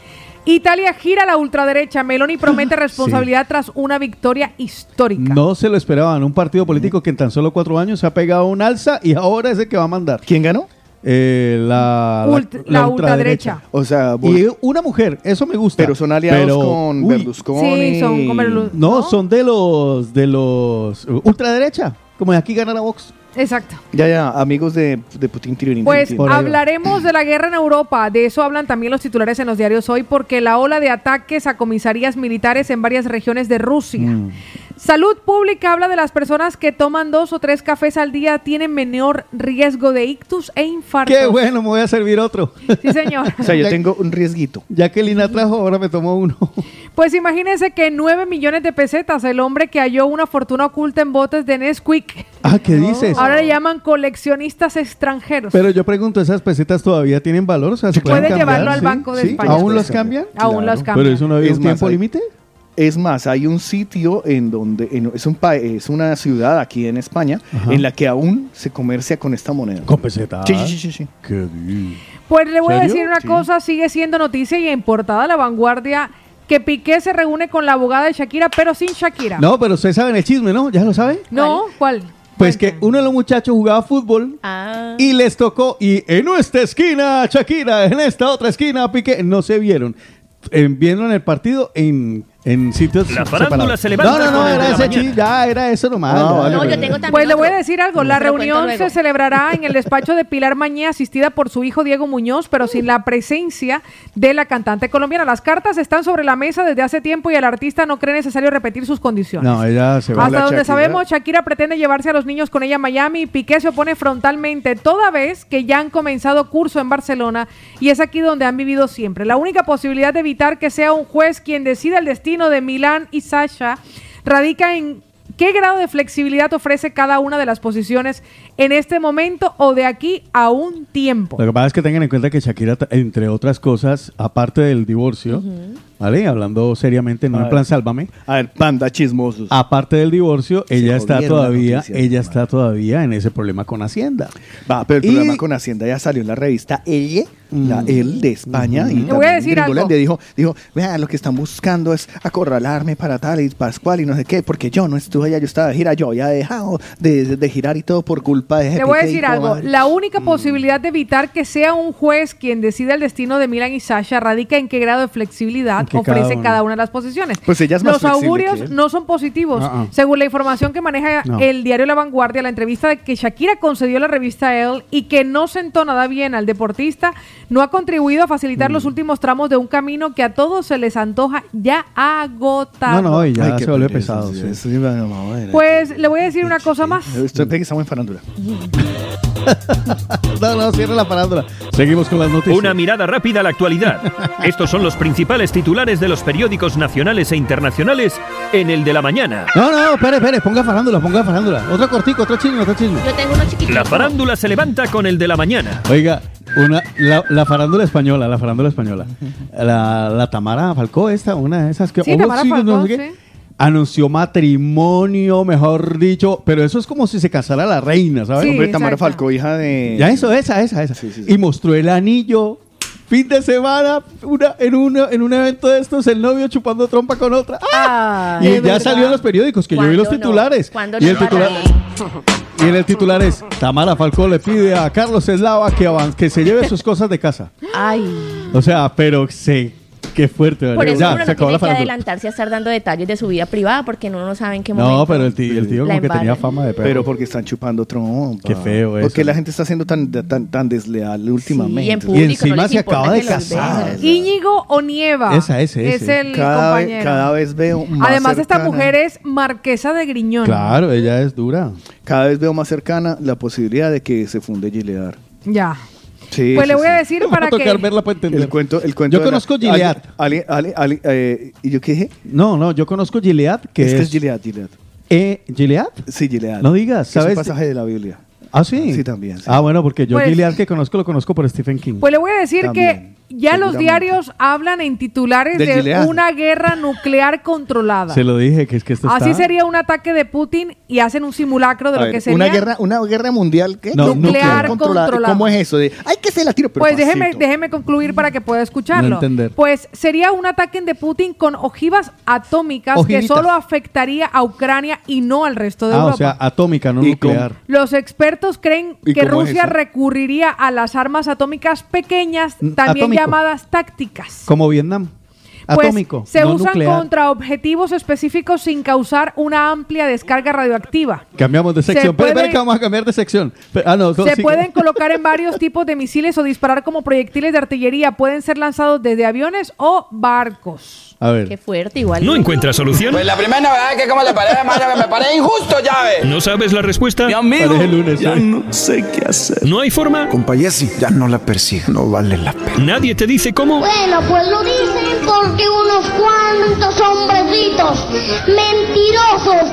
Italia gira a la ultraderecha. Meloni promete responsabilidad tras una victoria histórica. No se lo esperaban. Un partido político que en tan solo cuatro años se ha pegado un alza y ahora es el que va a mandar. ¿Quién ganó? Eh, la, la- Ult- la ultraderecha. O sea, Y una mujer, eso me gusta. Pero son aliados Pero, con uy, Berlusconi. Sí, son con No, son de los de los ultraderecha. Como de aquí gana la Vox. Exacto. Ya, ya, amigos de, de Putin. Pues Por hablaremos de la guerra en Europa. De eso hablan también los titulares en los diarios hoy, porque la ola de ataques a comisarías militares en varias regiones de Rusia. Mm. Salud Pública habla de las personas que toman dos o tres cafés al día tienen menor riesgo de ictus e infarto. Qué bueno, me voy a servir otro. Sí, señor. O sea, yo tengo un riesguito. Ya que Lina trajo, ahora me tomo uno. Pues imagínense que 9 millones de pesetas, el hombre que halló una fortuna oculta en botes de Nesquik. Ah, ¿qué dices? Ahora le llaman coleccionistas extranjeros. Pero yo pregunto, ¿esas pesetas todavía tienen valor? O sea, ¿se pueden Puede cambiar? llevarlo al ¿Sí? Banco de ¿Sí? España. ¿Aún los cambian? Aún los cambian. Pero eso no había Es un tiempo hay- límite. Es más, hay un sitio en donde en- es, un pa- es una ciudad aquí en España Ajá. en la que aún se comercia con esta moneda. Con pesetas. Sí, sí, sí, sí. Qué bien. Pues le voy a decir una Sí. cosa, sigue siendo noticia y en portada La Vanguardia que Piqué se reúne con la abogada de Shakira, pero sin Shakira. No, pero ustedes saben el chisme, ¿no? ¿Ya lo saben? No, ¿cuál? Pues que uno de los muchachos jugaba fútbol Ah. y les tocó, y en esta esquina Shakira, en esta otra esquina Piqué, no se vieron. Eh, vieron el partido en, en sitios La farándula separados. se levanta No, no, no, con el de era la ese mañana. ya era eso nomás. No, ya. vale, No, vale. yo tengo también Pues le voy a otro. decir algo, la lo cuento reunión luego. se celebrará en el despacho de Pilar Mañé, asistida por su hijo Diego Muñoz, pero sin la presencia de la cantante colombiana. Las cartas están sobre la mesa desde hace tiempo y el artista no cree necesario repetir sus condiciones. No, ella se va. Hasta donde Shakira. sabemos, Shakira pretende llevarse a los niños con ella a Miami y Piqué se opone frontalmente, toda vez que ya han comenzado curso en Barcelona y es aquí donde han vivido siempre. La única posibilidad de evitar que sea un juez quien decida el destino de Milán y Sasha radica en qué grado de flexibilidad ofrece cada una de las posiciones en este momento o de aquí a un tiempo. Lo que pasa es que tengan en cuenta que Shakira, entre otras cosas, aparte del divorcio, ¿vale? Hablando seriamente, no A en ver. plan sálvame, A ver, panda chismosos. aparte del divorcio, ella está todavía, noticia, ella está todavía en ese problema con Hacienda. Va, pero el Y- problema con Hacienda ya salió en la revista Elle, la El de España. y Le voy a también en decir Gringolandia. algo. Dijo, dijo, vean, lo que están buscando es acorralarme para tal y pascual y no sé qué, porque yo no estuve allá, yo estaba de gira, yo había dejado de, de girar y todo por culpa de ese Le voy a decir algo. madre. La única posibilidad de evitar que sea un juez quien decida el destino de Milan y Sasha radica en qué grado de flexibilidad cada ofrece cada una de las posiciones. Pues ella es más Los augurios él. no son positivos. Ah, ah. Según la información que maneja el diario La Vanguardia, la entrevista de que Shakira concedió la revista Elle y que no sentó nada bien al deportista, no ha contribuido a facilitar Mm. los últimos tramos de un camino que a todos se les antoja ya agotado. No, no, y ya Ay, se vuelve pereza, pesado. sí, sí. Pues le voy a decir una cosa más. Estoy que estamos en farándula. No, no, cierra la parándula. Seguimos con las noticias. Una mirada rápida a la actualidad. Estos son los principales titulares de los periódicos nacionales e internacionales en el de la mañana. No, no, espere, espere, ponga farándula, ponga farándula. Otro cortico, otro chisme, otro chisme. Yo tengo uno chiquitito. La farándula se levanta con el de la mañana. Oiga, una, la, la farándula española, la farándula española. La, la Tamara Falcó, esta, una de esas que... Sí, Tamara Falcó, sé qué, sí. Anunció matrimonio, mejor dicho, pero eso es como si se casara la reina, ¿sabes? Sí, Hombre, Tamara exacto. Falcó, hija de... Ya eso, esa, esa, esa. Sí, sí, sí. Y mostró el anillo. Fin de semana, una, en, una, en un evento de estos, el novio chupando trompa con otra. ¡Ah! Ay, y ya verdad. salió en los periódicos, que yo vi los ¿Cuándo no? titulares. ¿Cuándo y, el no? titular, y en el titular es, Tamara Falcó le pide a Carlos Eslava que, que se lleve sus cosas de casa. Ay. O sea, pero se Qué fuerte, Por Valeria. eso Ya, uno se no acabó tiene la que farándula. adelantarse a estar dando detalles de su vida privada porque uno no sabe en qué No, momento. pero el tío, el tío como que tenía fama de perro. Pero porque están chupando trompa. Qué feo eso. Porque la gente está siendo tan, tan, tan desleal últimamente. en público Y encima no se acaba de casar. Íñigo Onieva. Esa, ese, Es ese. el cada, vez, cada vez veo más Además, esta mujer es marquesa de Griñón. Claro, ella es dura. Cada vez veo más cercana la posibilidad de que se funde Gilead. Ya. Sí, Pues sí, le voy sí. a decir va a para tocar que... verla para entender. El cuento, el cuento Yo de la- conozco Gilead. Ali- Ali- Ali- eh, ¿Y yo qué dije? No, no, yo conozco Gilead, que es es... es Gilead, Gilead. Eh, ¿Gilead? Sí, Gilead. No digas, Es ¿sabes? un pasaje de la Biblia. Ah, sí. Sí, también, sí. Ah, bueno, porque yo Pues- Gilead que conozco lo conozco por Stephen King. Pues le voy a decir También, que ya los diarios hablan en titulares Del de Gilead. una guerra nuclear controlada. Se lo dije, que es que esto Así está... sería un ataque de Putin y hacen un simulacro de A lo ver, que sería... una guerra, una guerra mundial ¿qué? No, nuclear controlada. ¿Cómo es eso? De, hay que se la tiro, pero Pues déjeme, pasito". déjeme concluir para que pueda escucharlo. No entender. Pues sería un ataque de Putin con ojivas atómicas que solo afectaría a Ucrania y no al resto de Ah, Europa. o sea, atómica, no ¿Y nuclear. Los expertos creen ¿Y que es Rusia recurriría a las armas atómicas pequeñas, también. Llamadas tácticas. Como Vietnam. Pues Atómico, se no usan nuclear. contra objetivos específicos sin causar una amplia descarga radioactiva. Cambiamos de Se sección. Pero, puede- espera que vamos a cambiar de sección. Pero- ah, no, Se pueden colocar en varios tipos de misiles o disparar como proyectiles de artillería. Pueden ser lanzados desde aviones o barcos. A ver. Qué fuerte, igual. ¿No encuentras solución? Pues la primera novedad es que como le parece, hermano, que me parece injusto, llave. ¿No sabes la respuesta? Mi amigo. Parece lunes, ya ¿eh? no sé qué hacer. ¿No hay forma? Compayesi, ya no la persigue, no vale la pena. ¿Nadie te dice cómo? Bueno, pues lo dicen porque unos cuantos hombrecitos mentirosos,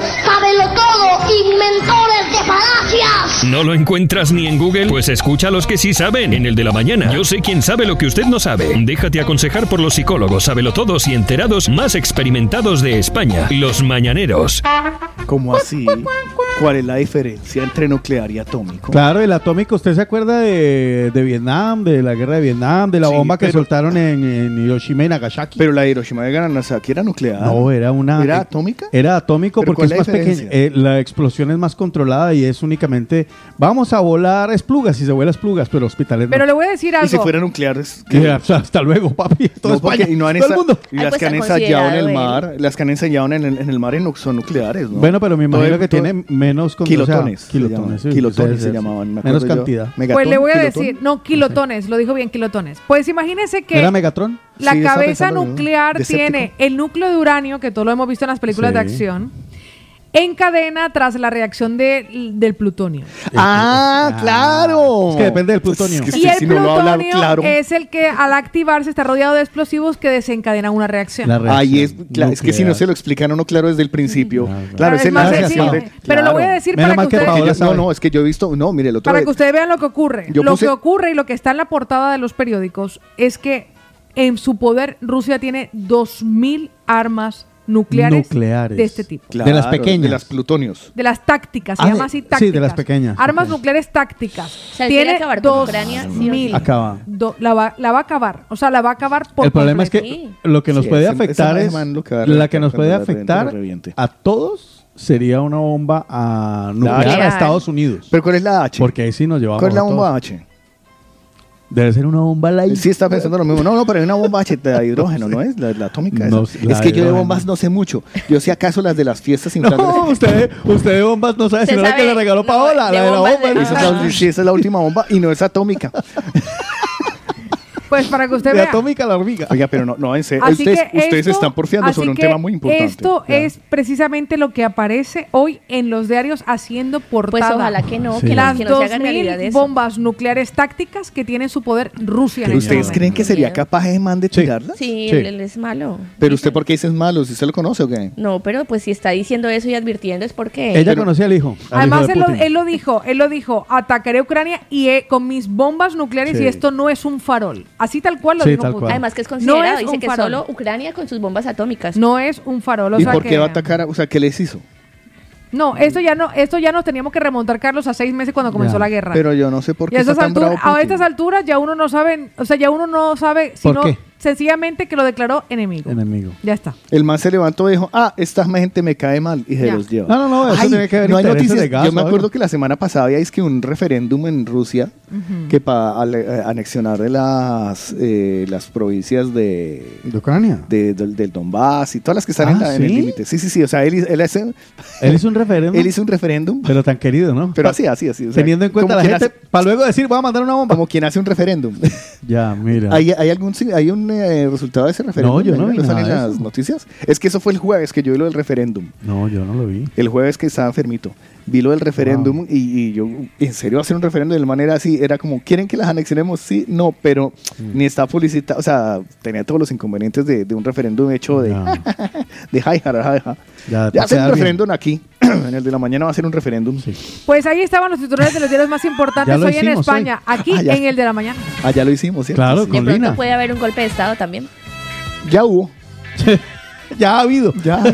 todo, inventores de falacias. ¿No lo encuentras ni en Google? Pues escucha a los que sí saben, en el de la mañana. Yo sé quién sabe lo que usted no sabe. Déjate aconsejar por los psicólogos, sabelotodos y más experimentados de España, los mañaneros. ¿Cómo así? ¿Cuál es la diferencia entre nuclear y atómico? Claro, el atómico, ¿usted se acuerda de, de Vietnam, de la guerra de Vietnam, de la Sí, bomba que pero- soltaron en, en Hiroshima y Nagasaki? Pero la de Hiroshima y Nagasaki era nuclear. no, era una... ¿Era atómica? Era atómico ¿Pero porque cuál es más diferencia? Eh, la explosión es más controlada y es únicamente... Vamos a volar esplugas, si se vuela esplugas, pero hospitales Pero no. le voy a decir Y si algo. fuera nuclear, es Que, o sea, hasta luego, papi. Todo No, España, y no han todo el ensa- mundo. y Ay, las pues que han han ensayado en el mar, las que han ensayado en el, en el mar no son nucleares, ¿no? Bueno, pero me Todo imagino el- que todo- tiene menos... con- kilotones. o sea, se llaman. kilotones, sí, kilotones se llamaban. me Menos yo. cantidad. Megatón, Pues le voy a kilotón. decir, no, kilotones, lo dijo bien, kilotones. Pues imagínese que ¿Era Megatron? la Sí, cabeza nuclear tiene el núcleo de uranio, que todo lo hemos visto en las películas de acción, en cadena tras la reacción de- del plutonio. Ah, claro. Es que depende del plutonio. Es que Y el si no plutonio claro. es el que al activarse está rodeado de explosivos que desencadenan una reacción. La reacción Ahí es, claro, es que si no se lo explicaron no claro desde el principio. Claro, Claro, es es la reacción de- Pero lo voy a claro. decir Menos para que, ustedes, Yo- no, no, es que yo he visto, no, mire, el otro para vez- que ustedes vean lo que ocurre. Yo lo puse- que ocurre y lo que está en la portada de los periódicos es que en su poder Rusia tiene 2.000 armas nucleares, Nucleares. de este tipo. de las pequeñas. De las plutonios. De las tácticas, se Ah, llama así sí, tácticas. de las pequeñas. Armas nucleares tácticas. sea, tiene acabar con dos Ucrania, mil. sí. Acaba. Do- la, va, la va a acabar. O sea, la va a acabar por el problema es que Sí. lo que nos Sí, puede ese- afectar ese es que la que nos puede afectar a todos sería una bomba a nuclear a. Estados Unidos. Pero ¿cuál es la H? Porque ahí sí nos llevamos ¿Cuál es la a bomba todos. H? Debe ser una bomba light. Sí, está pensando lo mismo. No, no, pero hay una bomba de hidrógeno, ¿no es? La, la atómica. No, esa. la es que yo de bombas no sé mucho. Yo sé acaso las de las fiestas No, inflables. usted, usted de bombas no sabe, sino la que sabe, le regaló no, Paola, de la de la bomba. de- Esa es la, sí, esa es la última bomba y no es atómica. Pues para que usted De vea. atómica la hormiga. Oiga, pero no, no en serio. Así Ustedes, que ustedes esto- están porfiando así sobre un que tema muy importante. Esto Ya. es precisamente lo que aparece hoy en los diarios haciendo Pues portada. ojalá que no, Sí. que, Las que no se haga realidad 2.000 eso. bombas nucleares tácticas que tiene en su poder Rusia. en este ¿Ustedes creen que sería capaz de man de Sí. tirarlas? Sí, Sí. Él, él es malo. Pero usted, ¿por qué dice es malo? ¿Si usted lo conoce o qué? No, pero pues si está diciendo eso y advirtiendo es porque... Ella Pero- conocía al hijo. al Además, hijo él lo, él lo dijo, él lo dijo, atacaré a Ucrania y eh, con mis bombas nucleares Sí. y esto no es un farol. Así tal cual lo Sí, dijo Putin. cual. Además que es considerado, es dice que farol. solo Ucrania con sus bombas atómicas. No es un farol. o ¿Y sea por que- qué va a atacar? a- o sea, ¿qué les hizo? No, esto ya no, esto ya nos teníamos que remontar, Carlos, a seis meses cuando comenzó Ya. la guerra. Pero yo no sé por y qué a está estas tan bravo alturas, a Putin. estas alturas ya uno no sabe, o sea, ya uno no sabe si ¿Por no, qué? Sencillamente que lo declaró enemigo. Enemigo. Ya está. El man se levantó y dijo, ah, esta gente me cae mal y se Ya. los lleva. No, no, no, eso Ay, tiene que haber no hay intereses noticias. de gas Yo me acuerdo que la semana pasada había es que un referéndum en Rusia que para anexionar de las, eh, las provincias de, ¿De Ucrania? de- del, del Donbass y todas las que están Ah, en, la- en el ¿sí? límite. Sí, sí, sí. O sea, él, él, hace- Él hizo un referéndum. él hizo un referéndum, Pero tan querido, ¿no? pero así, así, así. o sea, Teniendo en cuenta la quien gente, hace- para luego decir, voy a mandar una bomba. como quien hace un referéndum. Ya, mira. ¿Hay, hay algún sí, hay un eh, resultado de ese referéndum? No, yo no vi salen nada de las eso. noticias? Es que eso fue el jueves que yo vi lo del referéndum. No, yo no lo vi. El jueves que estaba enfermito. Vi lo del referéndum y, y yo, ¿en serio hacer un referéndum de manera así? Era como, ¿quieren que las anexionemos? Sí, no, pero Mm. ni está publicitado. O sea, tenía todos los inconvenientes de, de un referéndum hecho de, Ya. de jai, ja. Ya, Ya hacer un bien. referéndum aquí. en el de la mañana va a ser un referéndum. Pues ahí estaban los titulares de los diarios más importantes hoy en España. Aquí Ah, en el de la mañana. Ah, ya lo hicimos, ¿cierto? Claro, De con pronto Lina. puede haber un golpe de estado también. Ya hubo. Ya ha habido. Ya.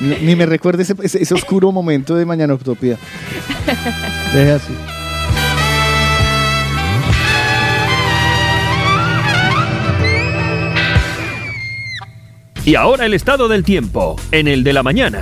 Ni, ni me recuerdo ese, ese- ese oscuro momento de Mañana Utopía. Deje así. Y ahora el estado del tiempo, en el de la mañana.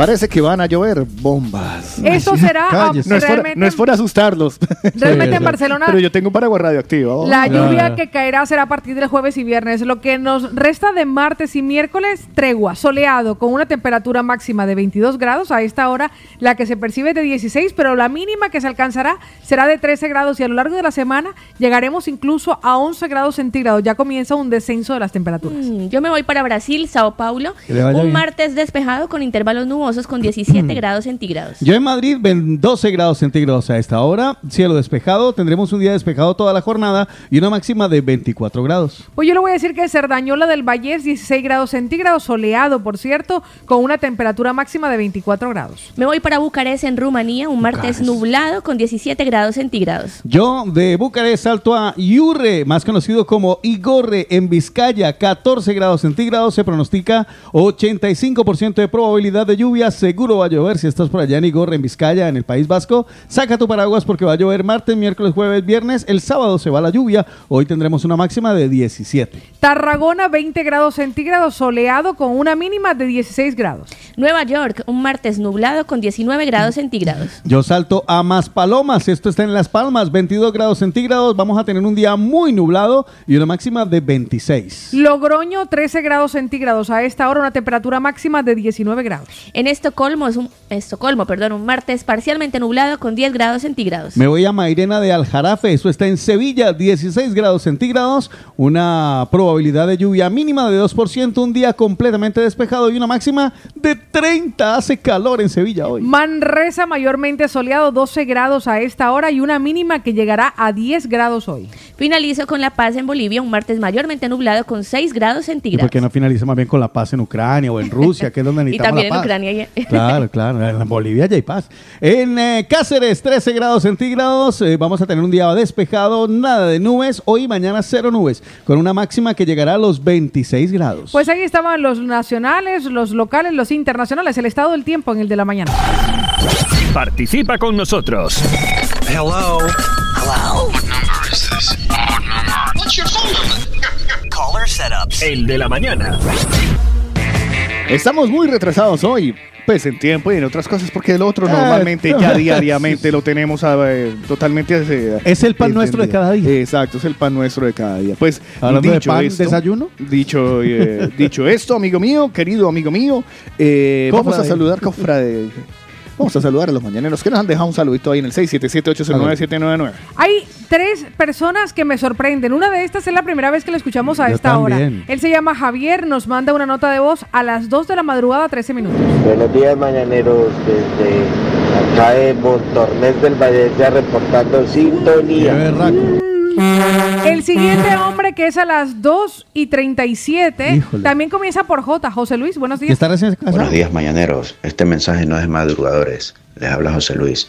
Parece que van a llover bombas. Eso será ah, cállese. No es, por, realmente, no es por asustarlos. realmente Sí, en. Barcelona. Pero yo tengo un paraguas radioactivo. La Ya, lluvia ya. que caerá será a partir del jueves y viernes. Lo que nos resta de martes y miércoles, tregua, soleado, con una temperatura máxima de 22 grados. A esta hora, la que se percibe es de 16, pero la mínima que se alcanzará será de 13 grados. Y a lo largo de la semana llegaremos incluso a 11 grados centígrados. Ya comienza un descenso de las temperaturas. Mm, Yo me voy para Brasil, Sao Paulo. Un bien. martes despejado con intervalos nubosos con 17 grados centígrados. Yo en Madrid, ven 12 grados centígrados a esta hora, cielo despejado, tendremos un día despejado toda la jornada y una máxima de 24 grados. Pues yo le voy a decir que Cerdañola del Valle es 16 grados centígrados, soleado, por cierto, con una temperatura máxima de 24 grados. Me voy para Bucarest, en Rumanía, un martes Bucarest. nublado con 17 grados centígrados. Yo de Bucarest salto a Iurre, más conocido como Igorre, en Vizcaya, 14 grados centígrados, se pronostica 85% de probabilidad de lluvia, seguro va a llover si estás por allá en Igorre, en Vizcaya, en el País Vasco. Saca tu paraguas porque va a llover martes, miércoles, jueves, viernes, el sábado se va la lluvia, hoy tendremos una máxima de 17. Tarragona 20 grados centígrados, soleado con una mínima de 16 grados. Nueva York, un martes nublado con 19 grados centígrados. Yo salto a Maspalomas, esto está en Las Palmas, 22 grados centígrados, vamos a tener un día muy nublado y una máxima de 26. Logroño 13 grados centígrados, a esta hora una temperatura máxima de 19 grados. En Estocolmo, es un, Estocolmo perdón, un martes parcialmente nublado con 10 grados centígrados. Me voy a Mairena de Aljarafe, eso está en Sevilla, 16 grados centígrados, una probabilidad de lluvia mínima de 2%, un día completamente despejado y una máxima de 30. Hace calor en Sevilla hoy. Manresa mayormente soleado 12 grados a esta hora y una mínima que llegará a 10 grados hoy. Finalizo con La Paz en Bolivia, un martes mayormente nublado con 6 grados ¿Y centígrados. por qué no finaliza más bien con la paz en Ucrania o en Rusia, que es donde Y necesitamos también en la paz? Ucrania. Claro, claro, en Bolivia ya hay paz. En eh, Cáceres, 13 grados centígrados, eh, vamos a tener un día despejado, nada de nubes, hoy y mañana cero nubes, con una máxima que llegará a los 26 grados. Pues ahí estaban los nacionales, los locales, los internacionales, el estado del tiempo en el de la mañana. Participa con nosotros. Hello. Hello. What number is this? What number? What's your phone number? Caller setups. El de la mañana. Estamos muy retrasados hoy, pues en tiempo y en otras cosas, porque el otro Eh, normalmente ya diariamente lo tenemos eh, totalmente... eh, Es el pan nuestro de cada día. Exacto, es el pan nuestro de cada día. Pues Hablando de dicho pan, esto, desayuno. Dicho, eh, dicho esto, amigo mío, querido amigo mío, eh, vamos a saludar, cofrade. Vamos a saludar a los mañaneros que nos han dejado un saludito ahí en el 677-809-799. Hay tres personas que me sorprenden. Una de estas es la primera vez que la escuchamos a Yo esta hora. Él se llama Javier, nos manda una nota de voz a las 2 de la madrugada, 13 minutos. Buenos días, mañaneros, desde acá de Montornés del Valencia reportando sintonía. El siguiente hombre que es a las 2 y 37 Híjole. también comienza por J. José Luis, buenos días. Buenos días, mañaneros. Este mensaje no es de madrugadores. Les habla José Luis.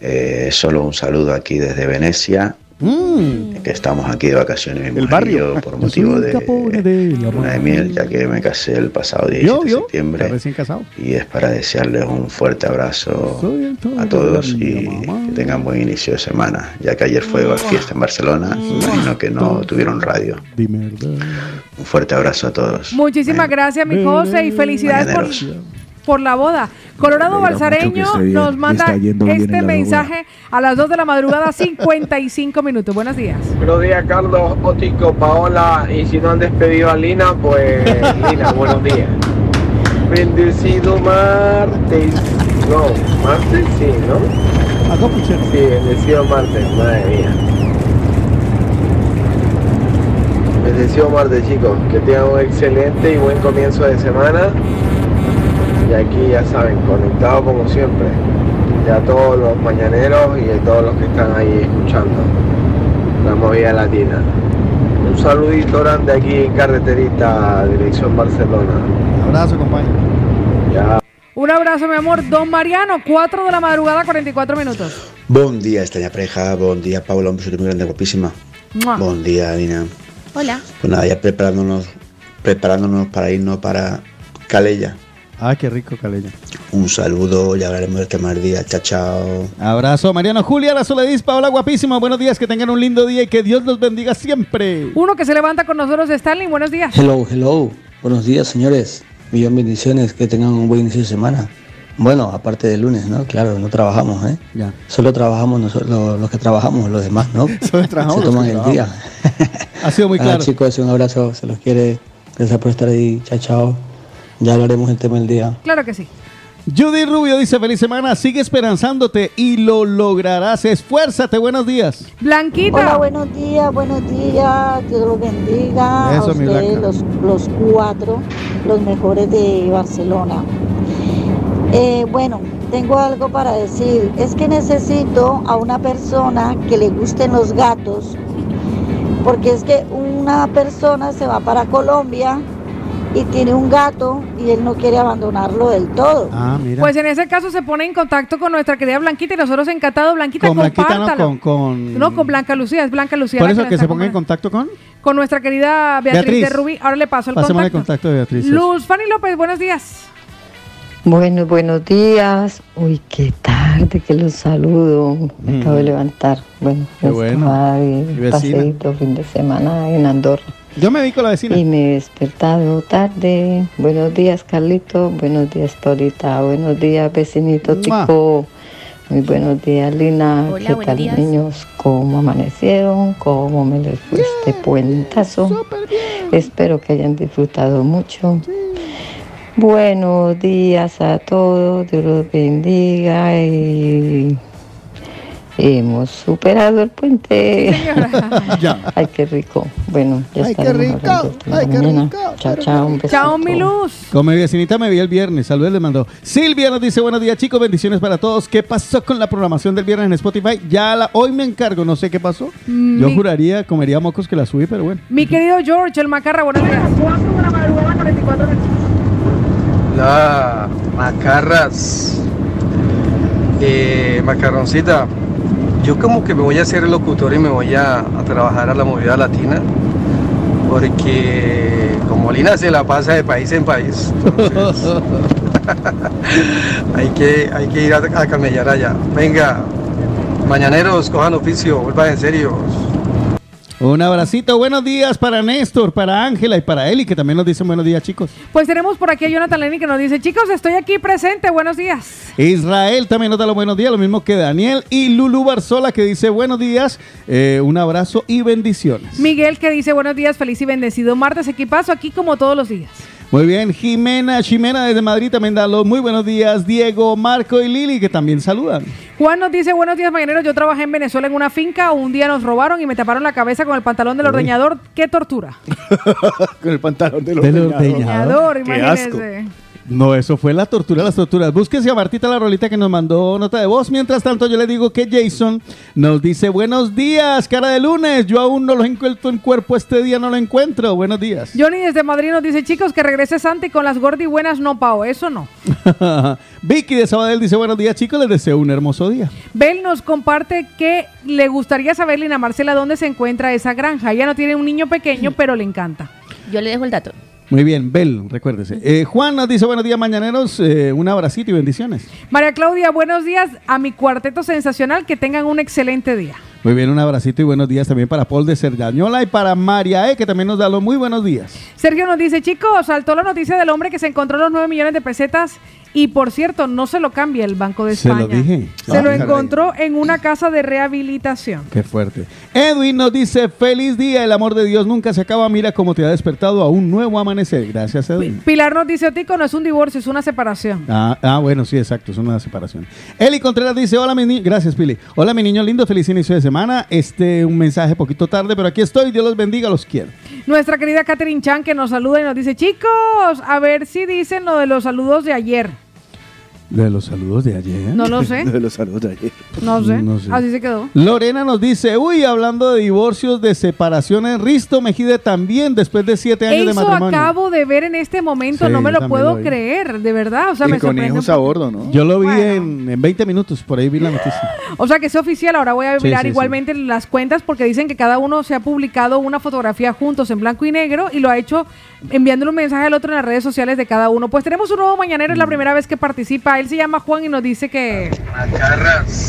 Eh, solo un saludo aquí desde Venecia Que estamos aquí de vacaciones, mi El barrio. por motivo de luna de miel, ya que me casé el pasado 17 Yo, de yo, septiembre. recién casado. Y es para desearles un fuerte abrazo a todos y que tengan buen inicio de semana, ya que ayer fue fiesta en Barcelona, imagino que no tuvieron radio. Un fuerte abrazo a todos. Muchísimas gracias, mi José, y felicidades Mañaneros. por la boda. Colorado Balsareño nos manda este mensaje a las 2 de la madrugada, 55 minutos. Buenos días. Buenos días, Carlos, Otico, Paola. Y si no han despedido a Lina, pues Lina, buenos días. Bendecido martes. No, martes sí, ¿no? Sí, bendecido martes, madre mía. Bendecido martes, chicos. Que tengan un excelente y buen comienzo de semana. Y aquí ya saben, conectado como siempre. Y a todos los mañaneros y a todos los que están ahí escuchando la movida latina. Un saludito grande aquí en carreterita, dirección Barcelona. Abrazo, compañero. Ya. Un abrazo, mi amor. Don Mariano, 4 de la madrugada, 44 minutos. Buen día, extraña pareja. Buen día, Paula. Un beso muy grande, guapísima. Mua. Buen día, Dina. Hola. Pues nada, ya preparándonos, preparándonos para irnos para Calella. Ah, qué rico, Caleño. Un saludo, ya hablaremos del tema del día. Chao, chao. Abrazo, Mariano Julia, la Soledad, Paola, guapísimo. Buenos días, que tengan un lindo día y que Dios los bendiga siempre. Uno que se levanta con nosotros, Stanley. Buenos días. Hello, hello. Buenos días, señores. Millón bendiciones. Que tengan un buen inicio de semana. Bueno, aparte del lunes, ¿no? Claro, no trabajamos, ¿eh? Ya. Solo trabajamos nosotros, los, los que trabajamos, los demás, ¿no? Solo trabajamos Se los toman que el día. Ha sido muy Ah, claro. chicos, un abrazo. Se los quiere. Gracias por estar ahí. Chao, chao. Ya hablaremos del tema del día. Claro que sí. Judy Rubio dice, feliz semana, sigue esperanzándote y lo lograrás. Esfuérzate, buenos días. Blanquita. Hola, buenos días, buenos días. Dios los bendiga. Eso, a mi ustedes, Blanca. los, los cuatro, los mejores de Barcelona. Eh, bueno, tengo algo para decir. Es que necesito a una persona que le gusten los gatos. Porque es que una persona se va para Colombia y tiene un gato y él no quiere abandonarlo del todo. Ah, mira. Pues en ese caso se pone en contacto con nuestra querida Blanquita y nosotros encantados. Blanquita, con Blanquita, no, con... con... No, con Blanca Lucía, es Blanca Lucía. Por eso que está se ponga en con- contacto con... Con nuestra querida Beatriz, Beatriz. de Rubí. Ahora le paso el Pasemos el contacto. contacto de Beatriz. Luz Fanny López, buenos días. Bueno, buenos días. Uy, qué tarde que los saludo. Me acabo de levantar. Bueno, Mm. Qué bueno. paseíto fin de semana en Andorra. Yo me vi con la vecina. Y me he despertado tarde. Buenos días, Carlito. Buenos días, Paulita. Buenos días, vecinito. Tico. Muy buenos días, Lina. Hola, ¿Qué tal, días. niños? ¿Cómo amanecieron? ¿Cómo me les fue este puentazo? Espero que hayan disfrutado mucho. Buenos días a todos, Dios los bendiga y hemos superado el puente. Ya. Ay, qué rico. Bueno, ya Ay, qué rico, ay, la qué mañana. rico, Chao, chao, un besito. Chao, mi Luz. Con mi vecinita me vi el viernes. Saludos les mandó. Silvia nos dice buenos días chicos, bendiciones para todos. ¿Qué pasó con la programación del viernes en Spotify? Ya la, hoy me encargo, no sé qué pasó. Mm, Yo mi- juraría, comería mocos que la subí, pero bueno. Mi querido George, el Macarra, buenos días. La Macarras. Eh, macarroncita. Yo como que me voy a hacer locutor y me voy a, a trabajar a la movida latina. Porque como Lina se la pasa de país en país. hay, que, hay que ir a, a camellar allá. Venga, mañaneros, cojan oficio, vuelvan en serio. Un abracito, buenos días para Néstor, para Ángela y para Eli, que también nos dicen buenos días chicos. Pues tenemos por aquí a Jonathan Lenny que nos dice, chicos, estoy aquí presente, buenos días. Israel también nos da los buenos días, lo mismo que Daniel y Lulu Barzola que dice buenos días, eh, un abrazo y bendiciones. Miguel que dice, buenos días, feliz y bendecido martes, equipazo aquí como todos los días. Muy bien, Jimena, Jimena desde Madrid también da los muy buenos días, Diego, Marco y Lili que también saludan. Juan nos dice, buenos días, mañaneros, yo trabajé en Venezuela en una finca, un día nos robaron y me taparon la cabeza con el pantalón del Uy. ordeñador, qué tortura. Con el pantalón del Del ordeñador. ordeñador. Qué imagínese. asco. No, eso fue la tortura, las torturas. Búsquese a Martita la rolita que nos mandó nota de voz. Mientras tanto, yo le digo que Jason nos dice: Buenos días, cara de lunes. Yo aún no lo encuentro en cuerpo. Este día no lo encuentro. Buenos días. Johnny desde Madrid nos dice, chicos, que regrese Santi con las gordi buenas, no pao. Eso no. Vicky de Sabadell dice: Buenos días, chicos. Les deseo un hermoso día. Bel nos comparte que le gustaría saber, Lina Marcela, dónde se encuentra esa granja. Ella no tiene un niño pequeño, pero le encanta. Yo le dejo el dato. Muy bien, Bel, recuérdese. Eh, Juan nos dice: Buenos días, mañaneros. eh, un abracito y bendiciones. María Claudia, buenos días a mi cuarteto sensacional. Que tengan un excelente día. Muy bien, un abracito y buenos días también para Paul de Cerdañola y para María E, que también nos da los muy buenos días. Sergio nos dice, chicos, saltó la noticia del hombre que se encontró los 9 millones de pesetas y por cierto, no se lo cambia el Banco de Se España. lo dije. Se Ah, lo caray. encontró en una casa de rehabilitación. Qué fuerte. Edwin nos dice, feliz día, el amor de Dios nunca se acaba, mira cómo te ha despertado a un nuevo amanecer. Gracias, Edwin. Pilar nos dice, Otico, no es un divorcio, es una separación. Ah, ah, bueno, sí, exacto, es una separación. Eli Contreras dice, hola mi niño, gracias Pili. Hola mi niño lindo, feliz inicio de semana. Este, un mensaje poquito tarde, pero aquí estoy, Dios los bendiga, los quiero. Nuestra querida Catherine Chan que nos saluda y nos dice, chicos, a ver si dicen lo de los saludos de ayer. De los saludos de ayer. No lo sé. De los saludos de ayer. No sé. No sé. Así se quedó. Lorena nos dice, uy, hablando de divorcios, de separaciones, Risto Mejide también, después de siete años de Eso matrimonio. acabo de ver en este momento, Sí, no me lo puedo lo creer, de verdad. O sea, y me con hijos a bordo, ¿no? Yo lo vi en, en 20 minutos, por ahí vi la noticia. O sea que es oficial, ahora voy a Sí, mirar sí, igualmente las cuentas porque dicen que cada uno se ha publicado una fotografía juntos en blanco y negro y lo ha hecho enviándole un mensaje al otro en las redes sociales de cada uno. Pues tenemos un nuevo mañanero, Mm. es la primera vez que participa. Él se llama Juan y nos dice que...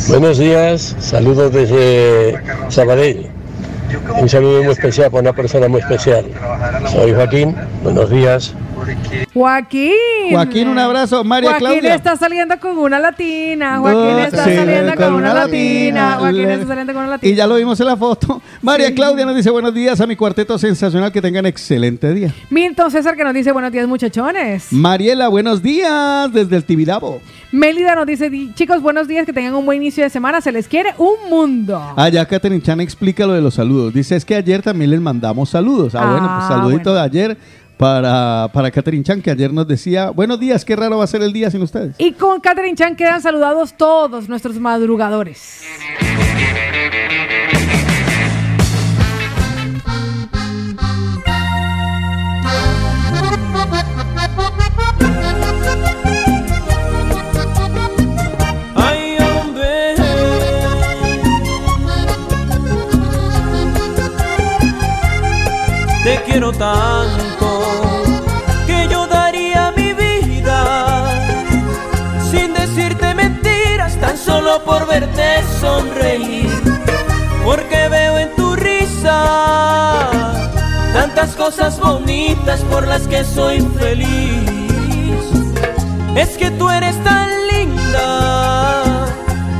Buenos días, saludos desde Sabadell. Un saludo muy especial para una persona muy especial. Soy Joaquín, buenos días. Joaquín. Joaquín, un abrazo. María Joaquín Claudia. está saliendo con una latina. Joaquín No, está sí, saliendo con, una latina. Joaquín Le- está saliendo con una latina. Y ya lo vimos en la foto. María Claudia nos dice buenos días a mi cuarteto sensacional, que tengan excelente día. Milton César que nos dice buenos días muchachones. Mariela, buenos días desde el Tibidabo. Mélida nos dice, "Di- chicos, buenos días, que tengan un buen inicio de semana. Se les quiere un mundo. Allá Catherine Chan explica lo de los saludos. Dice, es que ayer también les mandamos saludos. Ah, Ah, bueno, pues saludito de ayer para, para Catherine Chan, que ayer nos decía, buenos días, qué raro va a ser el día sin ustedes. Y con Catherine Chan quedan saludados todos nuestros madrugadores. Te quiero tanto que yo daría mi vida sin decirte mentiras, tan solo por verte sonreír. Porque veo en tu risa tantas cosas bonitas por las que soy feliz. Es que tú eres tan linda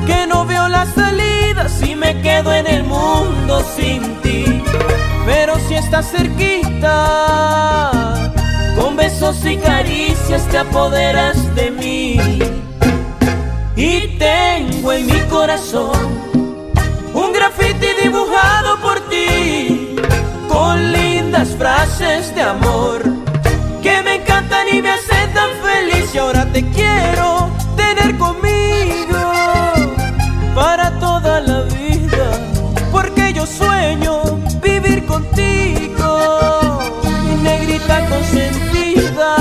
que no veo las salidas y me quedo en el mundo sin ti. Pero si estás cerquita, con besos y caricias te apoderas de mí. Y tengo en mi corazón un grafiti dibujado por ti, con lindas frases de amor que me encantan y me hacen tan feliz. Y ahora te quiero tener conmigo consentida.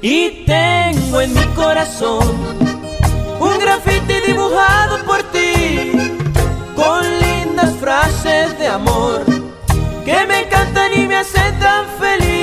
Y tengo en mi corazón un grafiti dibujado por ti, con lindas frases de amor que me encantan y me hacen tan feliz.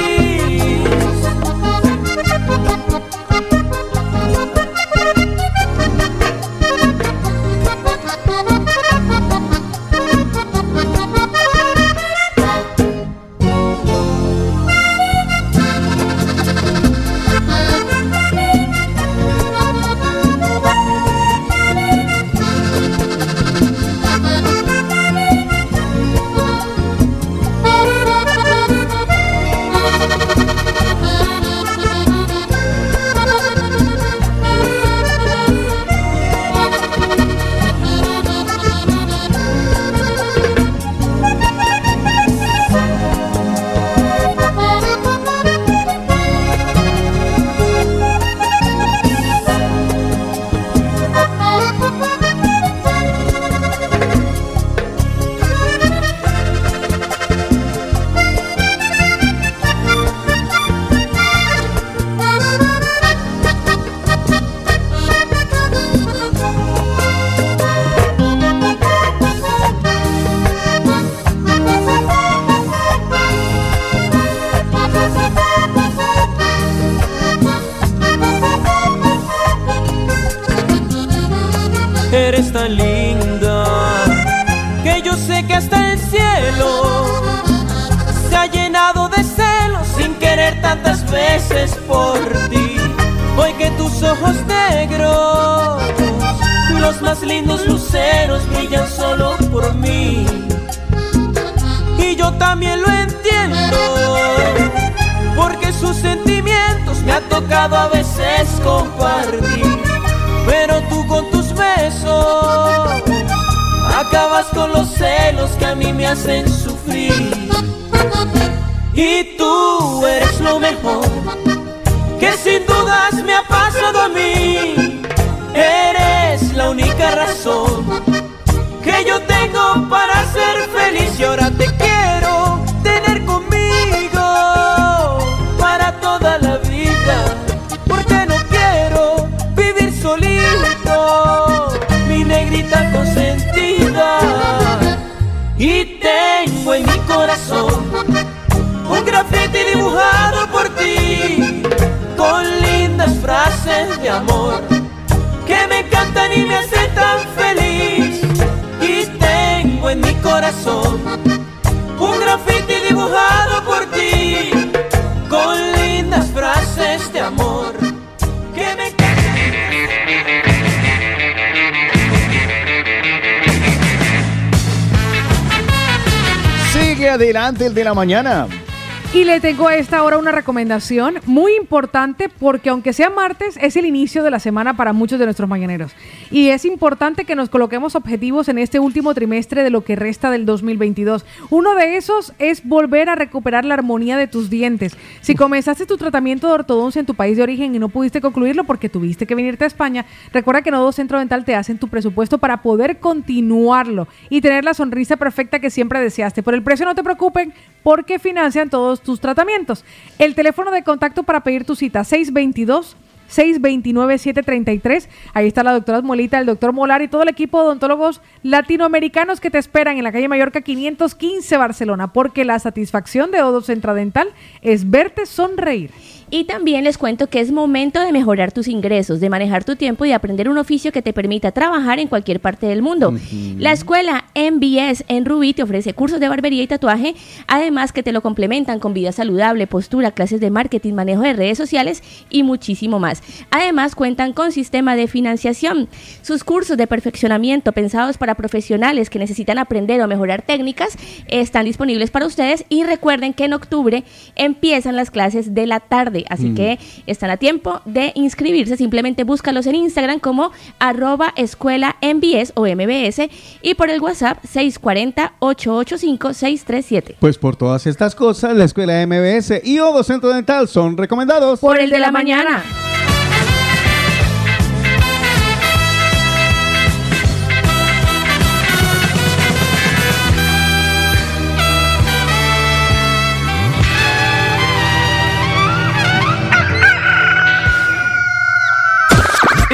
Eres tan linda que yo sé que hasta el cielo se ha llenado de celos sin querer tantas veces por ti. Hoy que tus ojos negros, los más lindos luceros, brillan solo por mí. Y yo también lo entiendo, porque sus sentimientos me ha tocado a veces con los celos que a mí me hacen sufrir. Y tú eres lo mejor que sin dudas me ha pasado a mí. Eres la única razón frases de amor que me encantan y me hacen tan feliz. Y tengo en mi corazón un grafiti dibujado por ti con lindas frases de amor que me Sigue adelante el de la mañana. Y le tengo a esta hora una recomendación muy importante porque aunque sea martes, es el inicio de la semana para muchos de nuestros mañaneros. Y es importante que nos coloquemos objetivos en este último trimestre de lo que resta del 2022. Uno de esos es volver a recuperar la armonía de tus dientes. Si comenzaste tu tratamiento de ortodoncia en tu país de origen y no pudiste concluirlo porque tuviste que venirte a España, recuerda que Nodo Centro Dental te hacen tu presupuesto para poder continuarlo y tener la sonrisa perfecta que siempre deseaste. Por el precio no te preocupen porque financian todos tus tratamientos. El teléfono de contacto para pedir tu cita 622 629-733. Ahí está la doctora Molita, el doctor Molar y todo el equipo de odontólogos latinoamericanos que te esperan en la calle Mallorca 515 Barcelona, porque la satisfacción de Odo Centra Dental es verte sonreír. Y también les cuento que es momento de mejorar tus ingresos, de manejar tu tiempo y de aprender un oficio que te permita trabajar en cualquier parte del mundo. La escuela MBS en Rubí te ofrece cursos de barbería y tatuaje, además que te lo complementan con vida saludable, postura, clases de marketing, manejo de redes sociales y muchísimo más. Además cuentan con sistema de financiación. Sus cursos de perfeccionamiento pensados para profesionales que necesitan aprender o mejorar técnicas están disponibles para ustedes y recuerden que en octubre empiezan las clases de la tarde así Mm. que están a tiempo de inscribirse. Simplemente búscalos en Instagram como arroba escuela MBS o MBS y por el WhatsApp 640-885-637. Pues por todas estas cosas, la escuela MBS y Odo Centro Dental son recomendados. Por el de la mañana.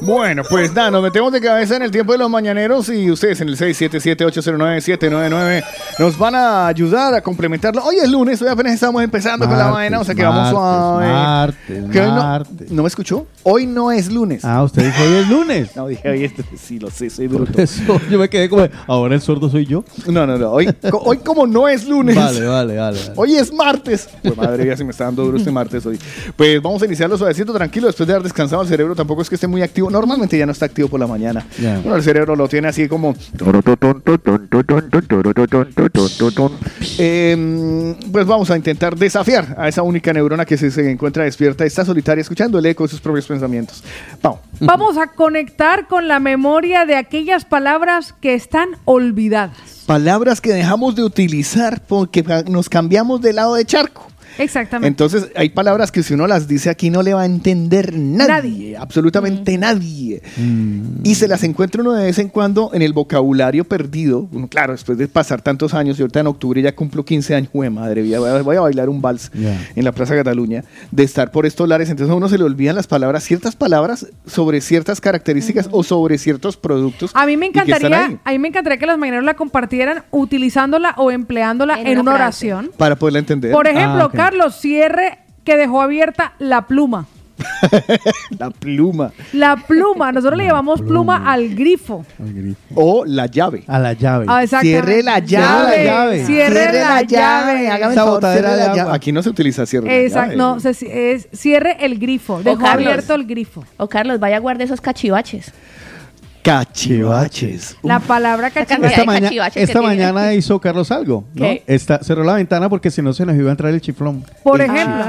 Bueno, pues nada, nos metemos de cabeza en el tiempo de los mañaneros y ustedes en el 677-809-799 nos van a ayudar a complementarlo. Hoy es lunes, hoy apenas estamos empezando con la Martes, vaina, o sea que vamos suave. martes, Que hoy no- martes. no, me escuchó? Hoy no es lunes. Ah, usted dijo hoy es lunes. No, dije hoy es sí, lo sé, soy bruto. eso yo me quedé como, ahora el sordo soy yo. No, no, no, hoy, co- hoy como no es lunes. Vale, vale, vale. vale. Hoy es martes. Pues madre mía, se me está dando duro este martes hoy. Pues vamos a iniciarlo suavecito, tranquilo, después de haber descansado el cerebro tampoco es que esté muy activo. Normalmente ya no está activo por la mañana. Bueno, el cerebro lo tiene así como... Eh, pues vamos a intentar desafiar a esa única neurona que se, se encuentra despierta, está solitaria, escuchando el eco de sus propios pensamientos. Vamos. Vamos a conectar con la memoria de aquellas palabras que están olvidadas. Palabras que dejamos de utilizar porque nos cambiamos de lado de charco. Exactamente. Entonces, hay palabras que si uno las dice aquí no le va a entender nadie, Nadie. absolutamente nadie. Y se las encuentra uno de vez en cuando en el vocabulario perdido. Uno, claro, después de pasar tantos años, y ahorita en octubre ya cumplo 15 años, madre, voy a, voy a bailar un vals en la Plaza Cataluña, de estar por estos lares, entonces a uno se le olvidan las palabras, ciertas palabras sobre ciertas características o sobre ciertos productos. A mí me encantaría, a mí me encantaría que los mañaneros la compartieran utilizándola o empleándola en, En una oración. Para poderla entender. Por ejemplo, Ah. Carlos, cierre que dejó abierta la pluma. La pluma. La pluma, nosotros le llamamos pluma al grifo. O la llave. A la llave. Ah. Cierre la llave. Cierre la llave. Cierre la llave. Hágame el Esa favor, botadera de la llave. Aquí no se utiliza cierre Exacto, llave. no, se- es cierre el grifo. Dejó abierto el grifo. O Carlos, vaya a guardar esos cachivaches. Cachivaches. La palabra cachivache. Esta, maña- cachivaches que esta tiene. mañana hizo Carlos algo, ¿no? ¿Qué? Esta, cerró la ventana porque si no se nos iba a entrar el chiflón. Por ejemplo.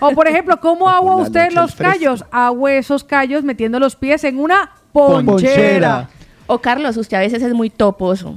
O por ejemplo, ¿cómo agua usted los callos? Agua esos callos metiendo los pies en una ponchera. O Carlos, usted a veces es muy toposo.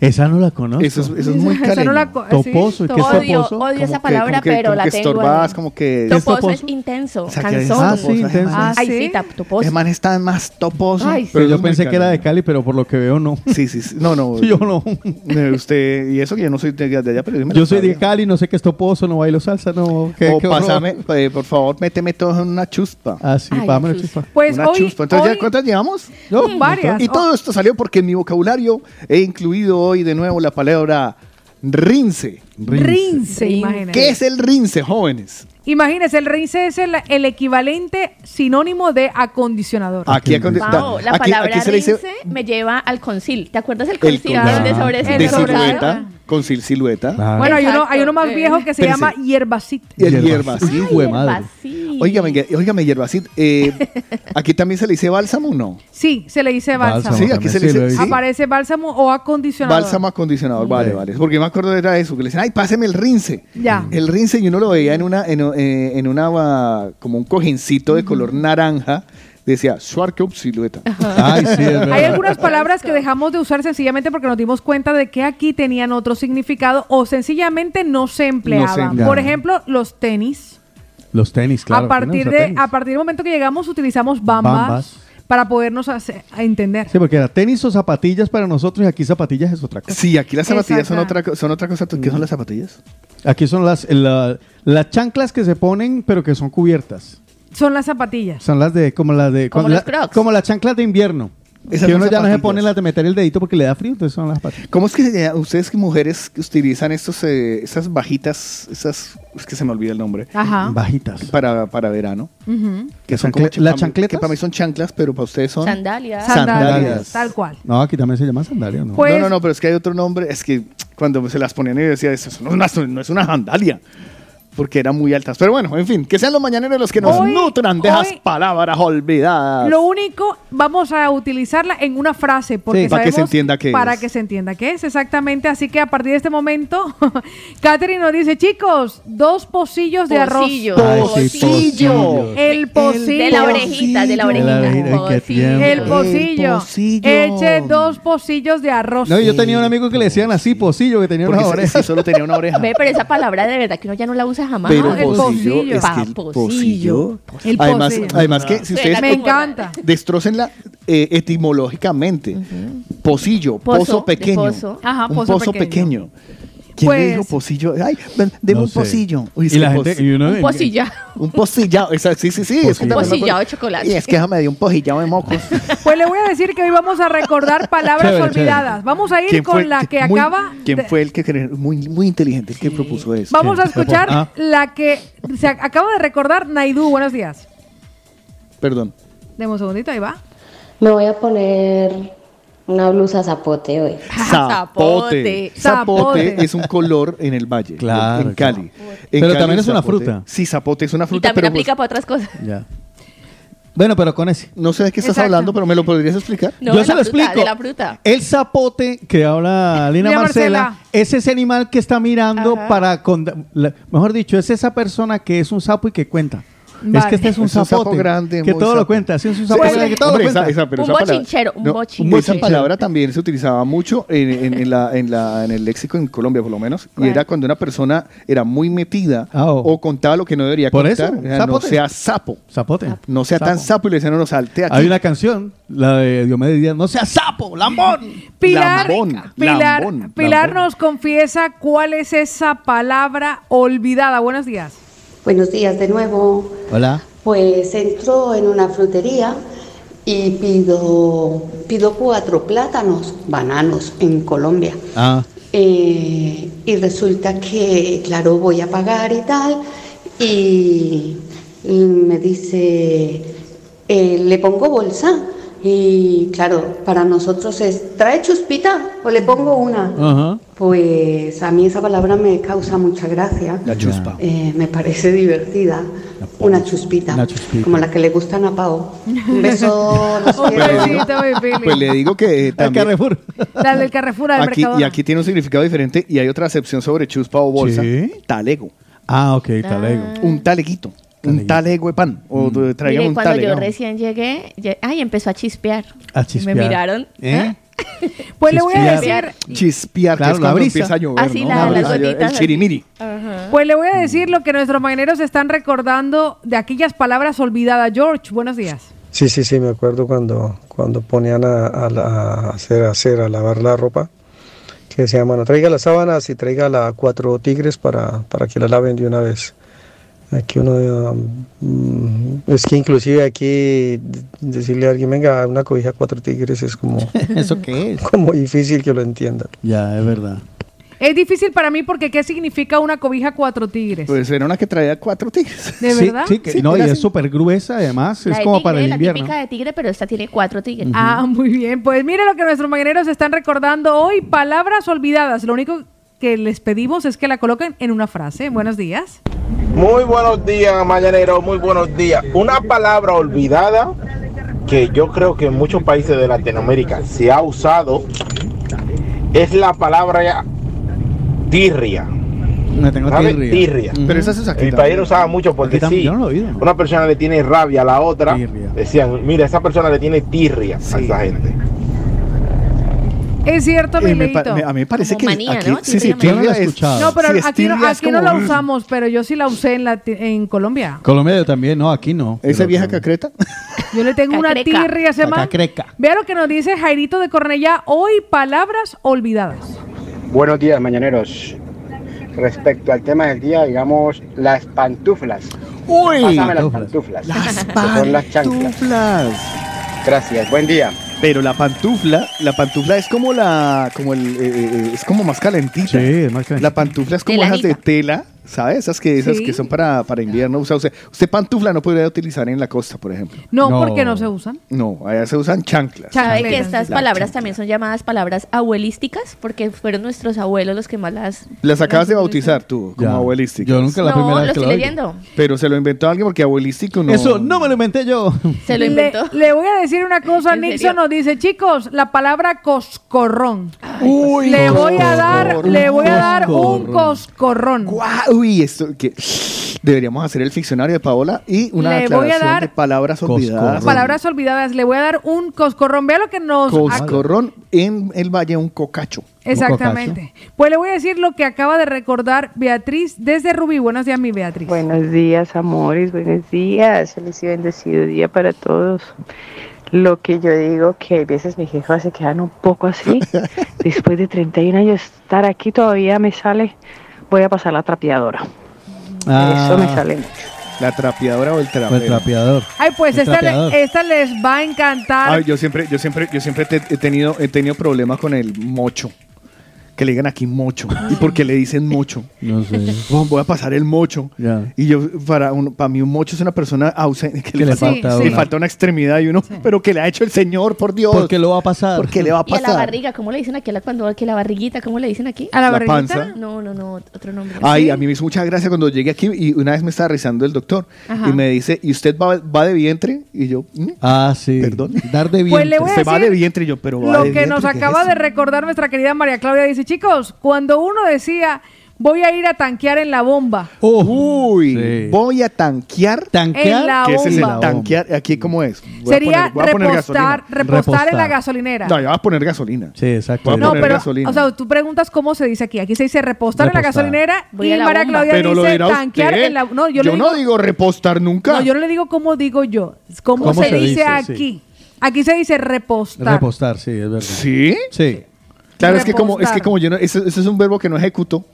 Esa no la conozco. Eso es, eso es muy Esa caleño. no la Toposo, ¿y qué es Odio, toposo? odio esa Como que- palabra, que- pero la que tengo. estorbas, como que... Toposo es intenso, O sea, cansón. Ah, sí, intenso. Ah, Ay, ¿sí? sí, toposo. Man está más toposo. Ay, Pero eso yo pensé que era de. Cali, pero por lo que veo no. Sí, sí, sí. No, no. Yo no. Eh, Usted, y eso que yo no soy de, de allá, pero me Yo soy de. Cali, no sé qué es toposo, no bailo salsa, no. ¿Qué, O qué pásame, eh, por favor, méteme todo en una chuspa. Ah, sí, Ay, pámelo, chuspa. Pues una hoy, chuspa. Entonces, hoy- ¿ya ¿cuántas llevamos? Mm, varias. Y todo esto salió porque en mi vocabulario he incluido hoy de nuevo la palabra rince. Rince, imagínese. ¿Qué es el rince, jóvenes? Imagínese, el rince es el, el equivalente sinónimo de acondicionador. Aquí, aconde- Pao, la aquí- palabra aquí le dice rince me lleva al concil. ¿Te acuerdas el el concil? con- El de sobre de silueta, con sil- silueta. Bueno, hay uno, hay uno más viejo que se llama hierbacit. Y el Hierbacit. hierbacit. Jue madre. Óigame, óigame, hierbacit. Eh, aquí también se le dice bálsamo, ¿no? Sí, se le dice bálsamo. Sí, aquí se le dice sí. Aparece bálsamo o acondicionador. Bálsamo acondicionador, vale, vale. Porque me acuerdo era eso, que le decían, ay, páseme el rince. Ya. El rince y uno lo veía en una, en, eh, en una, como un cojincito de color naranja, decía, Schwarzkopf silueta. Ay, sí, es verdad. Hay algunas palabras que dejamos de usar sencillamente porque nos dimos cuenta de que aquí tenían otro significado o sencillamente no se empleaban. Por ejemplo, los tenis. Los tenis, claro. a partir ¿quién no de tenis? a partir del momento que llegamos utilizamos bambas, Bambas. para podernos hacer- a entender. Sí, porque era tenis o zapatillas para nosotros y aquí zapatillas es otra cosa. Sí, aquí las zapatillas son otra, son otra cosa. ¿Qué son las zapatillas? Aquí son las, la- las chanclas que se ponen, pero que son cubiertas. Son las zapatillas. Son las de, como las de, Como la- los Crocs. como las chanclas de invierno. Esas que son uno ya no se zapatillas. pone las de meter el dedito porque le da frío, entonces son las zapatillas. ¿Cómo es que se llama? ustedes que mujeres que utilizan estos, eh, esas bajitas, esas, es que se me olvida el nombre, Ajá. Bajitas. para, para verano? Ujú. Que ¿Las son como chancle- las chancletas? Que para mí son chanclas, pero para ustedes son... Sandalias. Sandalias, Sandalias. tal cual. No, aquí también se llama sandalia, ¿no? Pues- no, no, no, pero es que hay otro nombre. Es que cuando se las ponían y decía, eso no es una, no es una sandalia. Porque eran muy altas. Pero bueno, en fin, que sean los mañaneros los que nos Hoy- nutran de esas palabras olvidadas. Lo único, vamos a utilizarla en una frase porque Sí, para que se entienda qué para es. que se entienda qué es exactamente. Así que a partir de este momento, Catherine nos dice, chicos, dos pocillos de arroz. Pocillo. Ay, sí, pocillo. El pocillo. De la orejita, de la De la orejita. Pocillo. El pocillo. Eche dos pocillos de arroz. No, yo tenía un amigo que le decían así, pocillo, que tenía Porque unas si- orejas. si solo tenía una oreja. Ve, pero esa palabra de verdad que uno ya no la usa jamás. Pero el pocillo, pocillo. es que el Pa, pocillo. El además, pocillo. además que si ustedes Me encanta. Destrócenla eh, etimológicamente. Pocillo, Pozo, pequeño. pozo. Ajá, un pozo pozo, pequeño. pequeño. ¿Quién Pues- le dijo pocillo? Ay, ven, deme No un pocillo. Uy, es Y que la pos- gente, y uno Un pocillado. Un pocillado. esa- sí, sí, sí. es que me acuerdo- Pocillado de chocolate. Y es que déjame dio un pocillado de mocos. Pues le voy a decir que hoy vamos a recordar palabras Chévere, olvidadas. Vamos a ir ¿Quién con fue- la que muy- acaba. ¿Quién de- fue el que muy, muy inteligente el que propuso eso? Vamos a escuchar Ah. la que se ac- acaba de recordar Naidu. Buenos días. Perdón. Demos un segundito, ahí va. Me voy a poner una blusa zapote hoy. Zapote. Zapote. Zapote es un color en el valle, Claro, en Cali. En Pero Cali también es una zapote- fruta. Sí, zapote es una Y fruta, también pero aplica pues, para otras cosas. Ya. Bueno, pero con ese. no sé de qué estás Exacto. hablando, pero me lo podrías explicar. No, Yo de se la lo fruta, explico. De la fruta. El zapote que habla Lina Lina Marcela, Marcela. es ese animal que está mirando Ajá. para, con- la- mejor dicho, es esa persona que es un sapo y que cuenta. Es que este es un Es un sapo zapote. grande, Que todo lo sapo. cuenta. Sí, es un Sí, esa- que todo lo cuenta. esa- esa- pero Un palabra- bochinchero, un no, bochinchero. Esa palabra también se utilizaba mucho en, en- en la, en, la, en el léxico en Colombia, por lo menos. Y era cuando una persona era muy metida o contaba lo que no debería Ah, Por contar. eso, O sea, no sea sapo. Zapote. No sea tan Sapo. sapo y le decían, no, salte aquí. Hay una canción, la de Diomedes Díaz, no sea sapo, lambón. Pilar, Lambón, Pilar, lambón, Pilar lambón. nos confiesa cuál es esa palabra olvidada. Buenos días. Buenos días de nuevo. Hola. Pues entro en una frutería y pido, pido cuatro plátanos, bananos en Colombia. Ah, Eh, y resulta que, claro, voy a pagar y tal. Y, y me dice, eh, ¿le pongo bolsa? Y claro, para nosotros es, ¿trae chuspita o le pongo una? Pues a mí esa palabra me causa mucha gracia. La chuspa. Eh, me parece divertida. Una chuspita, Una chuspita. Como la que le gustan a Pau. Un beso. los Pili. Pues le digo que también... La del Carrefour del Aquí, y aquí tiene un significado diferente y hay otra acepción sobre chuspa o bolsa. Sí. Talego. Ah, ok, talego. Un taleguito. Un talego de pan. O de- traigan un cuando yo recién llegué, lle- ay, empezó a chispear. A chispear. Me miraron. ¿Eh? Pues le voy a decir, Chispear, Claro, que es la cuando brisa. empieza a llover, Así ¿no? la- La las brisa, gotitas El así. chirimiri. pues le voy a decir lo que nuestros mañaneros están recordando de aquellas palabras olvidadas. George, buenos días. Sí, sí, sí, me acuerdo cuando, cuando ponían a, a la- a hacer, a hacer, a lavar la ropa, que decían, bueno, traiga las sábanas y traiga la cuatro tigres para, para que la laven de una vez. Aquí uno, mm, es que inclusive aquí decirle a alguien, venga, una cobija cuatro tigres es como, ¿Eso qué es? como difícil que lo entiendan. Ya, es verdad. Es difícil para mí porque ¿qué significa una cobija cuatro tigres? Pues era una que traía cuatro tigres. ¿De verdad? Sí, que- Sí, no, y es súper gruesa, además. La Es como tigre, para el la invierno. típica de tigre, pero esta tiene cuatro tigres. Ah, muy bien. Pues mire lo que nuestros mañaneros están recordando hoy. Palabras olvidadas. Lo único que les pedimos es que la coloquen en una frase. Buenos días. Muy buenos días, mañanero, muy buenos días. Una palabra olvidada que yo creo que en muchos países de Latinoamérica se ha usado es la palabra tirria. Me tengo tirria. Tirria. Pero esa se aquí En mi país lo usaba mucho por Aquí también, decir, yo no lo he oído. una persona le tiene rabia a la otra, Tirria. decían, mira, esa persona le tiene tirria a esa gente. Es cierto, mi Eh, me me- a mí me parece Como que manía, aquí, ¿no? sí, sí, Yo no la he es- escuchado. No, pero Sí, aquí, no, aquí no como la un- usamos, pero yo sí la usé en, la, en Colombia. Colombia yo también, no, aquí no. Esa vieja cacreta. Yo le tengo una tirria a ese La man. cacreca. Vea lo que nos dice Jairito de Cornellá. Hoy, palabras olvidadas. Buenos días, mañaneros. Respecto al tema del día, digamos, las pantuflas. Uy, Pásame las pantuflas. pantuflas. las son las chanclas. pantuflas. Gracias, buen día. Pero la pantufla, la pantufla es como la, como el, eh, eh, es como más calentita. Sí, es más calentita. La pantufla es como esas de Telanita. tela, ¿sabes? Esas que, esas Sí. que son para, para invierno. O sea, usted, usted pantufla no podría utilizar en la costa, por ejemplo. No, No. porque no se usan. No, allá se usan chanclas. Cha- ¿Sabe que Chancletas. estas La palabras chancla. también son llamadas palabras abuelísticas? Porque fueron nuestros abuelos los que más las... Las acabas de bautizar tú, como Ya. abuelísticas. Yo nunca la No, primera lo vez que estoy oigo. leyendo. Pero se lo inventó alguien porque abuelístico no. Eso no me lo inventé yo. Se lo Le, inventó. le voy a decir una cosa. ¿En Nixon serio? nos dice, chicos, la palabra coscorrón. Uy, le voy a dar, le voy a dar un Coscorrón. coscorrón. Guau, Uy, esto que deberíamos hacer el ficcionario de Paola y una Le voy a aclaración dar de palabras olvidadas. Coscorrón. Palabras olvidadas. Le voy a dar un coscorrón. Vea lo que nos... Coscorrón en el valle un cocacho. Exactamente. Pues le voy a decir lo que acaba de recordar Beatriz desde Rubí. Buenos días, mi Beatriz. Buenos días, amores, buenos días. Feliz y bendecido día para todos. Lo que yo digo que a veces mis hijos se quedan un poco así. Después de 31 años estar aquí todavía me sale, voy a pasar la trapeadora. Eso me sale mucho. La trapeadora o el O trapero. el trapeador. Ay, pues El esta, le- trapeador. esta les va a encantar. Ay, yo siempre, yo siempre, yo siempre te- he tenido, he tenido problemas con el mocho. Que le digan aquí mocho. ¿Y por qué le dicen mocho? No sé. Bueno, voy a pasar el mocho. Ya. Y yo, para, un, para mí un mocho es una persona ausente, que, Que le, le falta, le una. falta una extremidad y uno, pero que le ha hecho el Señor, por Dios. ¿Por qué lo va a pasar? ¿Por qué le va a Y a la pasar? barriga, ¿cómo le dicen aquí? Cuando, que la barriguita, ¿cómo le dicen aquí? ¿A la La barriguita? panza. No, no, no, otro nombre. Ay, a mí me hizo mucha gracia cuando llegué aquí y una vez me estaba rezando el doctor Ajá. y me dice, ¿y usted va, va de vientre? Y yo, "¿Mm? Ah, sí. Perdón. Dar de. Pues le voy a se va de vientre y yo, pero va Lo de que nos vientre, ¿qué es acaba eso?". de recordar nuestra querida María Claudia dice, chicos, cuando uno decía, Voy a ir a tanquear en la bomba. Uy, voy a tanquear. ¿Tanquear? En la ¿Qué es ese bomba. tanquear? ¿Aquí cómo es? Voy a Sería poner- voy a poner repostar, gasolina. repostar en la gasolinera. No, ya vas a poner gasolina. Sí, exacto. Voy a No, poner pero, gasolina. o sea, tú preguntas cómo se dice aquí. Aquí se dice repostar, en la gasolinera Voy y la María bomba. Claudia Pero lo dice dirá tanquear usted. en la... No, yo, no digo, repostar nunca. no, yo no le digo cómo digo yo. Es ¿Cómo, ¿Cómo se, se dice, dice? aquí? Aquí se dice repostar. Repostar, sí, es verdad. ¿Sí? Sí. Claro, es que como, es que Repostar. como yo no, ese, ese es un verbo que no ejecuto.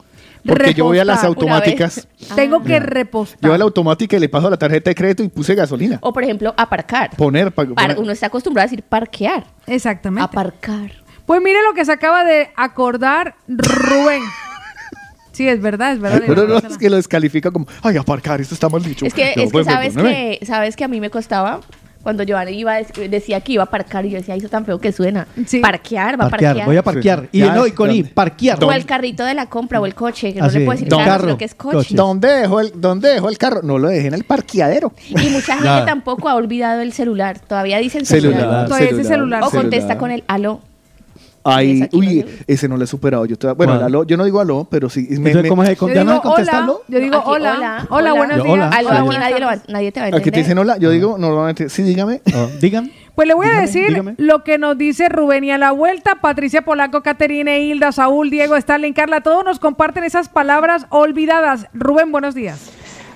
Porque yo voy a las Repostar. automáticas. Tengo que Yo repostar. a la automática y le paso la tarjeta de crédito y puse gasolina. O por ejemplo, aparcar. Poner, pa- Par- poner- uno está acostumbrado a decir parquear. Exactamente. Aparcar. Pues mire lo que se acaba de acordar Rubén. Sí, es verdad, es verdad. Pero no es que lo descalifica como, ay, aparcar, esto está mal dicho. Es que, No, es que sabes que sabes que a mí me costaba cuando yo iba decía que iba a parquear y yo decía, "Ay, eso tan feo que suena. Parquear, va a Parquear, voy a parquear. Sí. Y Ya, no, y con I, parquear. O el carrito de la compra o el coche, que no Así, le puedo decir don carro, sino que es coche. coche. ¿Dónde dejó, el, ¿Dónde dejó el carro? No lo dejé en el parqueadero. Y mucha gente tampoco ha olvidado el celular. Todavía dicen Celular, celular. Todavía dice celular, O contesta celular. con el aló. Ay, uy, ese no lo he superado. Yo bueno, yo no digo aló, pero sí. me- Entonces, me- ¿cómo se Yo ¿Ya no digo se contesta hola, aló? yo digo Aquí, hola, hola, hola, hola. buenos Yo, días. hola. Aquí nadie, lo va, nadie te va a Aquí te entender. dicen hola, yo digo normalmente, sí, dígame. Oh, dígame. Pues le voy a decir dígame. lo que nos dice Rubén y a la vuelta Patricia Polaco, Caterina, Hilda, Saúl, Diego, Stalin, Carla, todos nos comparten esas palabras olvidadas. Rubén, buenos días.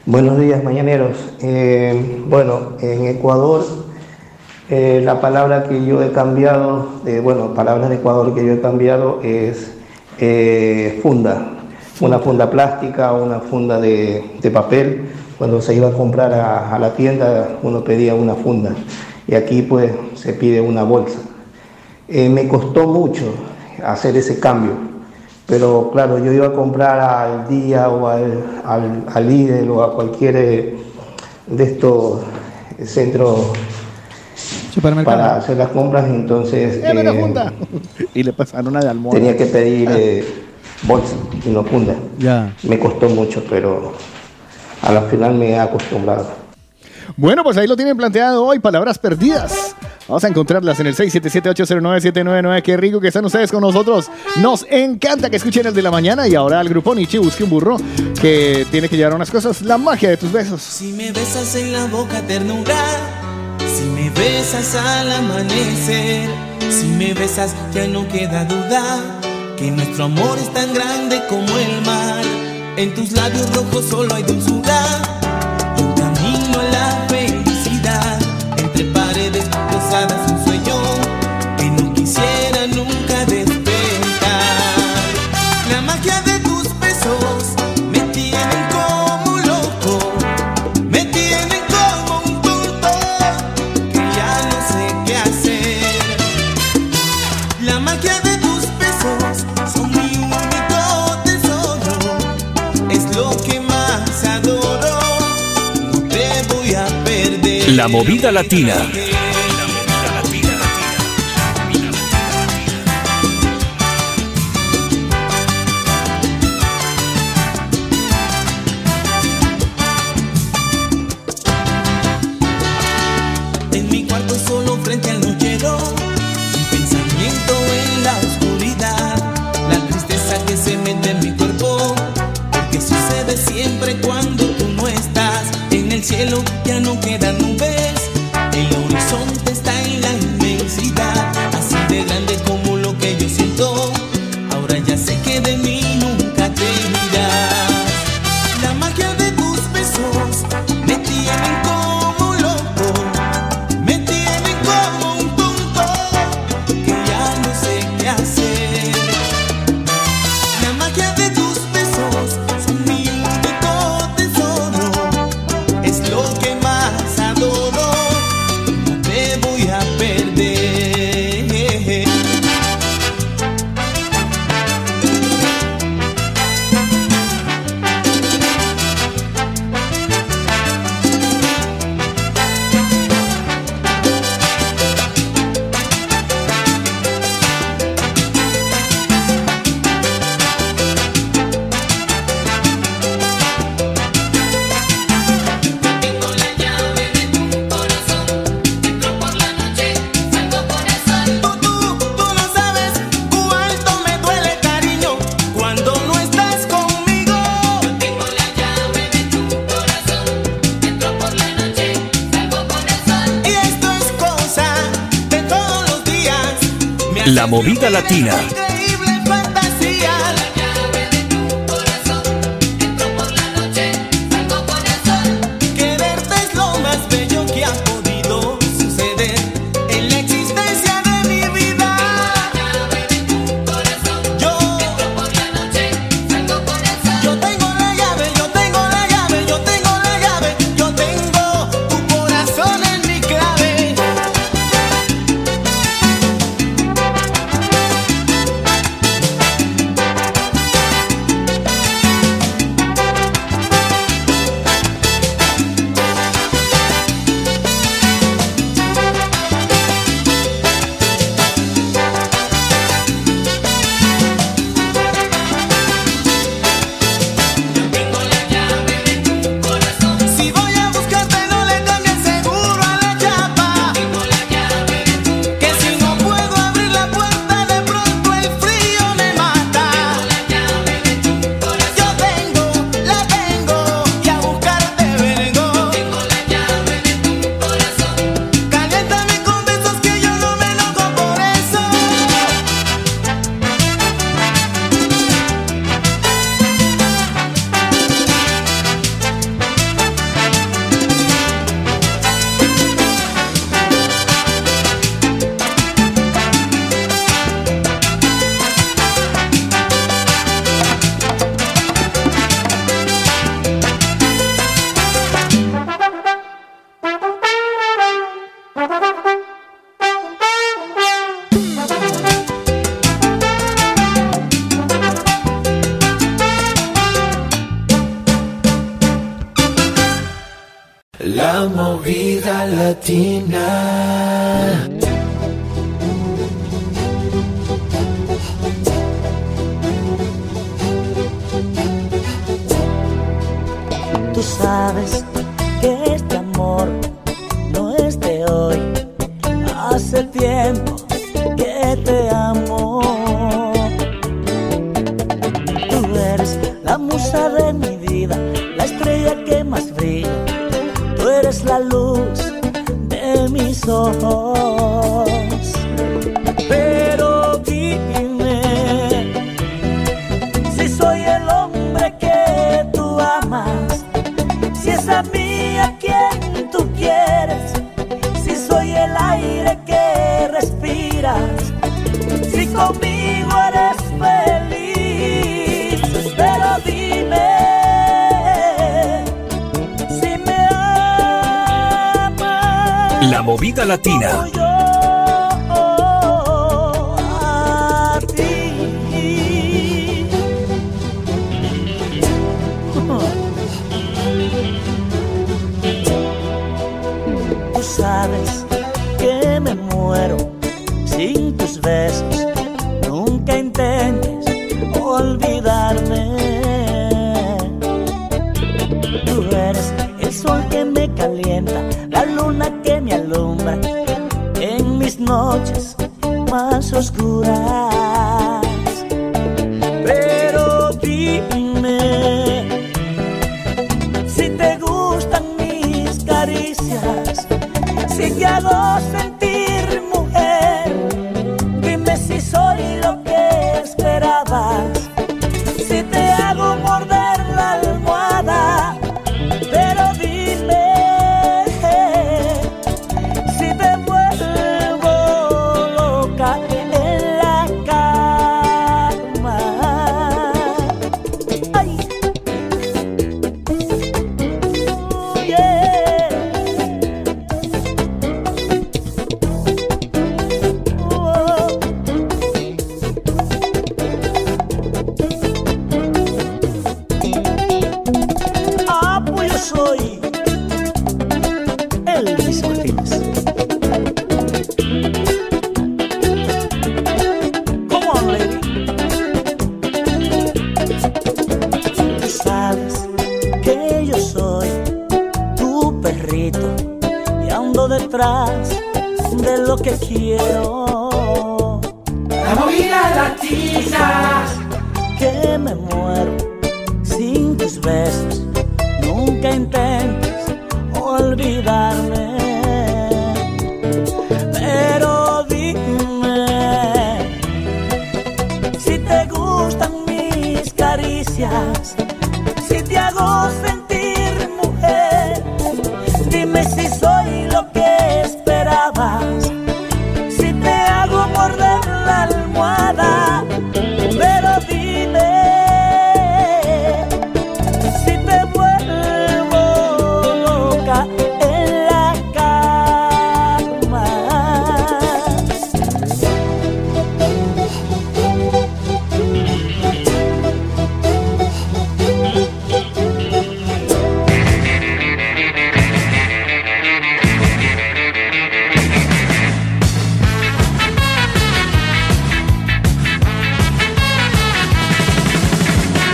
Buenos días, mañaneros. Eh, bueno, en Ecuador, eh, la palabra que yo he cambiado, eh, bueno, palabras de Ecuador que yo he cambiado es eh, funda. Una funda plástica, una funda de, de papel. Cuando se iba a comprar a, la tienda, uno pedía una funda. Y aquí, pues, se pide una bolsa. Eh, me costó mucho hacer ese cambio, pero claro, yo iba a comprar al día o al, al, al Lidl o a cualquier de estos centros para hacer las compras, entonces Deme la eh. Y le pasaron una de almohada. tenía que pedir eh, bolsa y no funda. Ya. Me costó mucho, pero a la final me he acostumbrado. Bueno, pues ahí lo tienen planteado hoy, palabras perdidas. Vamos a encontrarlas en el 677-809-799. Qué rico que están ustedes con nosotros. Nos encanta que escuchen el de la mañana y ahora al grupo Nietzsche busque un burro que tiene que llevar unas cosas. La magia de tus besos. Si me besas en la boca ternura, besas al amanecer, si me besas ya no queda duda que nuestro amor es tan grande como el mar. En tus labios rojos solo hay dulzura La movida latina. Movida latina.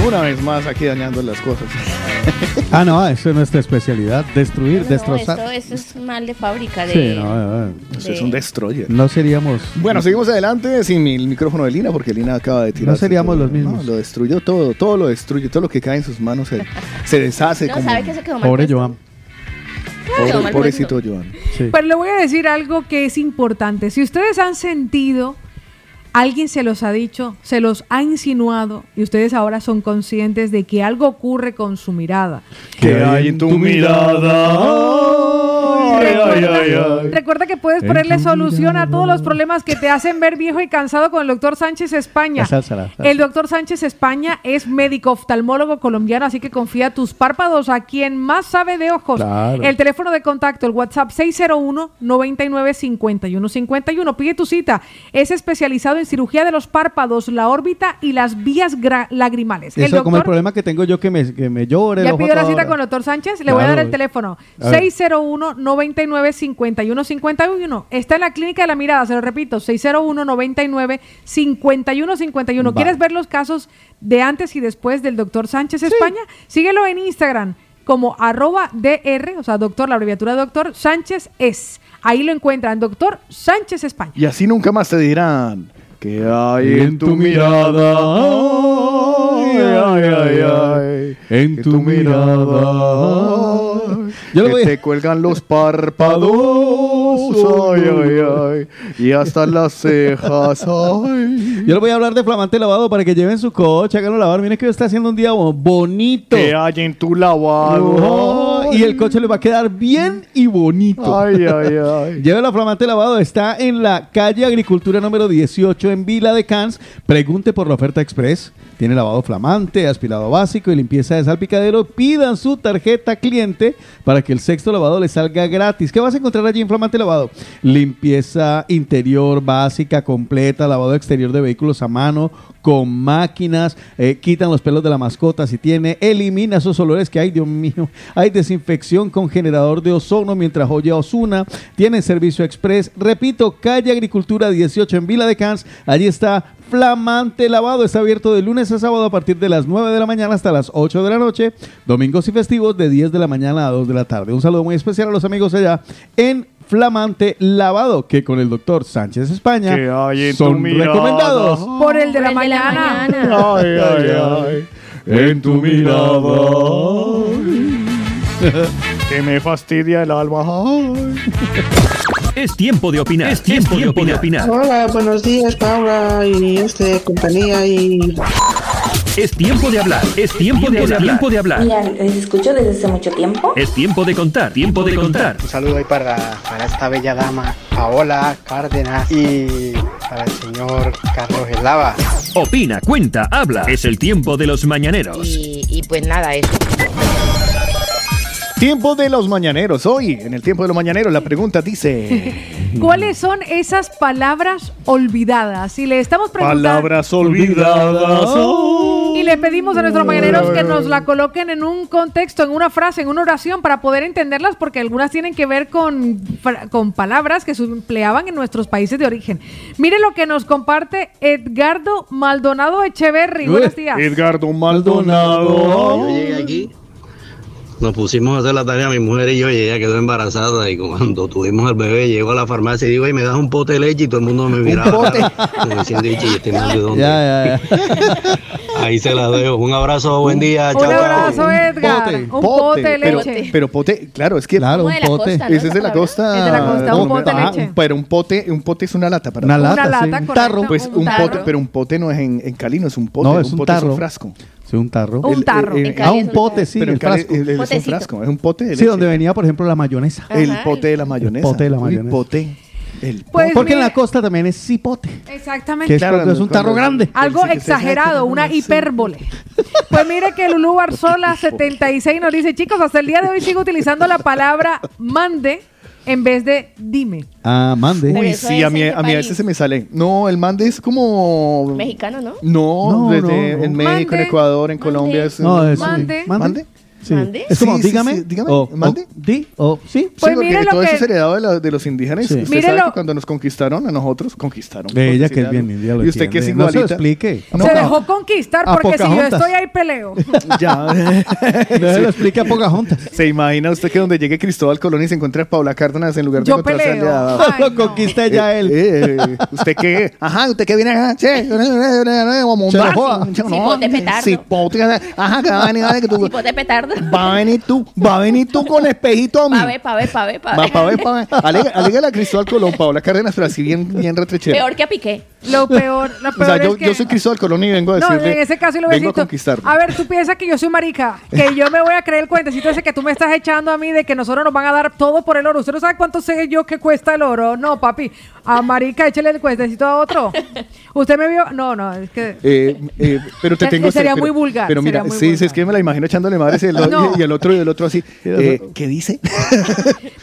Una vez más aquí dañando las cosas. Ah, no, eso es nuestra especialidad. Destruir, No, destrozar. esto, esto es mal de fábrica. De, Sí, no, no, no. Eso es un destroyer. No seríamos. Bueno, seguimos adelante sin mi- el micrófono de Lina porque Lina acaba de tirar. No seríamos los mismos. lo destruyó todo, todo lo destruye, todo lo que cae en sus manos se, se deshace No, como ¿sabe que se quedó mal Pobre puesto? Joan. pobre- pobrecito Joan. Sí. Pero le voy a decir algo que es importante. Si ustedes han sentido, alguien se los ha dicho, se los ha insinuado y ustedes ahora son conscientes de que algo ocurre con su mirada. ¿Qué hay en tu mirada? Ay, ay, ay, ay. Recuerda que puedes ponerle solución a todos los problemas que te hacen ver viejo y cansado con el doctor Sánchez España. La salsa, la salsa. El doctor Sánchez España es médico oftalmólogo colombiano, así que confía tus párpados a quien más sabe de ojos. Claro. El teléfono de contacto, el WhatsApp 601-99-5151. Pide tu cita. Es especializado en cirugía de los párpados, la órbita y las vías lagrimales. Eso el como el problema que tengo yo que me, que me llore. ya pidió la cita hora. con el doctor Sánchez. Le voy a dar el teléfono. A ver. 601-99-5151. Está en la clínica de la mirada, se lo repito. 601-99-5151. ¿Quieres ver los casos de antes y después del doctor Sánchez España? Síguelo en Instagram como arroba DR, o sea, doctor, la abreviatura de doctor Sánchez es. Ahí lo encuentran, doctor Sánchez España. Y así nunca más te dirán ¿Qué hay en tu mirada? Ay, ay, ay, ay. En tu mirada. Yo le que te cuelgan los párpados. Ay, ay, ay. Y hasta las cejas. Ay. Yo les voy a hablar de flamante lavado para que lleven su coche, háganlo lavar. Miren que hoy está haciendo un día bo- bonito. ¿Qué hay en tu lavado? Y el coche le va a quedar bien y bonito. Ay, ay, ay. Lleve la flamante lavado. Está en la calle Agricultura número 18 en Vila de Cans. Pregunte por la oferta express. Tiene lavado flamante, aspirado básico y limpieza de salpicadero. Pidan su tarjeta cliente para que el sexto lavado le salga gratis. ¿Qué vas a encontrar allí en Flamante Lavado? Limpieza interior básica, completa, lavado exterior de vehículos a mano, con máquinas, eh, quitan los pelos de la mascota si tiene, elimina esos olores que hay, Dios mío. Hay desinfección con generador de ozono mientras oye Osuna. Tiene servicio express. Repito, calle Agricultura 18 en Vila de Cans. Allí está Flamante Lavado. Está abierto de lunes a sábado a partir de las 9 de la mañana hasta las 8 de la noche. Domingos y festivos de 10 de la mañana a 2 de la tarde. Un saludo muy especial a los amigos allá en Flamante Lavado, que con el doctor Sánchez España ¿Qué hay en tu son mirada? recomendados. Por el de la Por el de la mañana. mañana. Ay, ay, ay. En tu mirada. Que me fastidia el alma. Ay. Es tiempo de opinar. Es tiempo, de, opinar. Hola, buenos días, Paula y este compañía y Es tiempo de hablar. Es tiempo de hablar. Tiempo de hablar. Mira, les escucho desde hace mucho tiempo. Es tiempo de contar. Tiempo de contar. Un saludo ahí para, para esta bella dama, Paola Cárdenas, y para el señor Carlos Eslava. Opina, cuenta, habla. Es el tiempo de los mañaneros. Y, y pues nada, eso. Tiempo de los mañaneros. Hoy, en el tiempo de los mañaneros, la pregunta dice: ¿Cuáles son esas palabras olvidadas? Si le estamos preguntando Palabras olvidadas. Y le pedimos a nuestros mañaneros que nos la coloquen en un contexto, en una frase, en una oración para poder entenderlas, porque algunas tienen que ver con, con palabras que se empleaban en nuestros países de origen. Mire lo que nos comparte Edgardo Maldonado Echeverry. Buenos días. Edgardo Maldonado. Yo llegué aquí, nos pusimos a hacer la tarea, mi mujer y yo, y ella quedó embarazada. Y cuando tuvimos el bebé, llegó a la farmacia y digo, "Ay, me das un pote de leche y todo el mundo me miraba. Como diciendo, "Ichi, ¿y este de dónde?". Ya, ya, ya. Ahí se la dejo. Un abrazo, buen día. Un chao, abrazo, Edgar. Pote, un pote de pero, leche. pero pote, claro, es que. Claro, Como un pote. costa, ¿no? Ese es de la costa. Es de la costa, un pote de leche. Pero un pote, un pote es una lata para Una Una lata, lata, sí, un tarro. Pues Un un tarro. pote, pero un pote no es en, en Cali, no es un pote. No, es un pote tarro. es un frasco. Sí, un tarro. Un El- tarro. el- el- Cali Ah, un pote, sí, pero en el frasco. es- un frasco, es un pote de Sí, leche. donde venía, por ejemplo, la mayonesa. El pote de la mayonesa. pote de la mayonesa. pote. El Pues Porque en la costa también es cipote. Exactamente. Que es, Claro, cuando es un tarro grande. Algo Sí, exagerado, una sí. hipérbole. Pues mire que Lulú Barzola 76 nos dice, chicos, hasta el día de hoy sigo utilizando la palabra mande en vez de dime. Ah, mande. Uy, eso sí, es a mí, en qué a mí a veces país. se me sale. No, el mande es como. Mexicano, ¿no? No, No, desde no, no. en México, en. Ecuador, en Colombia es. No, es Mande. mande. Sí. ¿Mande? Es como, Sí, sí, dígame. sí, dígame, O, mande. o di, o sí. Pues sí, porque mire lo todo que- eso es heredado de, la- de los indígenas. Sí. Usted Mire sabe lo- que cuando nos conquistaron, a nosotros conquistaron. Ella Por que es bien algo. india lo Y usted que es entiende. No se lo igualita. explique. No, se no. dejó conquistar A porque si yo Pocahontas. estoy ahí peleo. Ya. No se lo explique a Pocahontas. ¿Se imagina usted que donde llegue Cristóbal Colón y se encuentre a Paula Cárdenas en lugar de Yo encontrarse peleo. de- Ay, Lo no. conquista ya Eh, él. eh, ¿Usted qué? Ajá, ¿usted qué viene acá? Sí, Se lo joda. Cipote petardo. Cipote, ajá, que va a venir, vale, que tú... Cipote petardo. Va a venir tú, va a venir tú con espejito a mí. Pa' ver, pa' ver, pa' ver, pa' Va, ver. pa' ver, pa' ver. Alégale a Cristóbal Colón, Paula Cárdenas, pero así bien, bien retrechera. Peor que a Piqué. Lo peor, lo O peor sea, yo, es que... yo soy Cristóbal Colón y vengo a No, decirle... en ese caso lo voy a vengo decir. a tú- conquistarlo. A ver, tú piensas que yo soy marica, que yo me voy a creer el cuentecito ese que tú me estás echando a mí de que nosotros nos van a dar todo por el oro. ¿Usted no sabe cuánto sé yo que cuesta el oro? No, papi. A marica, échale el cuentecito a otro. ¿Usted me vio? No, no, es que... Eh, eh, pero te Eh, tengo sería pero- muy vulgar, Pero mira, sí, sí, vulgar. es que me la imagino echándole madres y el, No. y el otro y el otro así. Eh, ¿Qué dice?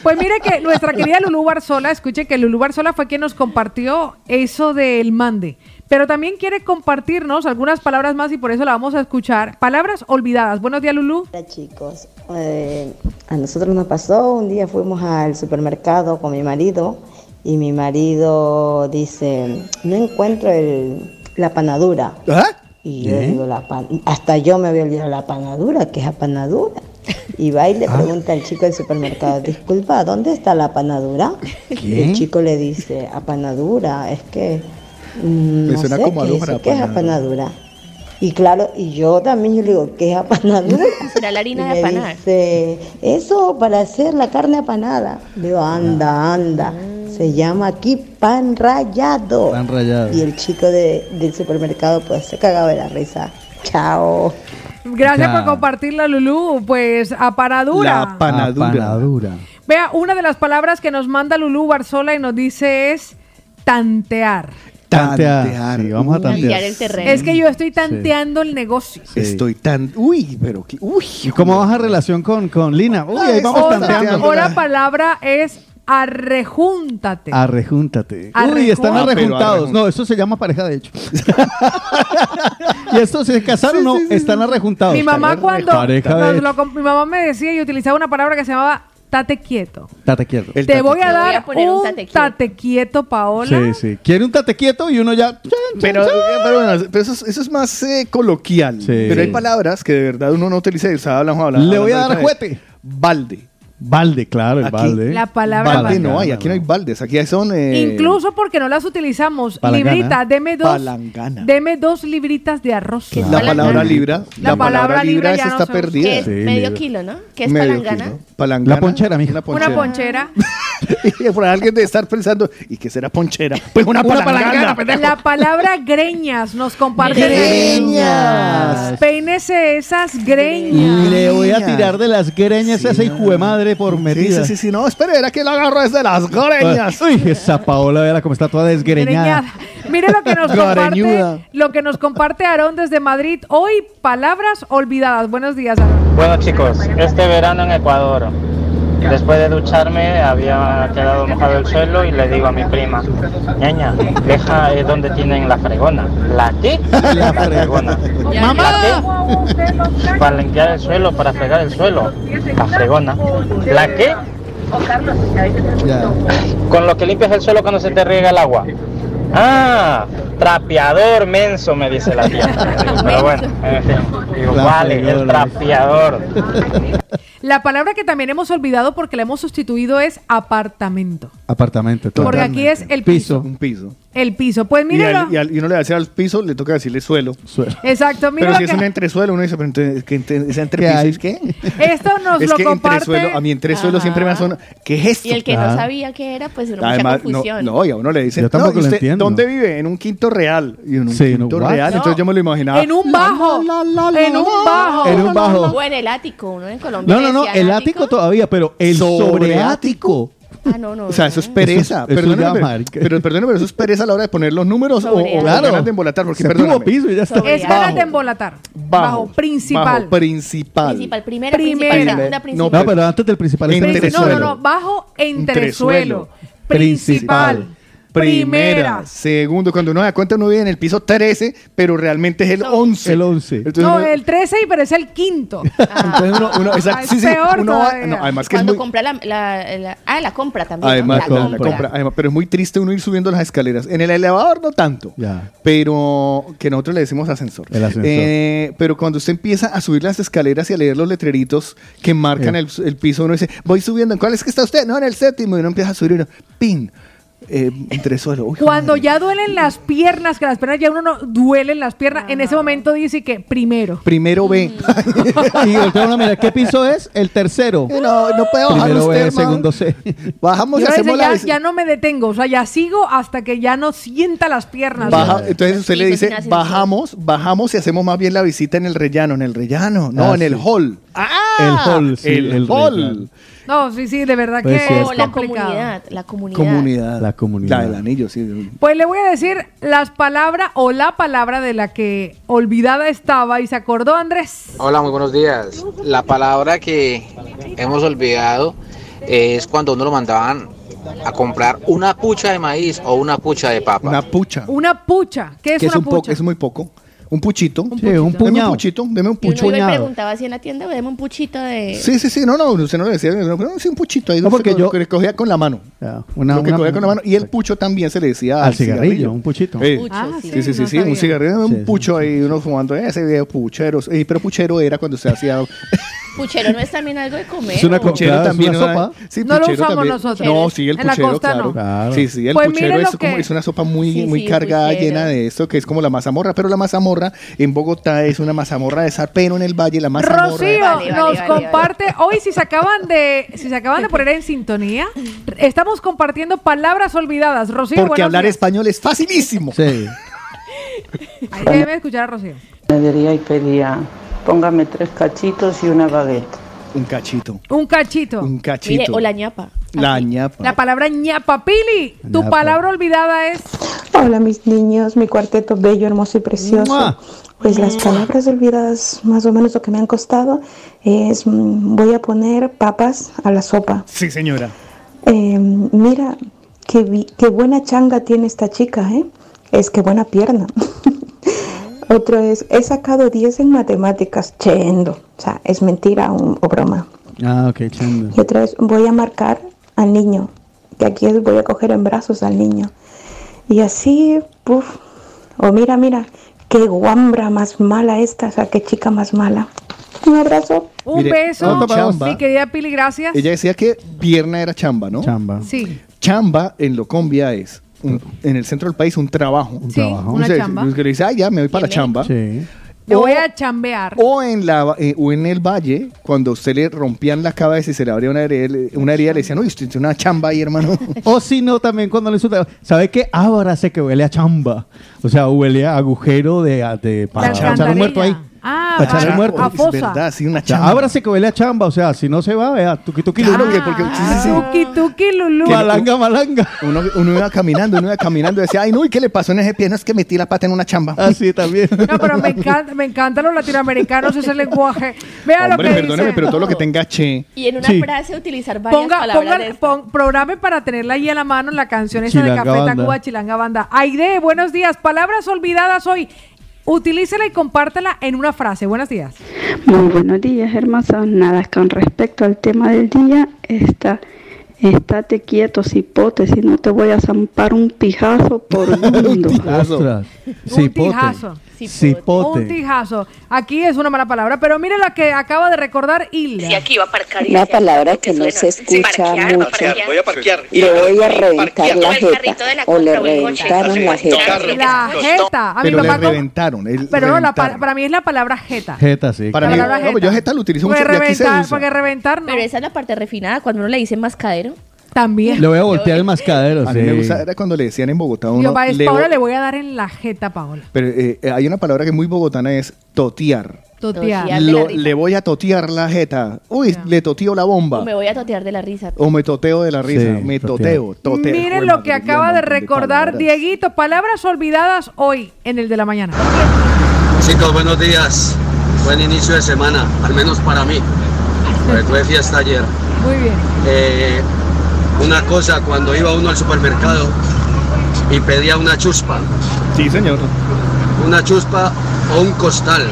Pues mire que nuestra querida Lulú Barzola, escuche que Lulú Barzola fue quien nos compartió eso del mande. Pero también quiere compartirnos algunas palabras más y por eso la vamos a escuchar. Palabras olvidadas. Buenos días, Lulú. Hola chicos, Eh, a nosotros nos pasó, un día fuimos al supermercado con mi marido y mi marido dice, no encuentro el, la panadura. ¿Ah? Y yo ¿Eh? digo, la pan- hasta yo me había olvidado la panadura, ¿qué es la panadura? Y va y le Ah. pregunta al chico del supermercado, disculpa, ¿dónde está la panadura? Y el chico le dice, apanadura, es que mm, Me no suena sé como qué algo es, para ¿qué es apanadura? Y claro, y yo también yo le digo, ¿qué es apanadura? Será la harina Y de apanar. dice, eso para hacer la carne apanada. Le digo, anda, anda. Se llama aquí pan rallado. Pan rallado. Y el chico de- del supermercado pues se cagaba de la risa. Chao. Gracias por compartirla, Lulú. Pues apanadura. La panadura. Panadura. Vea, una de las palabras que nos manda Lulú Barzola y nos dice es tantear. Tantear. Tantear. Sí, vamos a tantear. El terreno. Es que yo estoy tanteando el negocio. Sí. Estoy tan... Uy, pero... qué- Uy. ¿Y cómo baja relación con, con Lina? Uy, ahí vamos Otra, tanteando. otra palabra es arrejúntate. Arrejúntate. Uy, están Ah, pero arrejuntados. arrejun- No, eso se llama pareja de hecho. ¿Y estos se casaron o no? Están arrejuntados. Mi mamá cuando Pareja nos de lo com- mi mamá me decía y utilizaba una palabra que se llamaba tate quieto. Tate quieto. El Te voy a voy dar a poner un un tate tate quieto. quieto, Paola. Sí, sí. Quiere un tate quieto y uno ya. Pero, pero bueno, pero eso, es, eso es más eh, coloquial. Sí. Pero hay palabras que de verdad uno no utiliza y hablamos hablando. Le voy a dar ahorita de juguete. Balde. Balde, claro, el Aquí, balde. La palabra Balde balde. no hay, aquí no hay baldes. Aquí son. eh, Incluso porque no las utilizamos. Palangana. Librita, deme dos. Palangana. Deme dos libritas de arroz. Claro. La palabra libra. La La, palabra, palabra libra, libra ya está no perdida. Que es Sí, medio kilo, ¿no? Que es Medio palangana. kilo. Palangana. La ponchera, mijo. Una ponchera. Una ponchera. y por alguien debe estar pensando, ¿y qué será ponchera? Pues una, Una palangana. La palabra greñas nos comparte. Greñas. Peínese esas greñas. Le voy a tirar de las greñas Sí, a esa hijo de madre por Sí, metida. sí, sí, sí, no, espere, era que la agarro desde las greñas. Uy, esa Paola, vea cómo está toda desgreñada. Greñada. Mire lo que nos comparte, lo que nos comparte Aarón desde Madrid. Hoy, palabras olvidadas. Buenos días, Aarón. Bueno chicos, este verano en Ecuador, después de ducharme había quedado mojado el suelo y le digo a mi prima, ñaña, deja eh, donde tienen la fregona. ¿La qué? La fregona. ¿La qué? Para limpiar el suelo, para fregar el suelo. La fregona. ¿La qué? Ya. Con lo que limpias el suelo cuando se te riega el agua. Ah, trapeador menso, me dice la tía. Pero bueno, en fin. Digo, La vale, el trapeador. La palabra que también hemos olvidado porque la hemos sustituido es apartamento. Apartamento. Porque aquí es el piso. Un piso. El piso. Pues Y, al- y, al- y uno le va a decir al piso, le toca decirle suelo. Exacto, mire Pero si es que- un entresuelo, uno dice, pero entre, que entre, ese ¿Qué entrepiso hay? es qué? Esto nos es lo que comparte. entresuelo, a mí entresuelo siempre me ha sonado. ¿Qué es esto? Y el que no Ah. sabía qué era, pues era Además, mucha no, confusión. no, y a uno le dicen, Yo tampoco no, ¿y lo usted entiendo. ¿Dónde vive? En un quinto real. Y en un Sí, quinto no, real. No. Entonces yo me lo imaginaba. En un bajo. en un bajo. En un bajo. O en el ático, uno en Colombia. No, no, no, decía el ático todavía, pero el sobreático. Ah, no, no. O sea, eso es pereza. Eso- ya, pero, pero, eso es pereza a la hora de poner los números o, o, ganas Claro. de embolatar. Porque, perdóname. piso y ya está. Es ganas de embolatar. Bajo. Bajo. Principal. Bajo, principal. Principal, primera, Primera. principal, segunda, No, principal. No, pero antes del principal. Entre- es no, no, no. Bajo entresuelo. Entresuelo. Principal. Principal. Primera. Segundo, cuando uno da cuenta, uno vive en el piso 13, pero realmente es el 11. El 11. Entonces, no, uno- el 13, pero es el quinto. entonces uno- uno- exacto, es sí, sí, peor uno va- todavía. no, además que es Cuando muy, compra la, la- la- Ah, la compra también. ¿no? Además, La compra. compra, además, pero es muy triste uno ir subiendo las escaleras. En el elevador no tanto, Ya. pero que nosotros le decimos ascensor. El ascensor. Eh, pero cuando usted empieza a subir las escaleras y a leer los letreritos que marcan el, el piso, uno dice, voy subiendo. ¿En cuál es que está usted? No, en el séptimo. Y uno empieza a subir y uno, pin, eh, entre suelo. Uy, Cuando ya duelen las piernas, que las piernas ya uno no duelen las piernas, en ese momento dice que primero. primero B. Y voltea uno a mirar, ¿qué piso es? El tercero. no, no puede bajar Primero usted, B, segundo C. Bajamos Y dice, hacemos ya, la... ya no me detengo, o sea, ya sigo hasta que ya no sienta las piernas. Baja- entonces usted le dice, bajamos, bajamos y hacemos más bien la visita en el rellano, en el rellano, no, Ah, en el hall. El hall, sí, el, el hall. rellano. No, sí, sí, de verdad Pues que sí, es la complicado. comunidad, la comunidad. Comunidad. La comunidad. La del anillo, sí. Pues le voy a decir las palabras o la palabra de la que olvidada estaba y se acordó Andrés. Hola, muy buenos días. La palabra que hemos olvidado es cuando uno lo mandaban a comprar una pucha de maíz o una pucha de papa. Una pucha. Una pucha. ¿Qué es que es una un poco, pucha? es muy poco. Un puchito. Sí, un Deme un puñado. puchito, deme un Y uno pucho. iba y preguntaba así en la tienda, deme un puchito de... Sí, sí, sí, no, no, usted no le decía, no, pero sí, un puchito ahí, No, porque usted yo- lo que cogía con la mano. Ya, una- lo que una- cogía con la mano. Y el pucho también se le decía Al cigarrillo, un puchito. Eh, Pucho, Ah, sí. Sí, sí, sí, no sí, un cigarrillo, un sí, pucho ahí, uno fumando ese video pucheros. Eh, pero puchero era cuando se hacía Puchero no es también algo de comer. Es una puchero también. una ¿no? sopa. Sí, No lo usamos también. nosotros. No, sí, el En la puchero, costa claro. no. Claro. Sí, sí, el Pues puchero es, como, que- es una sopa muy, Sí, muy sí, cargada, puchero. llena de esto, que es como la mazamorra, pero la mazamorra en Bogotá es una mazamorra de sarpeno en el valle, la mazamorra. Rocío Vale, vale, nos vale, comparte, hoy si se acaban de, si se acaban de poner en sintonía, estamos compartiendo palabras olvidadas. Rocío, Porque hablar días. español es facilísimo. Sí. Ay, déjeme escuchar a Rocío. Panadería y pedía, póngame tres cachitos y una baguette. Un cachito. Un cachito. Un cachito. Mire, o la ñapa. La ñapa. La palabra ñapapili. Tu Ñapa. palabra olvidada es Hola mis niños, mi cuarteto bello, hermoso y precioso. ¡Mua! Pues las palabras olvidadas, más o menos lo que me han costado, es mm, voy a poner papas a la sopa. Sí, señora. Eh, mira, qué, vi- qué buena changa tiene esta chica, ¿eh? Es que buena pierna. Otro es, he sacado 10 en matemáticas, chendo. O sea, es mentira o, o broma. Ah, ok, chendo. Y otra es, voy a marcar al niño, que aquí es, voy a coger en brazos al niño. Y así, puf, o mira, mira, qué guambra más mala esta, o sea, qué chica más mala. Un abrazo. un Mire, beso. chamba. Mi querida Pili, gracias. Ella decía que pierna era chamba, ¿no? Chamba. Sí. Chamba en Locombia es un- en el centro del país un trabajo. Un Sí, trabajo. una Usted- chamba. usted le dice, ah, ya me voy para la chamba. Sí. Yo voy a chambear. O en, la, eh, o en el valle, cuando usted le rompían la cabeza y se le abría una herida, una herida le decían, uy, usted tiene una chamba ahí, hermano. O si no, también cuando le insultan, ¿sabe qué? Ahora sé que huele a chamba. O sea, huele a agujero de, de para echar un muerto ahí. Ah, echar a- el muerto. a Es fosa. verdad, sí, una chamba. ahora sé que huele a chamba. O sea, si no se va, vea, tuki tuki lulu. porque- sí, sí, sí. Tuki, tuki, lulú. Malanga, malanga. Uno, uno iba caminando, uno iba caminando y decía, ay, no, ¿y qué le pasó en ese pie? No es que metí la pata en una chamba. Así también. No, pero me encanta, me encantan los latinoamericanos ese lenguaje. Vea Hombre, lo que perdóneme, dice. pero todo lo que tenga che. Y en una Sí. frase utilizar varias Ponga, palabras ponga, de pon- programe para tenerla ahí a la mano la canción esa de Chilanga Café Banda. Tacuba Chilanga Banda. Aide, buenos días. Palabras olvidadas hoy. Utilícela y compártela en una frase. Buenos días. Muy buenos días, hermosos. Nada, con respecto al tema del día, está, estate quieto, cipote, si no te voy a zampar un pijazo por mundo. Ostras. Un Cipote. tijazo. Cipote. Un tijazo. Aquí es una mala palabra, pero mire la que acaba de recordar Hilda. aquí va a parcar Una palabra que no se escucha mucho. Voy a parquear. Le voy a reventar la El carrito de jeta. la O le reventaron la jeta. La jeta. A mi Pero le papá. reventaron. el Pero no, la pa- reventaron. para mí es la palabra jeta. Jeta, sí. Para la mí, palabra no, pues yo jeta lo utilizo Porque mucho y aquí se reventar, usa. porque reventar no. Pero esa es la parte refinada, cuando uno le dice mascadero. También. Le voy a voltear el mascadero, A sí. mí me gusta, era cuando le decían en Bogotá uno, Yo, le- Paola, le voy a dar en la jeta, Paola. pero eh, eh, hay una palabra que es muy bogotana, es totear. Totear. Lo- le voy a totear la jeta. Uy, le toteo la bomba. O me voy a totear de la risa. O me toteo de la risa. Sí, me toteo. toteo. Miren Joder, lo que acaba de recordar. Dieguito. Palabras olvidadas hoy en el de la mañana. Chicos, buenos días. Buen inicio de semana, al menos para mí. Porque tuve fiesta ayer. Muy bien. Eh, una cosa, cuando iba uno al supermercado y pedía una chuspa. Sí, señor. Una chuspa o un costal.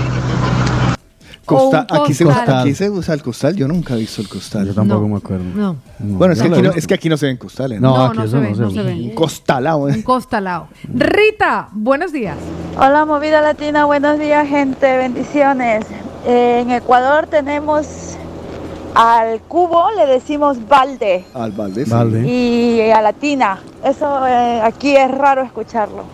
Costa- O un aquí, se costal. usa, aquí se usa el costal. Yo nunca he visto el costal. Yo tampoco me acuerdo. No. Bueno, es, No que aquí no, visto. es que aquí no se ven costales. No, No, aquí no eso se no ve, se no ve. se ve. Un costalao, ¿eh? Un costalao. Rita, buenos días. Hola Movida Latina, buenos días gente, bendiciones. Eh, en Ecuador tenemos al cubo, le decimos balde Al Valdés. y a la tina. Eso eh, aquí es raro escucharlo.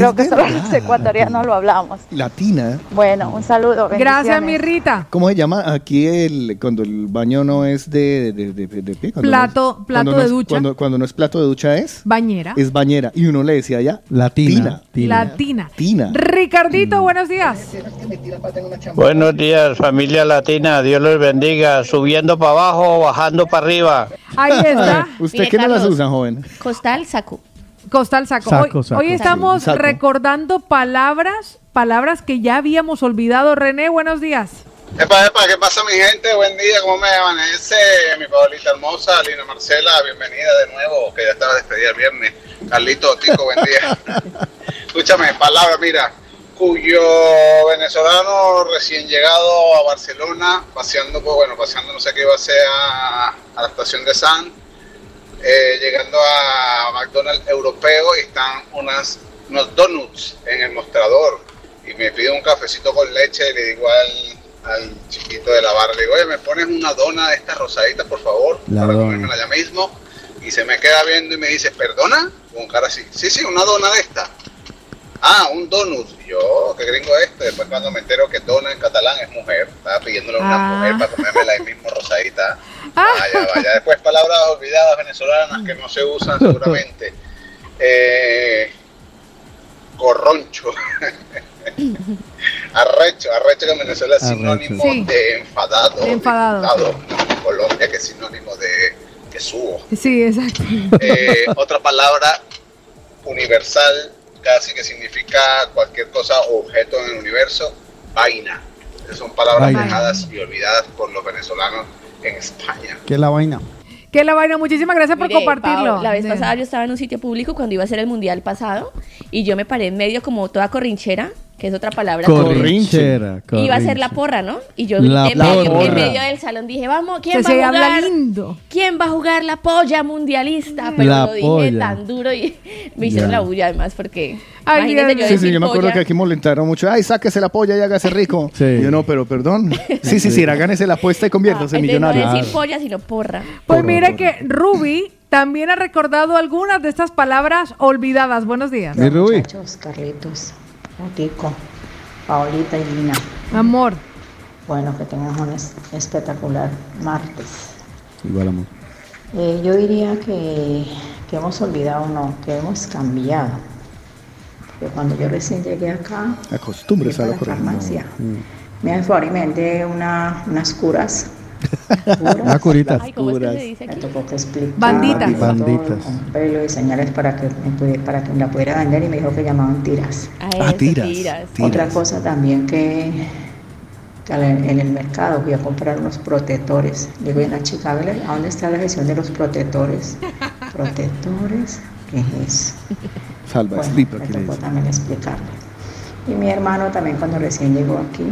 Creo que solo los ecuatorianos lo hablamos. Latina. Bueno, un saludo. Gracias, mi Rita. ¿Cómo se llama aquí el cuando el baño no es de, de, de, de- de qué? Cuando Plato- no es- plato de no es- ducha. Cuando, cuando no es plato de ducha es Bañera. es bañera y uno le decía allá Latina. Latina. Tina. Ricardito, buenos días. Buenos días, familia latina. Dios los bendiga. Subiendo para abajo bajando para arriba. Ahí está. ¿Usted Mire, qué no las usa, joven? Costal, saco. Costal saco. Saco, hoy, saco, hoy estamos Saco. recordando palabras, palabras que ya habíamos olvidado. René, buenos días. Epa, epa, ¿qué pasa mi gente? Buen día, ¿cómo me amanece? Mi Paolita hermosa, Lina Marcela, bienvenida de nuevo, que ya estaba despedida el viernes. Carlito, Tico, buen día. Escúchame, palabra, mira, cuyo venezolano recién llegado a Barcelona, paseando, pues bueno, paseando no sé qué iba a hacer a, a la estación de San, eh, llegando a McDonald's europeo y están unas, unos donuts en el mostrador y me pide un cafecito con leche y le digo al, al chiquito de la barra, le digo, oye, me pones una dona de estas rosaditas, por favor, La para comérmela ya mismo. Y se me queda viendo y me dice, ¿perdona? Con cara así, sí, sí, una dona de esta. Ah, un donut. Yo, ¿qué gringo es este? Después cuando me entero que dona en catalán es mujer, estaba pidiéndole a una Ah. mujer para comérmela ahí mismo rosadita. Vaya, vaya. Después palabras olvidadas venezolanas que no se usan seguramente. Eh, corroncho. arrecho, arrecho que en Venezuela es sinónimo Sí. de enfadado. De enfadado. En Colombia que es sinónimo de que subo. Sí, exacto. Eh, otra palabra universal, casi que significa cualquier cosa o objeto en el universo, vaina. Esas son palabras Vaina. dejadas y olvidadas por los venezolanos en España. ¿Qué es la vaina? Que la vaina, muchísimas gracias por Mire, compartirlo. La vez pasada yo estaba en un sitio público cuando iba a ser el mundial pasado y yo me paré en medio como toda corrinchera, que es otra palabra. Corrinchera. Iba a ser la porra, ¿no? Y yo La en medio, en medio del salón dije, vamos, ¿quién Se- va se a habla jugar? lindo. ¿Quién va a jugar la polla mundialista? Pero La lo dije polla. tan duro y me hicieron Ya. la bulla además porque Ay, yo Sí, sí, yo me acuerdo polla. que aquí molestaron mucho. Ay, sáquese la polla y hágase rico. Sí. Y Yo no, pero perdón. Sí, sí, sí, gánese la apuesta y conviértase en Entonces, no millonario. decir polla, sino porra. Pues Porra, mire porra. que Ruby también ha recordado algunas de estas palabras olvidadas. Buenos días. Mi Rubí. Muchachos, Carlitos, Otico, Paolita y Lina. Amor. Bueno, que tengas un es- espectacular martes. Igual amor. Eh, yo diría que, que hemos olvidado, no, que hemos cambiado. Porque cuando yo recién llegué acá, Acostúmbrese a la farmacia. Me y me vendí una, unas curas. Una curita. Ay, ¿cómo es que se dice Me aquí? tocó que explicar. Banditas. todo, Banditas. Con pelo y señales para que, para que la pudiera vender y me dijo que llamaban tiras. Ah, eso, tiras. Otra cosa también que, en el mercado fui a comprar unos protectores. Digo, y la chica, a ver, ¿a dónde está la gestión de los protectores? ¿Protectores? ¿Qué es eso? Salva, Bueno, me tocó también explicarle. Y mi hermano también cuando recién llegó aquí,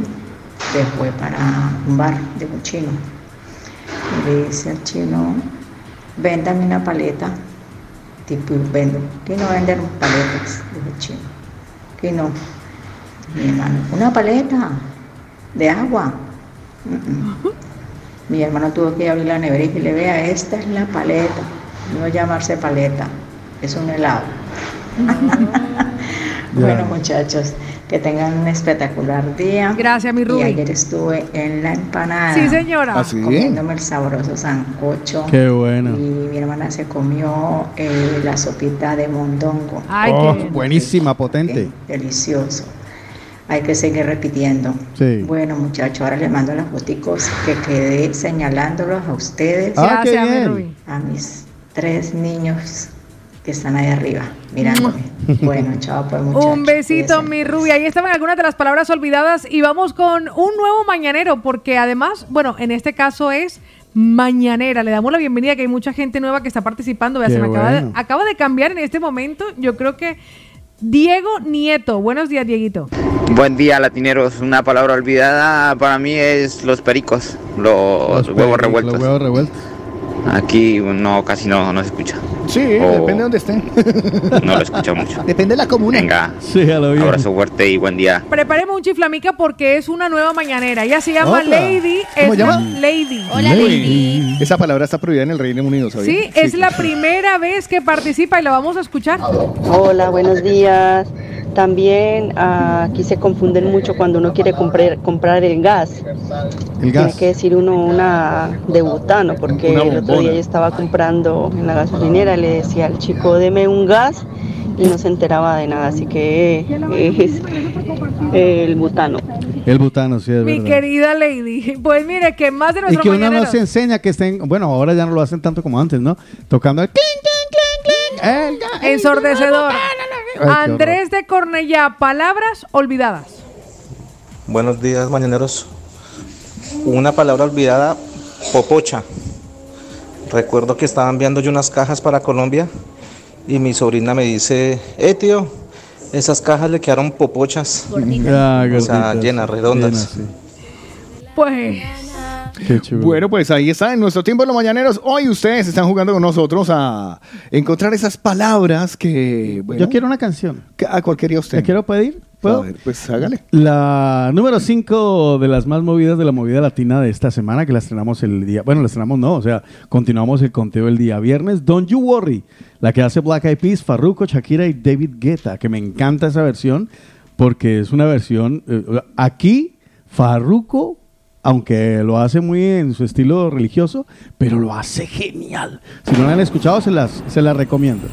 se fue para un bar de un chino. Le dice al chino, véndame una paleta. Tipo, vendo. ¿Qué no vender paletas? Dijo el chino. ¿Qué no? Mi hermano, una paleta de agua. Mm, mm. Mi hermano tuvo que abrir la nevera y que le vea, esta es la paleta. No llamarse paleta, es un helado. Bueno, muchachos, que tengan un espectacular día. Gracias, mi Y Ruby. ayer estuve en la empanada. Sí, señora. ¿Ah, sí? Comiéndome el sabroso sancocho. Qué bueno. Y mi hermana se comió eh, la sopita de mondongo. Ay, Oh, qué buenísima, potente. Delicioso. Hay que seguir repitiendo. Sí. Bueno, muchachos, ahora les mando las foticos que quedé señalándolos a ustedes, Ah, qué Gracias, mi bien. Ruby. a mis tres niños que están ahí arriba mirándome. Bueno, chao, pues muchachos. Un besito, cuídense. mi Ruby. Ahí estaban algunas de las palabras olvidadas y vamos con un nuevo mañanero porque además, bueno, en este caso es mañanera. Le damos la bienvenida, que hay mucha gente nueva que está participando. Vea, Qué se me acaba, de, bueno. acaba de cambiar en este momento. Yo creo que Diego Nieto. Buenos días, Dieguito. Buen día, latineros. Una palabra olvidada para mí es los pericos, los, huevos pericos, revueltos. Los huevos revueltos. Aquí no, casi no, no se escucha. Sí, O depende de dónde estén. No lo escucho mucho. Depende de la comuna. Venga, Sí, a lo bien. abrazo fuerte y buen día. Preparemos un chiflamica porque es una nueva mañanera. Ella se llama. Lady. ¿Cómo es llama? la- Lady. Lady. Esa palabra está prohibida en el Reino Unido, ¿sabía? Sí, es la primera vez que participa y la vamos a escuchar. Hola, buenos días. También ah, aquí se confunden mucho cuando uno quiere comprar, comprar el gas. El Tiene que decir uno una de butano, porque Una el otro día yo estaba comprando en la gasolinera, le decía al chico, deme un gas y no se enteraba de nada, así que es el butano. El butano, sí, es Mi verdad. querida Lady. Pues mire, que más de Y nuestros que uno no mañaneros. se enseña que estén, bueno, ahora ya no lo hacen tanto como antes, ¿no? Tocando el clink, clink, clink, clink, el ga- Ensordecedor. qué horror. Andrés de Cornellá, palabras olvidadas. Buenos días, mañaneros. Una palabra olvidada, popocha. Recuerdo que estaba enviando yo unas cajas para Colombia y mi sobrina me dice, eh tío, esas cajas le quedaron popochas. Ah, o sea, llenas, redondas. llenas, Pues. Qué chulo. Bueno, pues ahí está, en nuestro tiempo de los mañaneros. Hoy ustedes están jugando con nosotros a encontrar esas palabras que. Bueno, Yo quiero una canción. ¿A cuál quería usted? ¿Le quiero pedir? ¿Puedo? A ver, pues hágale. La número 5 de las más movidas de la movida latina de esta semana, que la estrenamos el día, bueno, la estrenamos no, o sea, continuamos el conteo el día viernes. Don't You Worry, la que hace Black Eyed Peas, Farruko, Shakira y David Guetta, que me encanta esa versión porque es una versión, eh, aquí Farruko, aunque lo hace muy en su estilo religioso, pero lo hace genial. Si no la han escuchado, se las, se las recomiendo.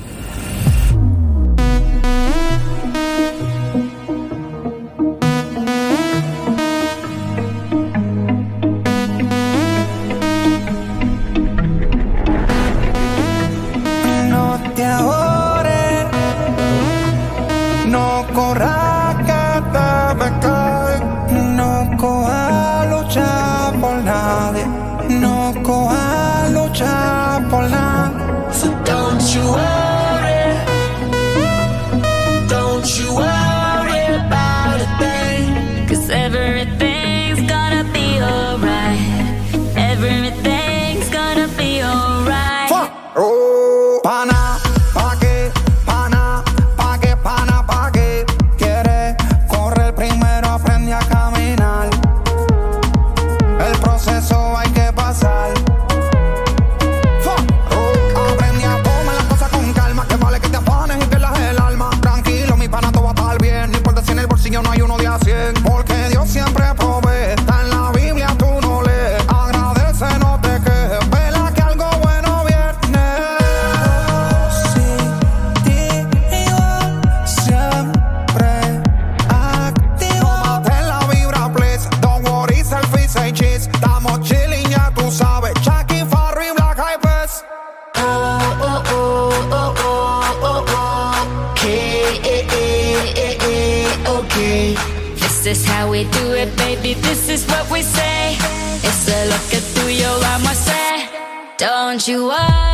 Don't you worry.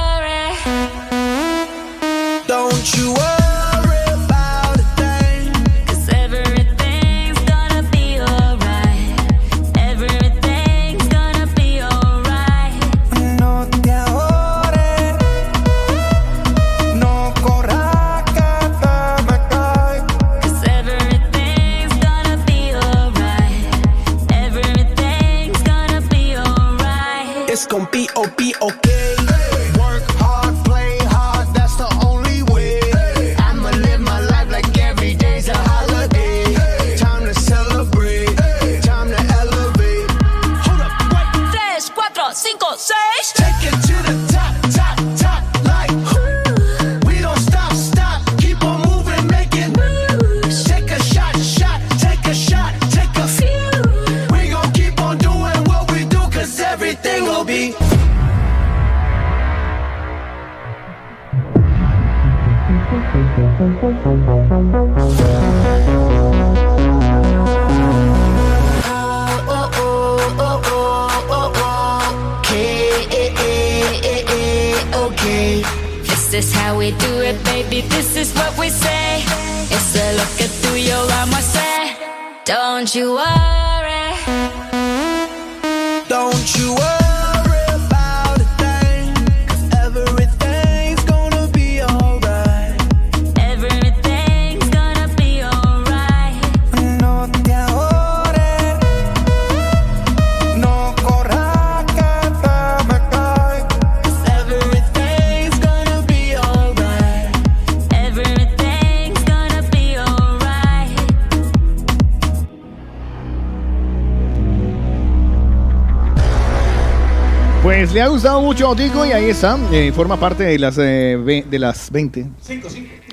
Mucho Tico y ahí está. eh, forma parte de las, eh, ve- de las 20.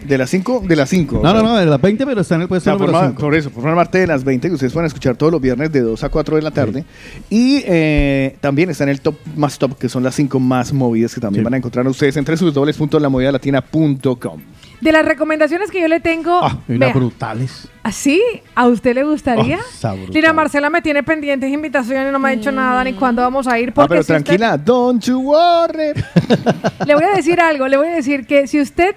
De las 5, de las 5. No, no, no, de las 20, pero está en el puesto número forma- 5. por eso, forma parte de las 20 que ustedes pueden escuchar todos los viernes de 2 a 4 de la tarde. Y eh, también está en el top más top, que son las 5 más movidas que también van a encontrar ustedes en www.lamovidalatina.com. De las recomendaciones que yo le tengo, unas vea, brutales. ¿así? ¿A usted le gustaría? Oh. Lina Marcela me tiene pendientes invitaciones y no me ha dicho nada ni cuándo vamos a ir. Ah, Porque pero si usted- tranquila, don't you worry. le voy a decir algo, le voy a decir que si usted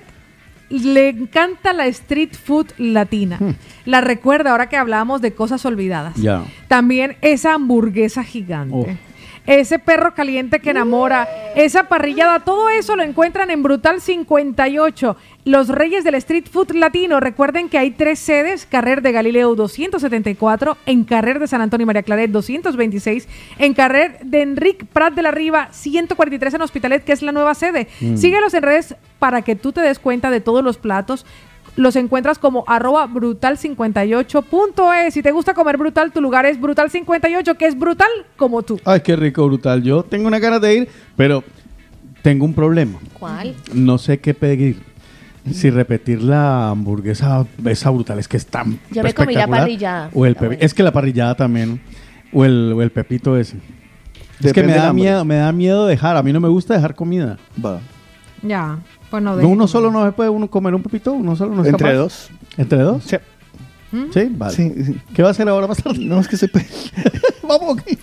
le encanta la street food latina, Hmm. la recuerda ahora que hablábamos de cosas olvidadas. Ya. También esa hamburguesa gigante. Oh. Ese perro caliente que enamora, esa parrillada, todo eso lo encuentran en Brutal 58. Los Reyes del Street Food Latino. Recuerden que hay tres sedes: Carrer de Galileo 274, en Carrer de San Antonio y María Claret 226, en Carrer de Enric Prat de la Riva 143 en Hospitalet, que es la nueva sede. Mm. Síguelos en redes para que tú te des cuenta de todos los platos. Los encuentras como arroba brutal58.es. Si te gusta comer brutal, tu lugar es brutal58, que es brutal como tú. Ay, qué rico, brutal. Yo tengo una ganas de ir, pero tengo un problema. ¿Cuál? No sé qué pedir. Si repetir la hamburguesa esa brutal es que es tan Yo me comí la parrillada. O el pepi- Es que la parrillada también. O el, o el pepito ese. es que me da miedo, me da miedo dejar. A mí no me gusta dejar comida. Va. Ya, pues no uno solo no se puede uno comer un pepito, uno solo no es Entre capaz. dos. ¿Entre dos? Sí. Sí, vale. Sí, sí. ¿Qué va a hacer ahora más tarde? No, es que estoy... pe- Vamos aquí.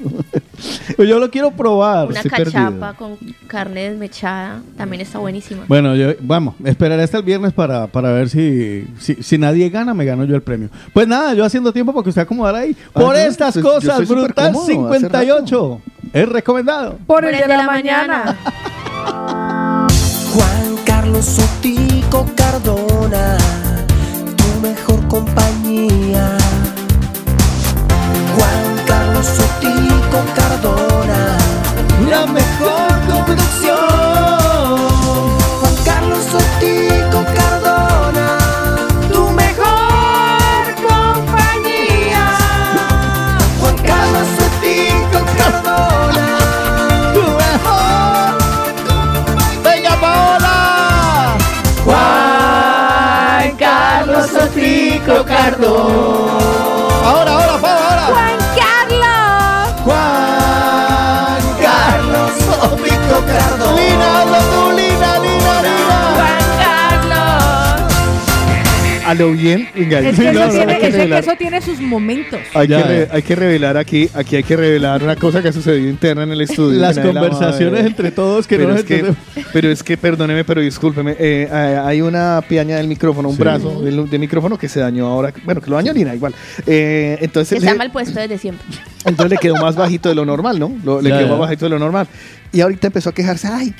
Pues yo lo quiero probar. Una estoy cachapa perdido. con carne desmechada también está buenísima. Bueno, yo, vamos, esperaré hasta el viernes para, para ver si, si, si nadie gana, me gano yo el premio. Pues nada, yo haciendo tiempo porque usted acomodar ahí. Ah, Por no, estas pues yo cosas, estoy súper Brutal cómodo, hace 58. Es recomendado. Por el de la mañana. Juan Carlos Sotico Cardona, tu mejor compañía. Juan Carlos Sotico Cardona, la mejor Sotico A lo bien, venga, Es que, no, eso, no, tiene, que que tiene sus momentos. Hay, Ya, que re- ya. hay que revelar aquí, aquí hay que revelar una cosa que ha sucedido interna en el estudio. Las que la conversaciones ver. entre todos que pero no es que, pero es que, perdóneme, pero discúlpeme, eh, eh, hay una piaña del micrófono, un Sí. brazo del, del micrófono que se dañó ahora, bueno, que lo dañó Lina igual. Eh, entonces, Está le, mal puesto desde siempre. entonces le quedó más bajito de lo normal, ¿no? Lo- le Ya, quedó ya. más bajito de lo normal. Y ahorita empezó a quejarse, ay,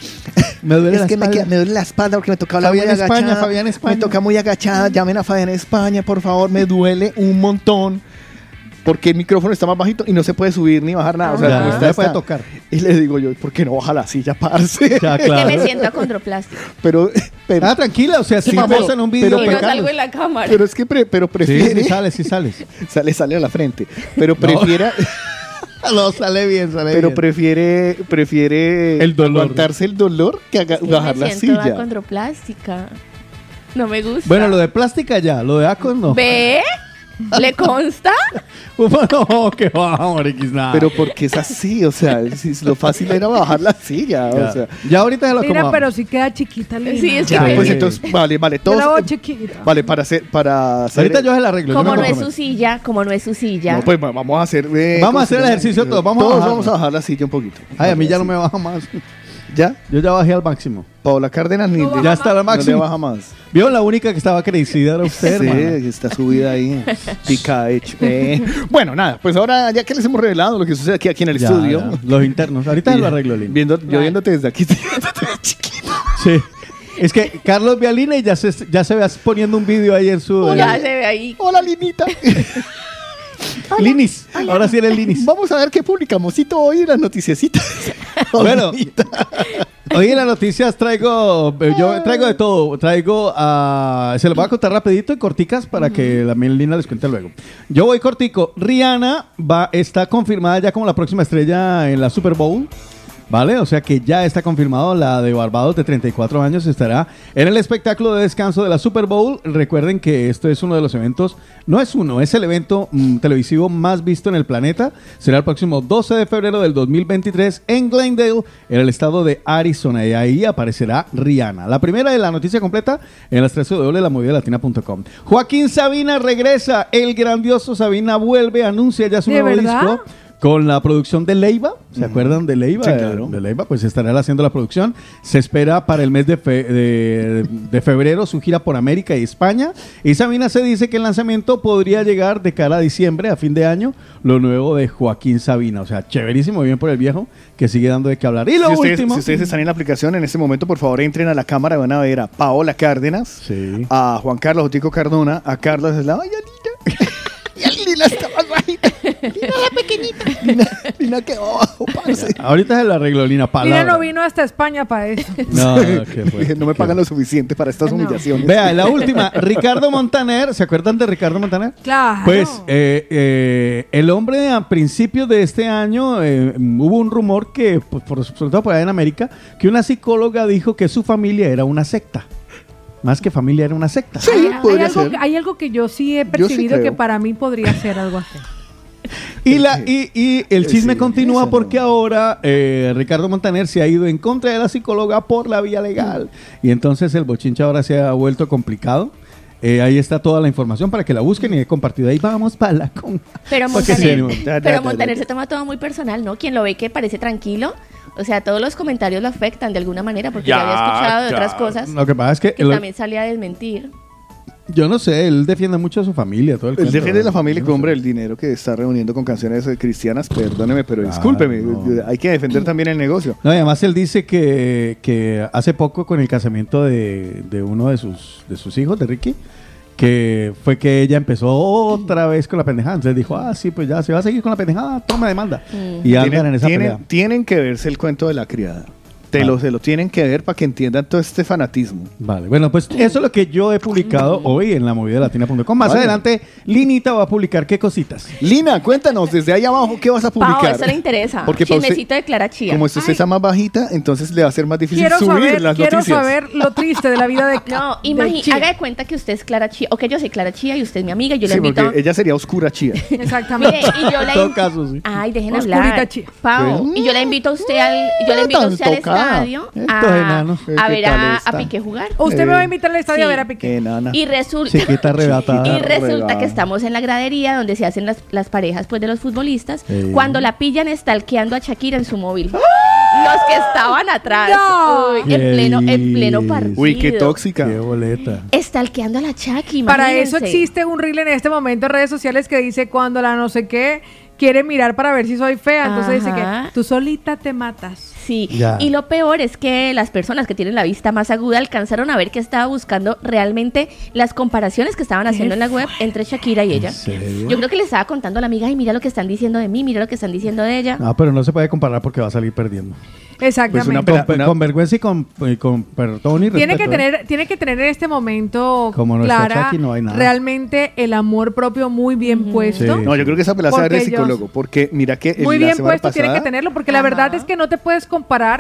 Me duele es la que me, espalda. queda- me duele la espalda porque me toca hablar Fabián muy España, agachada. Fabián España. Me toca muy agachada, llamen a Fabián España, por favor, me duele un montón. Porque el micrófono está más bajito y no se puede subir ni bajar nada. O sea, Ya, como no está, se puede tocar. Y le digo yo, ¿por qué no baja la silla, parce? Ya, Es claro. que me siento acondroplástico. pero, pero, Ah, tranquila, o sea, si Sí, famosa pero- en un video pero- Y no salgo en la cámara. pero es que pre- pero Sí, prefiere. sí sales, sí sales. sale, sale a la frente. Pero prefiere, No, sale bien, sale pero bien. prefiere, prefiere El dolor. aguantarse el dolor que Sí, bajar me la siento silla. acondroplástica. No me gusta. Bueno, lo de plástica ya, lo de Acos no. ¿Ve? ¿Le consta? no, que va, nada. Pero porque es así, o sea, si lo fácil era bajar la silla, ya, o sea. ya ahorita se lo Mira, acomodamos. pero si queda chiquita, Lina. Sí, es Ya, que- pues entonces, vale, vale, Yo todos. la veo eh, chiquita. Vale, para hacer, para hacer. Ahorita yo se la arreglo. yo Como me no es comprometo. su silla, como no es su silla. No, pues va- vamos a hacer. eh, Vamos a ¿cómo hacer se el llama? ejercicio todos, vamos a bajar. vamos a bajar la silla un poquito. Ay, a mí ya no me baja más. ¿Ya? Yo ya bajé al máximo. Paola Cárdenas ni ya está al máximo. No le baja más. Vio la única que estaba crecida era usted, Sí, hermano. está subida ahí. Pica hecho. Eh, Bueno, nada, pues ahora ya que les hemos revelado lo que sucede aquí, aquí en el Ya, estudio. ya. Los internos. Ahorita lo arreglo, Lin. Viendo, yo viéndote desde aquí. Sí. Es que Carlos Vialine ya se, ya se ve poniendo un vídeo ahí en su... Ya se ve ahí. Hola, Linita. Linis. Ahora sí eres Linis. Vamos a ver qué publicamos hoy en las noticiecitas. Bueno, hoy en las noticias traigo, yo traigo de todo. Traigo a, se lo voy a contar rapidito y corticas para que la Melina les cuente luego. Yo voy cortico. Rihanna va, está confirmada ya como la próxima estrella en la Super Bowl. ¿Vale? O sea que ya está confirmado la de Barbados de 34 años estará en el espectáculo de descanso de la Super Bowl. Recuerden que esto es uno de los eventos, no es uno, es el evento mm, televisivo más visto en el planeta. Será el próximo 12 de febrero del 2023 en Glendale, en el estado de Arizona. Y ahí aparecerá Rihanna. La primera de la noticia completa en las 13 de la latina.com. Joaquín Sabina regresa. El grandioso Sabina vuelve, anuncia ya su ¿De nuevo verdad? disco. Con la producción de Leiva, ¿se acuerdan de Leiva? Sí, claro. De Leiva, pues estará haciendo la producción. Se espera para el mes de, fe- de- de febrero su gira por América y España. Y Sabina se dice que el lanzamiento podría llegar de cara a diciembre, a fin de año, lo nuevo de Joaquín Sabina. O sea, chéverísimo, bien por el viejo, que sigue dando de qué hablar. Y lo si, ustedes, último. si ustedes están en la aplicación en este momento, por favor entren a la cámara y van a ver a Paola Cárdenas, a Juan Carlos Otico Cardona, a Carlos Eslava y a Lina. y a Lina está más bajita. Lina la pequeñita. Lina, Lina que bajo, parce. Ahorita se lo arregló Lina Palabra. no vino hasta España para eso. No, no, qué fue. no me pagan lo suficiente para estas humillaciones. Vea, la última, Ricardo Montaner, ¿se acuerdan de Ricardo Montaner? Claro. Pues eh, eh, el hombre a principios de este año eh, hubo un rumor que, pues, por, sobre todo por allá en América, que una psicóloga dijo que su familia era una secta. Más que familia era una secta. hay, hay algo, hay algo que yo sí he sí percibido que para mí podría ser algo así. Y, la, y, y el chisme continúa porque ahora eh, Ricardo Montaner se ha ido en contra de la psicóloga por la vía legal. Y entonces el bochinche ahora se ha vuelto complicado. Eh, ahí está toda la información para que la busquen y he compartido ahí. Vamos para la con. Pero Montaner, sí, pero se toma todo muy personal, ¿no? Quien lo ve que parece tranquilo, o sea, todos los comentarios lo afectan de alguna manera porque ya, Ya, había escuchado de otras cosas Lo que pasa es que que lo- también salía a desmentir. Yo no sé, él defiende mucho a su familia. Todo el Él cuento. defiende la familia que, hombre, el dinero que está reuniendo con canciones eh, cristianas, perdóneme, pero discúlpeme, hay que defender también el negocio. No, y además él dice que, que hace poco con el casamiento de, de uno de sus, de sus hijos, de Ricky, que fue que ella empezó otra vez con la pendejada. Entonces dijo, ah, sí, pues ya se va a seguir con la pendejada, toma demanda. Y andan Tienen, en esa tienen- pelea. tienen que verse el cuento de la criada. Te Ah. lo, se lo tienen que ver para que entiendan todo este fanatismo. Vale, bueno, pues eso es lo que yo he publicado hoy en la movida latina.com. Más Vale. adelante, Linita va a publicar qué cositas. Lina, cuéntanos desde ahí abajo qué vas a Pau, publicar. eso le interesa. Porque Chismecito de Clara Chía. Como usted está más bajita, entonces le va a ser más difícil Quiero subir saber, las quiero noticias. saber lo triste de la vida de No, de Chía. haga de cuenta que usted es Clara Chía, o que yo soy Clara Chía y usted es mi amiga, y yo la Sí, invito. porque ella sería oscura chía. Exactamente. Mire, y yo la in- caso, sí. Ay, dejen Oscurita hablar. Chía. Pau, y yo la invito a usted al, yo la invito a usted al. Estadio a, enanos, eh, a ¿qué ver a, a Piqué jugar. Usted me va a invitar al estadio Sí. a ver a Piqué. Enana. Y resulta, y resulta que estamos en la gradería donde se hacen las, las parejas pues, de los futbolistas. Cuando la pillan stalkeando a Shakira en su móvil. Los que estaban atrás. No. Uy, en pleno, en pleno partido. Uy, qué tóxica. Qué boleta. Stalkeando a la Chucky, Para eso existe un reel en este momento en redes sociales que dice cuando la no sé qué quiere mirar para ver si soy fea. Entonces dice que tú solita te matas. Sí, Ya. y lo peor es que las personas que tienen la vista más aguda alcanzaron a ver que estaba buscando realmente las comparaciones que estaban haciendo en la web entre Shakira y ella. serio? Yo creo que le estaba contando a la amiga, ay, mira lo que están diciendo de mí, mira lo que están diciendo de ella. Ah, pero no se puede comparar porque va a salir perdiendo. Exactamente. Una- con vergüenza y con, y con perdón y tiene que respeto, ¿eh? tener tiene que tener en este momento Como no está Clara Chucky, no hay nada. realmente el amor propio muy bien puesto Sí. No, yo creo que esa pelada se va a ver de Porque ellos- psicólogo, porque mira que el- muy la bien puesto tiene que pasada- tenerlo porque la verdad es que no te puedes comparar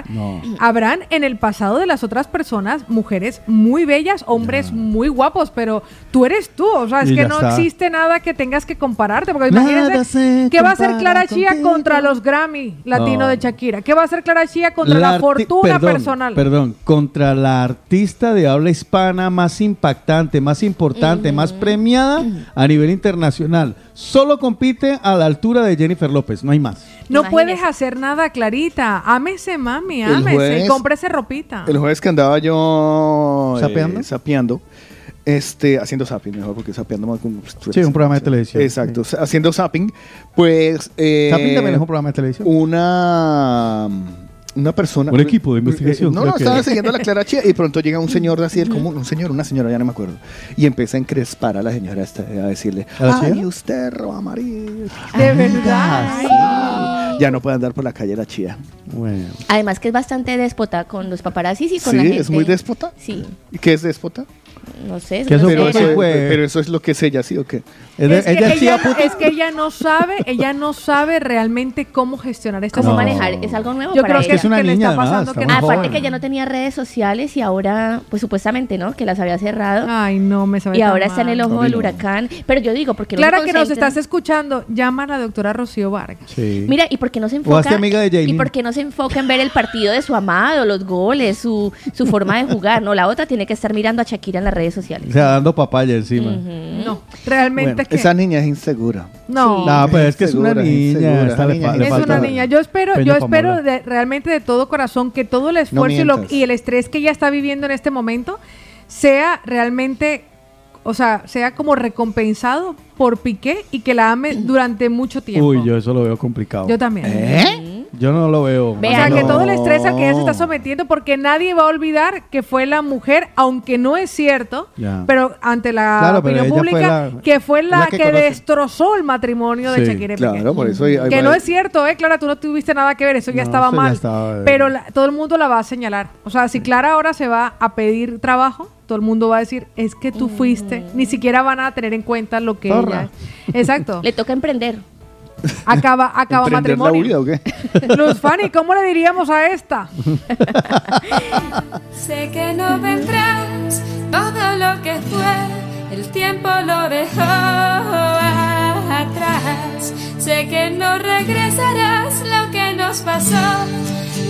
No. habrán en el pasado de las otras personas mujeres muy bellas hombres muy guapos pero tú eres tú o sea es Y que no está. existe nada que tengas que compararte porque Nada imagínense se qué va a hacer Clara Chía contigo. contra los Grammy latino No. de Shakira qué va a hacer Clara Chía contra la, fortuna perdón, personal Perdón, contra la artista de habla hispana más impactante, más importante, más premiada a nivel internacional. Solo compite a la altura de Jennifer López, no hay más. No Imagínese. puedes hacer nada, Clarita. Ámese, mami, ámese. jueves- y cómprese ropita. El jueves que andaba yo eh, ¿Sapeando? este, haciendo zapping, mejor porque sapeando más como... Sí, un programa de televisión. Exacto, haciendo zapping, pues... eh, Zapping también es un programa de televisión. Una... Una persona... Un equipo de investigación, Eh, No, no, que- estaba siguiendo a la Clara Chía y pronto llega un señor de así del común, un señor, una señora, ya no me acuerdo, y empieza a encrespar a la señora esta, a decirle, ¿A la ay, usted roba marido. De verdad. Ya no puede andar por la calle la chía. Bueno. Además que es bastante déspota con los paparazzis y con Sí, la gente. es muy déspota. Sí, ¿Y qué es déspota? No sé. Es eso. Pero eso, fue- pero eso es lo que es ella, ¿sí o qué? Es Es que, ella es ella, chía puta. es que ella no sabe, ella no sabe realmente cómo gestionar esta ¿Cómo No. manejar? Es algo nuevo Yo para creo ella. que, Es una que le niña, está además, pasando está que joven. Aparte que ya no tenía redes sociales y ahora, pues supuestamente, ¿no? Que las había cerrado. Ay, no, me sabe y ahora está en el ojo del huracán. Pero yo digo, porque no Clara, que nos estás escuchando, llama a la doctora Rocío Vargas. Sí. Mira, ¿y por qué no se enfoca? hazte amiga de Jaylin. ¿Y por qué no se enfoca en ver el partido de su amado, los goles, su, su forma de jugar? No, la otra tiene que estar mirando a Shakira en las redes sociales. O sea, dando papaya encima. No, realmente Bueno, que esa niña es insegura. no. No, pues es que es una niña. es una niña. Yo espero, peña yo espero de- realmente de todo corazón que todo el esfuerzo y, y el estrés que ella está viviendo en este momento sea realmente, o sea, sea como recompensado por Piqué y que la ame durante mucho tiempo. Uy, yo eso lo veo complicado. Yo también. ¿Eh? Yo no lo veo. O sea, no. que todo el estrés al que ella se está sometiendo, porque nadie va a olvidar que fue la mujer, aunque no es cierto, Ya. pero ante la Claro, opinión fue pública, la- que fue la, la que, destrozó el matrimonio de Sí, Shakira y Piqué. Claro, por eso hay- hay Que no es cierto, ¿eh? Clara, tú no tuviste nada que ver, eso ya No, estaba eso ya mal. estaba, eh. Pero la- todo el mundo la va a señalar. O sea, si Clara ahora se va a pedir trabajo, todo el mundo va a decir, es que tú fuiste. Ni siquiera van a tener en cuenta lo que Zorra. ella... Exacto. Le toca emprender. Acaba, acaba ¿Emprender la matrimonio. huida o qué? Luz Fanny, ¿cómo le diríamos a esta? Sé que no vendrás, todo lo que fue, el tiempo lo dejó atrás. Sé que no regresarás, lo que nos pasó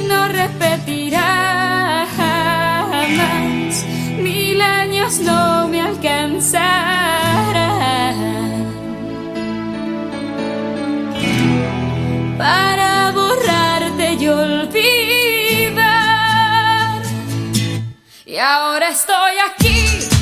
no repetirá jamás. Mil años no me alcanzarán para borrarte y olvidar. Y ahora estoy aquí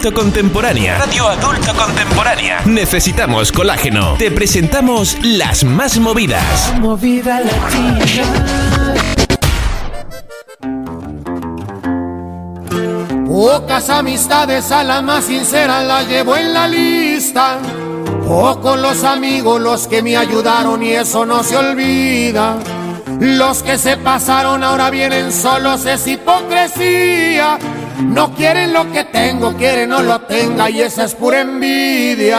adulto contemporánea. Radio adulto contemporánea. Necesitamos colágeno. Te presentamos las más movidas. Movida latina. Pocas amistades a la más sincera la llevo en la lista. Pocos los amigos los que me ayudaron y eso no se olvida. Los que se pasaron ahora vienen solos, es hipocresía. No quieren lo que tengo, quieren no lo tenga y esa es pura envidia.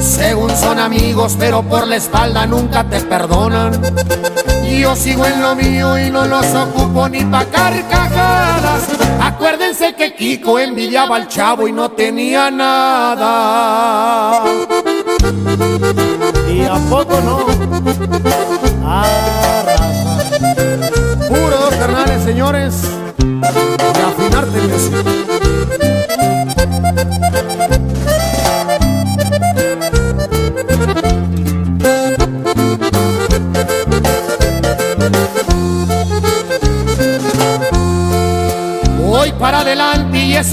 Según son amigos, pero por la espalda nunca te perdonan. Yo sigo en lo mío y no los ocupo ni pa' carcajadas. Acuérdense que Kiko envidiaba al chavo y no tenía nada. Y a poco no. Puro dos carnales, señores. De afinar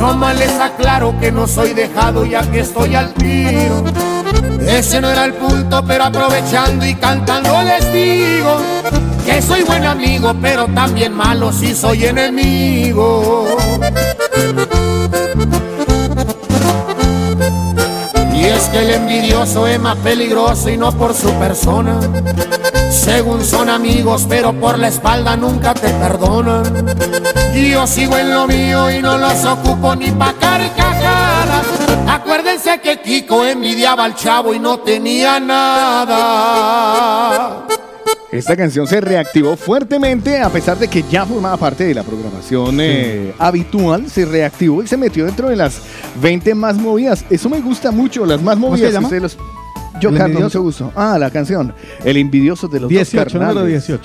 No más les aclaro que no soy dejado ya que estoy al tiro. Ese no era el punto, pero aprovechando y cantando les digo que soy buen amigo, pero también malo si soy enemigo. Y es que el envidioso es más peligroso y no por su persona. Según son amigos, pero por la espalda nunca te perdonan. Y yo sigo en lo mío y no los ocupo ni pa' carcajadas. Acuérdense que Kiko envidiaba al chavo y no tenía nada. Esta canción se reactivó fuertemente a pesar de que ya formaba parte de la programación eh, habitual, se reactivó y se metió dentro de las 20 más movidas. Eso me gusta mucho, las más ¿Cómo se movidas. llama? Ustedes los- Yo, Carlos, mucho gusto. Ah, la canción. El envidioso de los 18, dos carnales. número 18.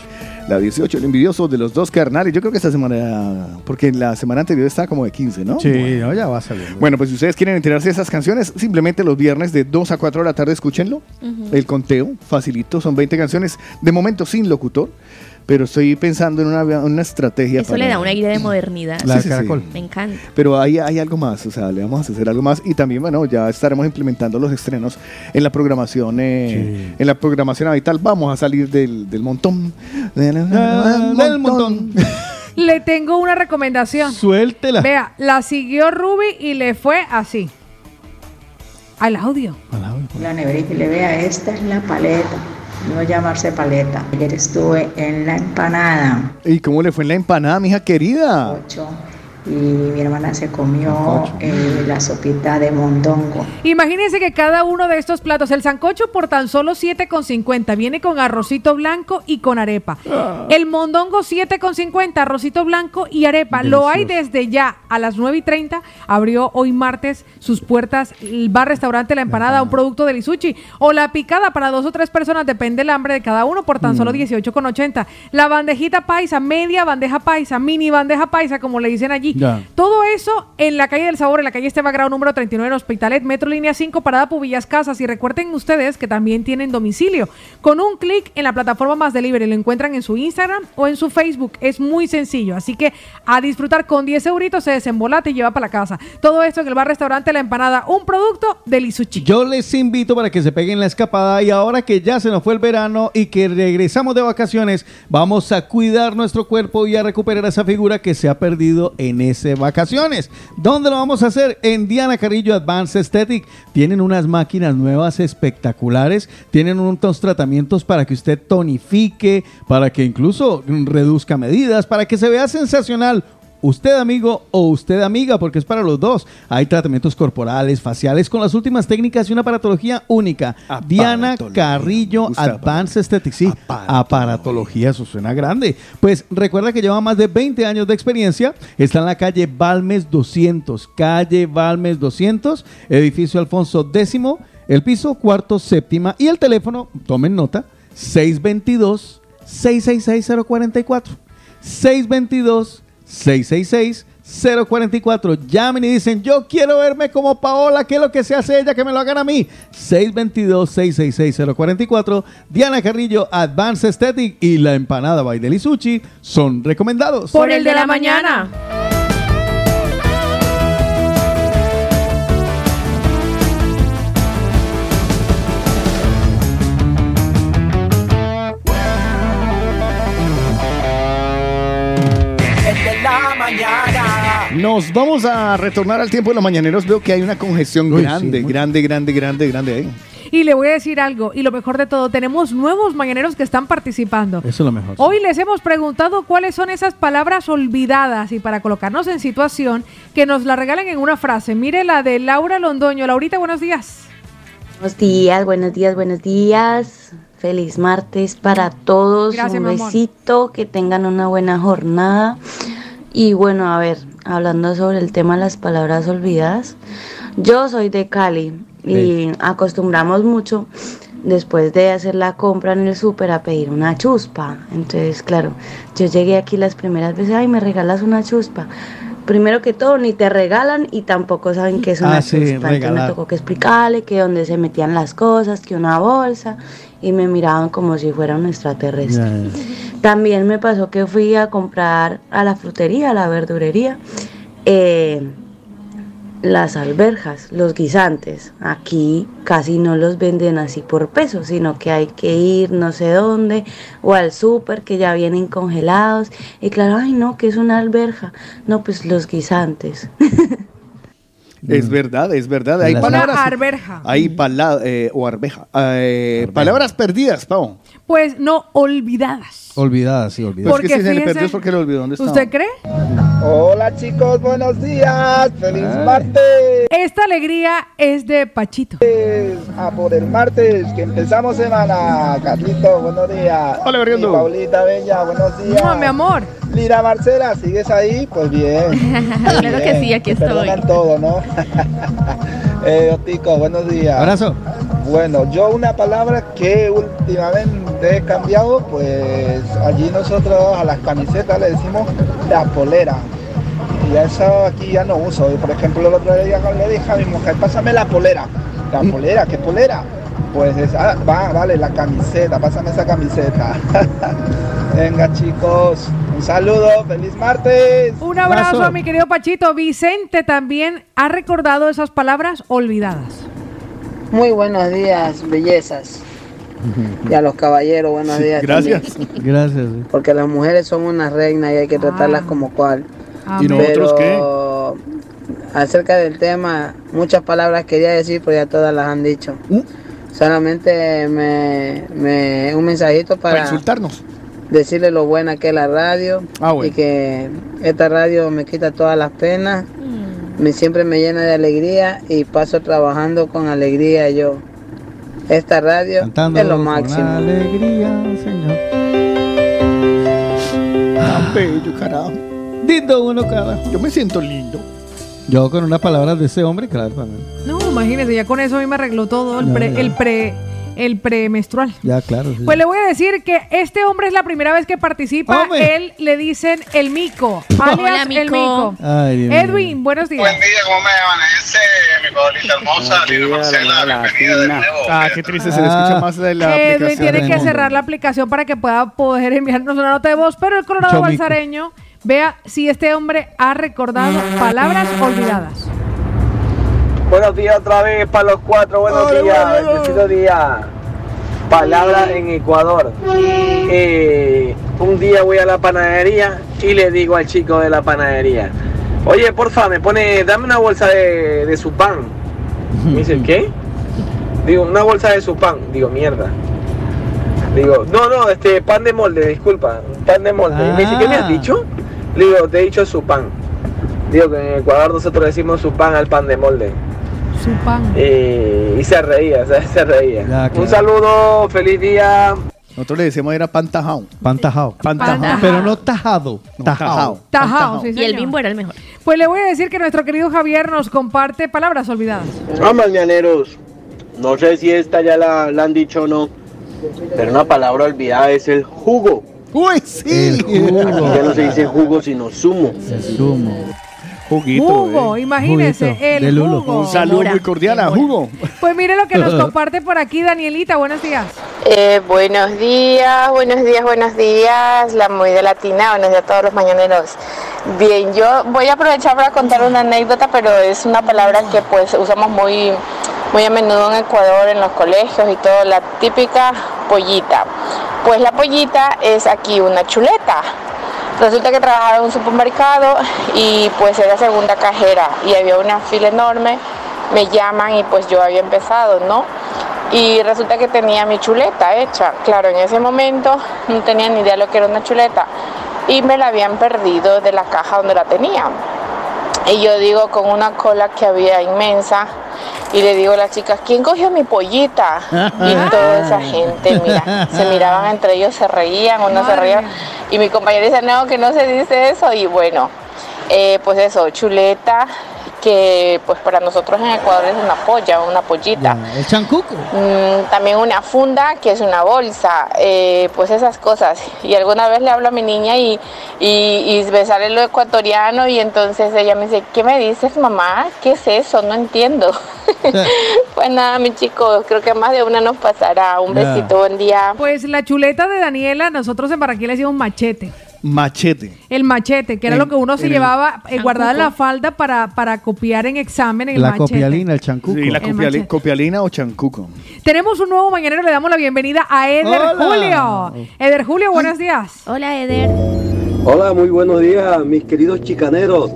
La 18, el envidioso de los dos carnales. Yo creo que esta semana, porque la semana anterior estaba como de 15, ¿no? Sí, Bueno. no, ya va saliendo. Bueno, pues si ustedes quieren enterarse de esas canciones, simplemente los viernes de 2 a 4 de la tarde escúchenlo. El conteo, facilito, son 20 canciones, de momento sin locutor, pero estoy pensando en una, una estrategia. Eso le da un aire de modernidad. La de Sí, sí, Caracol. Me encanta. Pero hay, hay algo más, o sea, le vamos a hacer algo más y también, bueno, ya estaremos implementando los estrenos en la programación, eh, en la programación habitual. Vamos a salir del, del montón. del montón. Le tengo una recomendación. Suéltela. Vea, la siguió Ruby y le fue así. Al audio. La neverita y le vea, esta es la paleta, no llamarse paleta. Ayer estuve en la empanada, ¿Y cómo le fue en la empanada, mija querida? ocho, y mi hermana se comió eh, la sopita de mondongo. Imagínense que cada uno de estos platos, el sancocho por tan solo 7,50, viene con arrocito blanco y con arepa. Ah. El mondongo 7,50, arrocito blanco y arepa. Lo hay desde ya a las 9 y 30. Abrió hoy martes sus puertas el bar restaurante La Empanada, un producto de Lisuchi. O la picada para dos o tres personas, depende del hambre de cada uno, por tan solo Mm. 18,80. La bandejita paisa, media bandeja paisa, mini bandeja paisa, como le dicen allí. Ya. Todo eso en la calle del Sabor, en la calle Esteban Grau número 39 en Hospitalet, Metro Línea 5, Parada Pubillas Casas. Y recuerden ustedes que también tienen domicilio. Con un clic en la plataforma Más Delivery, lo encuentran en su Instagram o en su Facebook. Es muy sencillo. Así que a disfrutar con 10 euritos se desembolate y lleva para la casa. Todo esto en el bar restaurante La Empanada, un producto de Lisuchi. Yo les invito para que se peguen la escapada y ahora que ya se nos fue el verano y que regresamos de vacaciones, vamos a cuidar nuestro cuerpo y a recuperar esa figura que se ha perdido en ese vacaciones. ¿Dónde lo vamos a hacer? En Diana Carrillo Advanced Aesthetic. Tienen unas máquinas nuevas espectaculares, tienen unos tratamientos para que usted tonifique, para que incluso reduzca medidas, para que se vea sensacional. Usted amigo o usted amiga, porque es para los dos. Hay tratamientos corporales, faciales, con las últimas técnicas y una aparatología única. Diana Carrillo Advanced Aesthetics. Sí, aparatología, eso suena grande. Pues recuerda que lleva más de 20 años de experiencia. Está en la calle Balmes 200. Calle Balmes 200, edificio Alfonso X, el piso cuarto séptima y el teléfono, tomen nota, 622 666 044. 622 666-044. Llamen y dicen, yo quiero verme como Paola, ¿qué es lo que se hace ella? Que me lo hagan a mí. 622-666-044. Diana Carrillo, Advanced Aesthetic y la empanada Baideli Sushi son recomendados. Por el de la mañana. Mañana. Nos vamos a retornar al tiempo de los mañaneros. Veo que hay una congestión Uy, sí, grande, grande, grande, grande, grande ahí. Y le voy a decir algo, y lo mejor de todo, tenemos nuevos mañaneros que están participando. Eso es lo mejor. Hoy les hemos preguntado cuáles son esas palabras olvidadas y para colocarnos en situación, que nos la regalen en una frase. Mire la de Laura Londoño. Laurita, buenos días. Buenos días, buenos días, buenos días. Feliz martes para todos. Gracias, Un mi amor. besito, que tengan una buena jornada. Y bueno, a ver, hablando sobre el tema de las palabras olvidadas, yo soy de Cali y acostumbramos mucho después de hacer la compra en el súper a pedir una chuspa. Entonces, claro, yo llegué aquí las primeras veces, ay, me regalas una chuspa. Primero que todo, ni te regalan y tampoco saben qué es una Ah, sí, chuspa. Entonces me tocó que explicarle que dónde se metían las cosas, que una bolsa, y me miraban como si fuera un extraterrestre. También me pasó que fui a comprar a la frutería, a la verdurería, eh, las alberjas, los guisantes. Aquí casi no los venden así por peso, sino que hay que ir no sé dónde o al súper que ya vienen congelados. Y claro, ay no, que es una alberja. No, pues los guisantes. Es verdad, es verdad. Hay Una palabras. arberja. Hay pala- eh, o arveja. eh, palabras perdidas, Pau. Pues no olvidadas. Olvidada, sí, olvidada. Pues que Porque se le perdió es porque lo olvidó. ¿Dónde está? ¿Usted cree? Hola chicos, buenos días. Feliz martes. Esta alegría es de Pachito. A por el martes, que empezamos semana. Carlito, buenos días. Hola, Berriendo. Y Paulita Bella, buenos días. No, mi amor. Lira Marcela, ¿sigues ahí? Pues bien. Claro que sí, aquí Te estoy. Perdonan todo, ¿no? eh, Otico, buenos días. Abrazo. Bueno, yo una palabra que últimamente he cambiado, pues allí nosotros a las camisetas le decimos la polera. Y eso aquí ya no uso. Y por ejemplo, el otro día le dije a mi mujer, pásame la polera. La polera, ¿qué polera? Pues es, ah, va, vale, la camiseta, pásame esa camiseta. Venga chicos, un saludo, feliz martes. Un abrazo a mi querido Pachito. Vicente también ha recordado esas palabras olvidadas. Muy buenos días, bellezas. Y a los caballeros, buenos días. Gracias. también. Gracias. Porque las mujeres son unas reinas y hay que tratarlas como cual. ¿Y nosotros Pero, Acerca del tema, muchas palabras quería decir, pero ya todas las han dicho. Solamente me, me- un mensajito para, Para insultarnos. Decirle lo buena que es la radio Ah, bueno. y que esta radio me quita todas las penas, me, siempre me llena de alegría y paso trabajando con alegría yo. Esta radio Cantando es lo con máximo. alegría, señor. Tan bello, carajo. Lindo uno, cara. Yo me siento lindo. Yo con unas palabras de ese hombre, claro, para mí. No, imagínese, ya con eso a mí me arregló todo el pre, el pre, el premenstrual. Ya, claro. sí. Pues le voy a decir que este hombre es la primera vez que participa. Hombre. Él le dicen el mico, Hola, alias el mico. Ay, Dios. Edwin, buenos días. Buen día, ¿cómo me amanece? Mi Paulita hermosa, Lina Marcela, bienvenida de nuevo. Ah, qué triste, se le escucha más de la Edwin aplicación. tiene que cerrar la aplicación para que pueda poder enviarnos una nota de voz, pero el Colorado Chomico. Balsareño vea si este hombre ha recordado palabras olvidadas. Buenos días otra vez para los cuatro, buenos días, bendecido día. Palabra en Ecuador. Eh, un día voy a la panadería y le digo al chico de la panadería, oye, porfa, me pone, dame una bolsa de, de su pan. Me dice, ¿qué? Digo, una bolsa de su pan. Digo, mierda. Digo, no, no, este pan de molde, disculpa, pan de molde. Y me dice, ¿qué me has Ah. dicho? Le digo, te he dicho su pan. Digo que en Ecuador nosotros decimos su pan al pan de molde. Su pan. Y, y se reía, se, se reía. Ya, claro. Un saludo, feliz día. Nosotros le decíamos era pan tajao. Pan tajado. Pan tajao. Pero no tajado. tajado. Tajao, sí, Y el bimbo era el mejor. Pues le voy a decir que nuestro querido Javier nos comparte palabras olvidadas. Ah, mañaneros. No sé si esta ya la, la han dicho o no, pero una palabra olvidada es el jugo. Uy, sí. Aquí ya no se dice jugo, sino zumo. Zumo. Juguito. Hugo, eh. Juguito el de Lulo. Hugo. Un saludo muy cordial a Hugo. Pues mire lo que nos comparte por aquí Danielita, buenos días. Eh, buenos días, buenos días, buenos días, la movida latina, buenos días a todos los mañaneros. Bien, yo voy a aprovechar para contar una anécdota, pero es una palabra que pues usamos muy, muy a menudo en Ecuador, en los colegios y todo, la típica pollita. Pues la pollita es aquí una chuleta. Resulta que trabajaba en un supermercado y pues era segunda cajera y había una fila enorme. Me llaman y pues yo había empezado, ¿no? Y resulta que tenía mi chuleta hecha. Claro, en ese momento no tenía ni idea lo que era una chuleta y me la habían perdido de la caja donde la tenía. Y yo digo con una cola que había inmensa y le digo a las chicas, ¿quién cogió mi pollita? Y toda esa gente, mira, se miraban entre ellos, se reían, uno se reía. Y mi compañero dice, no, que no se dice eso. Y bueno, eh, pues eso, chuleta, que pues para nosotros en Ecuador es una polla, una pollita. El chancuco. Mm, también una funda que es una bolsa, eh, pues esas cosas. Y alguna vez le hablo a mi niña y, y, y me sale lo ecuatoriano y entonces ella me dice, ¿qué me dices mamá? ¿Qué es eso? No entiendo. pues nada, mi chico, creo que más de una nos pasará. Un Ya. besito, buen día. Pues la chuleta de Daniela, nosotros en Barranquilla le decimos machete. Machete. El machete, que era En- lo que uno se llevaba eh, guardado en la falda para, para copiar en examen el La machete. copialina, el chancuco. Sí, la copiali- copialina o chancuco. Tenemos un nuevo mañanero, le damos la bienvenida a Eder Hola. Julio. Eder Julio, buenos días. Hola, Eder. Hola, muy buenos días, mis queridos chicaneros.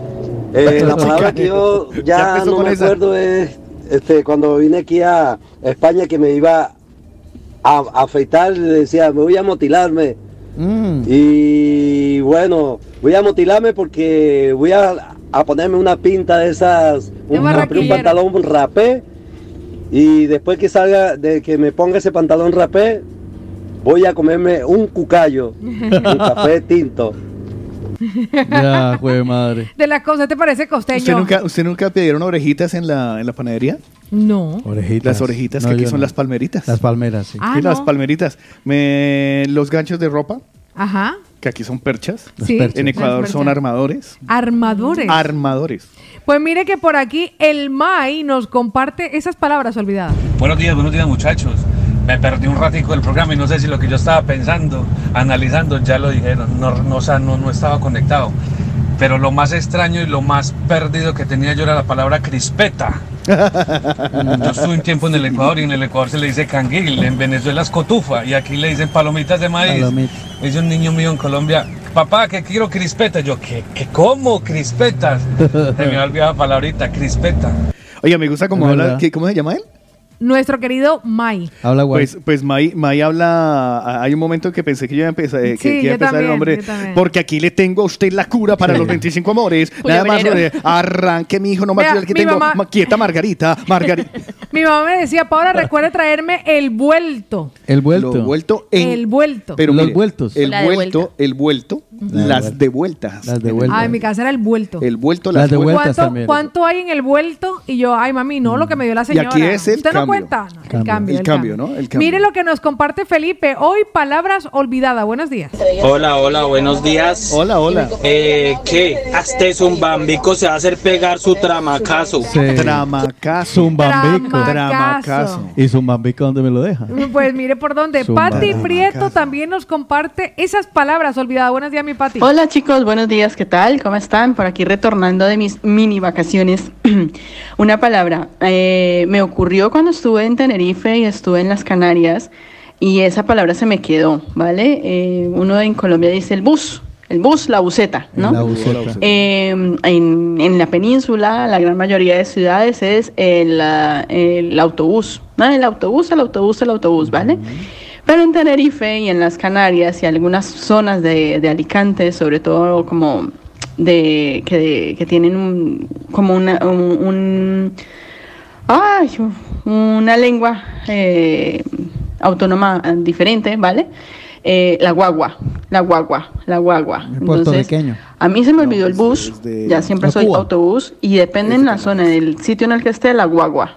Eh, la palabra que yo Ya no me esa. acuerdo es este, cuando vine aquí a España que me iba a, a afeitar, le decía, me voy a motilarme. Mm. Y bueno, voy a motilarme porque voy a, a ponerme una pinta de esas, un, un pantalón rapé. Y después que salga, de que me ponga ese pantalón rapé, voy a comerme un cucayo, un café tinto. Ya, jue madre. De las cosas, ¿te parece costeño? ¿Usted nunca, ¿Usted nunca pidieron orejitas en la, en la panadería? No. Orejitas. Las orejitas, No, que aquí son no. las palmeritas. Las palmeras, sí. Ah, Sí, las palmeritas. Me, los ganchos de ropa, Ajá. que aquí son perchas. Sí. perchas. En Ecuador son armadores. Armadores. Armadores. pues mire que por aquí el Mai nos comparte esas palabras olvidadas. Buenos días, buenos días muchachos. Me perdí un ratico del programa y no sé si lo que yo estaba pensando, analizando, ya lo dijeron, no, no, o sea, no, no estaba conectado. Pero lo más extraño y lo más perdido que tenía yo era la palabra crispeta. Yo estuve un tiempo en el Ecuador y en el Ecuador se le dice canguil, en Venezuela es cotufa y aquí le dicen palomitas de maíz. Palomitas. Me dice un niño mío en Colombia, papá, que quiero crispetas. Yo, ¿qué, qué cómo? Crispetas. Se me ha olvidado la palabrita, crispeta. Oye, me gusta cómo habla. verdad. ¿qué- ¿Cómo se llama él? Nuestro querido Mai. Habla guay. Pues, pues May, May habla. Hay un momento que pensé que yo iba a empezar, eh, que, Sí, que iba a empezar el nombre. Porque aquí le tengo a usted la cura para los 25 amores. Nada más eh, arranque, mi hijo, no más el que tengo. mamá- Quieta, Margarita. Margarita. Mi mamá me decía, Paola, recuerde traerme el vuelto. El vuelto. Lo vuelto en. El vuelto. Pero Los mire, vueltos. El La vuelto, el vuelto, La las devueltas. Las devueltas. Ah, en mi casa era el vuelto. El vuelto, Las las devueltas ¿Cuánto, también. cuánto hay en el vuelto? Y yo, ay, mami, no, lo que me dio la Y señora. aquí es el ¿Usted no. Cuenta? No, el cambio. El cambio, ¿no? El cambio. Mire lo que nos comparte Felipe. Hoy, palabras olvidadas. Buenos días. Hola, hola, buenos días. Hola, hola. Eh, ¿Qué? Hasta es un bambico se va a hacer pegar su tramacazo. Tramacazo. Zumbambico. Tramacazo. ¿Y Zumbambico dónde me lo deja? Pues mire por dónde. Pati Prieto también nos comparte esas palabras olvidadas. Buenos días, mi Pati. Hola chicos, buenos días, ¿qué tal? ¿Cómo están? Por aquí retornando de mis mini vacaciones. Una palabra, eh, me ocurrió cuando estuve en Tenerife y estuve en las Canarias y esa palabra se me quedó, ¿vale? Eh, uno en Colombia dice el bus, el bus, la buseta, ¿no? La buseta. Eh, en, en la península, la gran mayoría de ciudades es el, el autobús, ¿no? El autobús, el autobús, el autobús, ¿vale? Pero en Tenerife y en las Canarias y algunas zonas de, de Alicante, sobre todo como de que, que tienen un, como una, un, un- ay, una lengua eh, autónoma diferente, ¿vale? Eh, la guagua, la guagua, la guagua. Entonces, a mí se me olvidó el bus, ya siempre soy Cuba. autobús y depende en la zona, del sitio en el que esté, la guagua.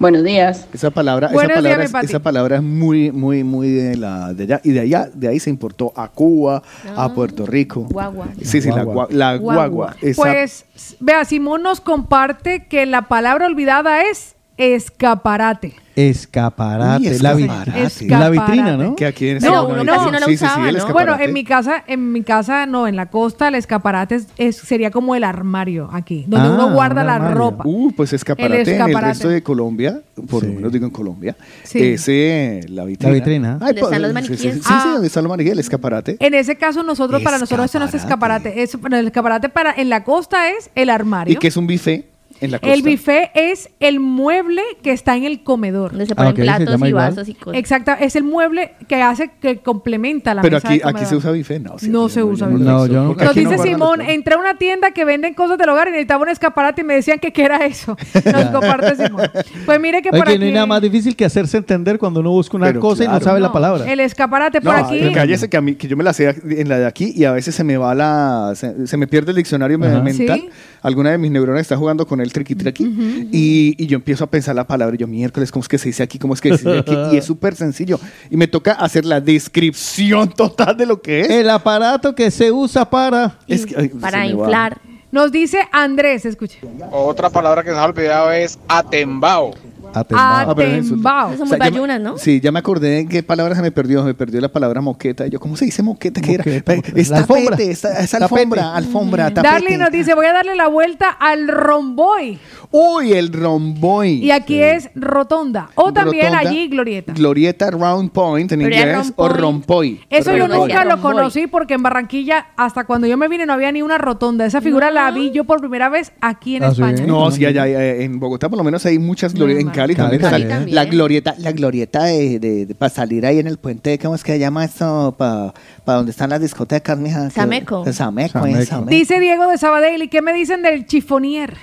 Buenos días. Esa palabra, esa Buenos palabra, es, esa palabra es muy, muy, muy de la de allá y de allá, de ahí se importó a Cuba, a Puerto Rico. Guagua. Sí, sí, la, Guagua. gua- la guagua. Esa- Pues, vea, Simón nos comparte que la palabra olvidada es escaparate. Escaparate. Uy, la, vi- escaparate. la vitrina, ¿no? Que aquí en No, no, uno casi no la sí, sí, sí, usaba, el ¿no? escaparate. Bueno, en mi casa, en mi casa no, en la costa el escaparate es, es- sería como el armario aquí, donde Ah, uno guarda un la ropa. Uh, pues escaparate, El en el escaparate. resto de Colombia, por lo menos digo en Colombia, Sí. ese, la vitrina. La vitrina. Ay, ¿Dónde están los sí, maniquíes? Sí, sí, sí, Ah. sí, donde están los maniquíes, el escaparate. En ese caso nosotros, para nosotros eso no es escaparate, es, bueno, el escaparate para en la costa es el armario. Y que es un buffet en la costa. El buffet es el mueble que está en el comedor. Donde se ponen Ah, ok, se platos llama y igual. vasos y cosas. Exacto, es el mueble que hace, que complementa la Pero mesa aquí, aquí se usa buffet, no. No se usa buffet. No, yo nunca- Nos no dice Simón, entré a una tienda que venden cosas del hogar y necesitaba un escaparate y me decían que qué era eso. Nos comparte Simón. Pues mire que por que aquí... no hay nada más difícil que hacerse entender cuando uno busca una Pero cosa y no claro. sabe la No, palabra. El escaparate No, por aquí. pero cállese que a mí, que yo me la sé en la de aquí y a veces se me va la, se, se me pierde el diccionario me- Ajá. mental. Sí. Alguna de mis neuronas está jugando con el triqui triqui y, y yo empiezo a pensar la palabra y yo miércoles, ¿cómo es que se dice aquí? ¿Cómo es que se dice aquí? Y es súper sencillo. Y me toca hacer la descripción total de lo que es. El aparato que se usa para... Es que, ay, Para inflar. Nos dice Andrés, escuche. Otra palabra que se ha olvidado es atembao. Ah, es. Atembao. Son O sea, muy ¿no? Sí, ya me acordé de qué palabra se me perdió. Se me perdió la palabra moqueta. Y yo, ¿cómo se dice moqueta? ¿Qué era? Moqueta, Es alfombra. tapete, es, es Tapete. alfombra, alfombra, tapete. Darly nos dice, voy a darle la vuelta al romboy. Uy, el romboy. Y aquí es rotonda. O también Rotonda, allí glorieta. Glorieta Round Point en inglés o rompoy. rompoy. Eso yo Rompoy. nunca lo conocí porque en Barranquilla, hasta cuando yo me vine, no había ni una rotonda. Esa figura la vi yo por primera vez aquí en Ah, España. No, sí, allá eh, en Bogotá por lo menos hay muchas glorietas. En Cali, Cali también está también. la glorieta, la glorieta de, de- de- para salir ahí en el puente, ¿cómo es que se llama esto? Para donde están las discotecas, mija. Sameco. Sameco, Sameco. eh, Sameco. Dice Diego de Sabadell, ¿y qué me dicen del chifonier?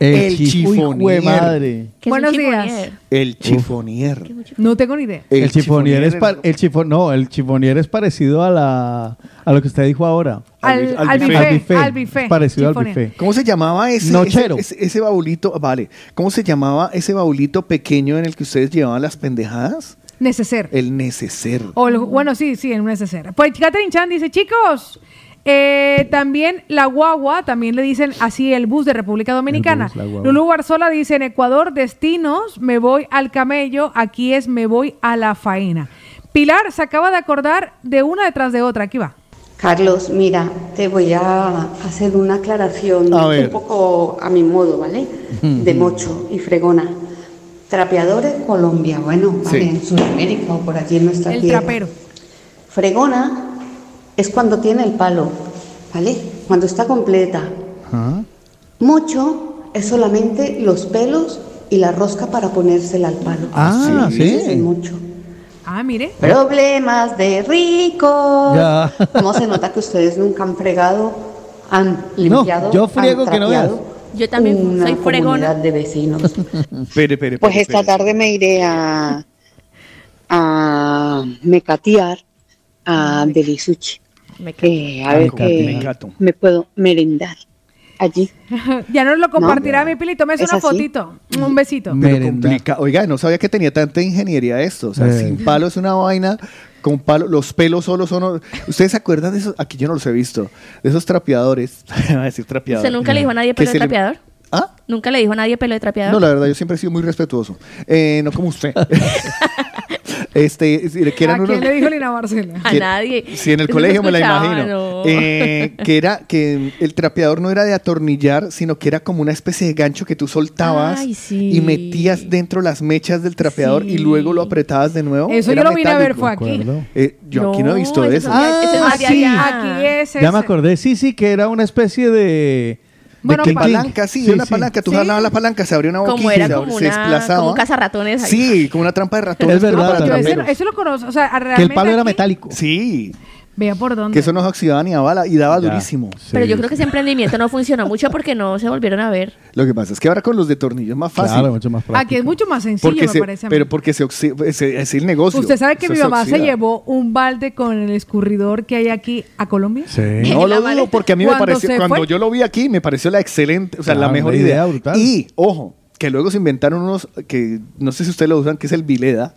El chifonier. madre. ¿Qué es un Buenos chifonier? días. El chifonier. No tengo ni idea. El, chifonier es pa- el chifon no, el chifonier es parecido a la a lo que usted dijo ahora. Al, al al buffet. buffet. Al buffet. Es parecido chifonier. al buffet. ¿Cómo se llamaba ese, Nochero. ese, ese, ese baulito? Vale. ¿Cómo se llamaba ese baulito pequeño en el que ustedes llevaban las pendejadas? Neceser. El neceser. O el- bueno, sí, sí, en un neceser. Pues Catherine Chan dice, chicos, eh, también la guagua, también le dicen así el bus de República Dominicana. bus. Lulu Barzola dice, en Ecuador, destinos, me voy al camello, aquí es me voy a la faena. Pilar se acaba de acordar de una detrás de otra, aquí va. Carlos, mira, te voy a hacer una aclaración un poco a mi modo, ¿vale? De mocho y fregona. Trapeadores Colombia, bueno, vale, Sí. en Sudamérica o por aquí en nuestra El tierra. trapero. Fregona es cuando tiene el palo, ¿vale? Cuando está completa. Mocho es solamente los pelos y la rosca para ponérsela al palo. Ah, sí. Es el mocho. Ah, mire. Problemas de ricos. Ya. ¿Cómo se nota que ustedes nunca han fregado, han limpiado, yo friego han que no veas. Yo también una soy fregona. de vecinos? Espere, espere, Pues esta tarde me iré a, a mecatear a Delisuchi. Eh, a ver mecato. me puedo merendar allí. ya nos lo compartirá mi pili. Tómese ¿Es una así? fotito. Un besito. Complica- Oiga, no sabía que tenía tanta ingeniería esto. O sea, Eh. sin palo es una vaina. Con palo, los pelos solo son. ¿Ustedes se acuerdan de esos? Aquí yo no los he visto. De esos trapeadores. Voy a decir trapeadores. ¿Usted nunca le dijo a nadie pelo de le- trapeador? ¿Ah? ¿Nunca le dijo a nadie pelo de trapeador? No, la verdad, yo siempre he sido muy respetuoso. Eh, no como usted. este, si- que eran ¿A quién unos- le dijo Lina Marcela? A que- nadie. Sí, en el Eso colegio me la imagino. no. Eh, que era que el trapeador no era de atornillar, sino que era como una especie de gancho que tú soltabas Ay, sí. y metías dentro las mechas del trapeador y luego lo apretabas de nuevo. Eso Era yo lo vine a ver, fue aquí. Eh, yo aquí no he visto eso. sí. Aquí es Ya me acordé, sí, sí, que era una especie de... Bueno, de De pa- palanca, sí, una palanca. Tú Sí. jalabas la palanca, se abría una boquilla Como y era se, como, se una, desplazaba. como un cazarratones ahí. Sí, como una trampa de ratones. Es verdad, ese, traperos. ese lo conozco. O sea, realmente Que el palo era aquí- metálico. Sí, Vea por dónde. que eso no se oxidaba ni a bala y daba Ya. durísimo. Pero yo creo que ese emprendimiento no funcionó mucho porque no se volvieron a ver. Lo que pasa es que ahora con los de tornillos es más fácil. Claro, mucho más práctico. Aquí es mucho más sencillo, porque me se- parece a mí. pero porque se oxi- ese- es el negocio. Usted sabe que Eso mi mamá se oxida. llevó un balde con el escurridor que hay aquí a Colombia. No En la lo dudo porque a mí me pareció, cuando fue- yo lo vi aquí, me pareció la excelente, o sea, la mejor idea. idea brutal. Y, ojo, que luego se inventaron unos que no sé si ustedes lo usan, que es el Vileda,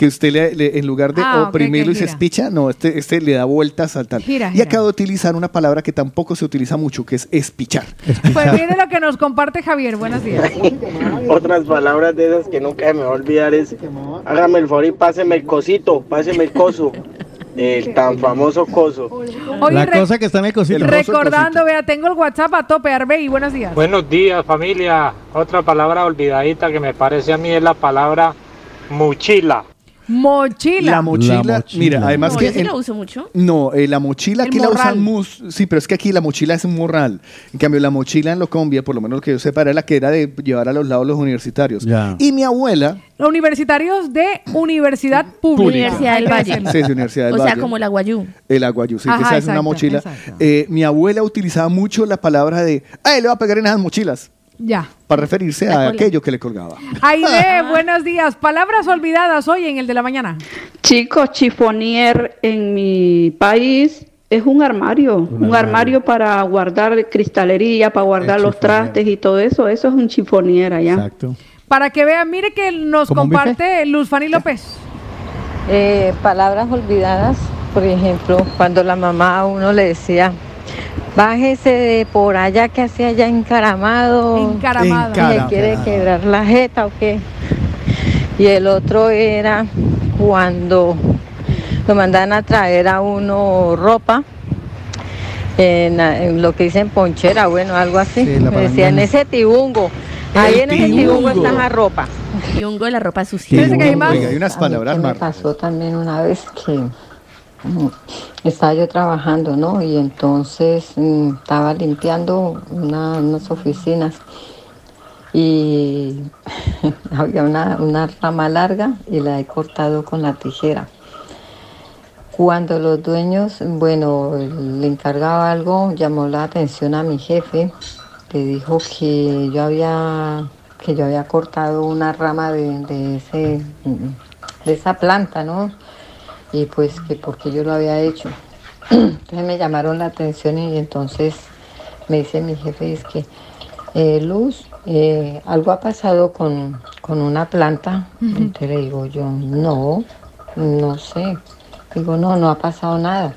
que usted le, le- en lugar de Ah, oprimirlo y se espicha, no, este, este le da vueltas al tal. Gira, y gira. acabo de utilizar una palabra que tampoco se utiliza mucho, que es espichar. Pues mire lo que nos comparte Javier. Buenos días. Otras palabras de esas que nunca me va a olvidar es hágame el favor y páseme el cosito, páseme el coso, el tan famoso coso. Oye, la cosa que está en el cosito. recordando, vea, tengo el WhatsApp a tope, Arbey. Buenos días. Buenos días familia. Otra palabra olvidadita que me parece a mí es la palabra mochila. Mochila. La mochila, mira, además No, que yo sí en- la uso mucho. No, eh, la mochila El aquí la morral. usan mus, sí, pero es que aquí la mochila es un morral. En cambio, la mochila en Locombia, por lo menos lo que yo sepa, era la que era de llevar a los lados los universitarios. Ya. Y mi abuela, Los universitarios de Universidad Pública. Universidad del Valle. sí, es Universidad del O sea, Valle. como el aguayú. El aguayú, sí, que Ajá, esa es una exacto, mochila. exacto. Eh, mi abuela utilizaba mucho la palabra de, ¡ay, le va a pegar en esas mochilas! Ya. Para referirse a aquello que le colgaba. Aide, buenos días. Palabras olvidadas hoy en el de la mañana. Chicos, chifonier en mi país es un armario, un, armario. armario. para guardar cristalería, para guardar El los chifonier. trastes y todo eso. Eso es un chifonier allá. Exacto. Para que vean, mire que nos ¿Como un comparte Luz Fanny López. Eh, palabras olvidadas, por ejemplo, cuando la mamá a uno le decía, bájese de por allá que hacia allá encaramado, Encaramado. le quiere quebrar la jeta o qué. Y el otro era cuando lo mandan a traer a uno ropa. En, en lo que dicen ponchera, bueno, algo así. Sí, Me decían, ese tibungo. Ahí en ese tibungo tibungo. está la ropa. Un de la ropa sucia. Que hay más. Oiga, hay unas palabras me pasó también una vez que estaba yo trabajando, ¿no? Y entonces mm, estaba limpiando una- unas oficinas y había una, una rama larga y la he cortado con la tijera. Cuando los dueños, bueno, le encargaba algo, llamó la atención a mi jefe, le dijo que yo había, que yo había cortado una rama de ese, de esa planta, ¿no? Y pues que porque yo lo había hecho. Entonces me llamaron la atención y entonces me dice mi jefe, es que eh, Luz, eh, algo ha pasado con, con una planta. Entonces le digo yo, no, no sé. Digo, no, no ha pasado nada.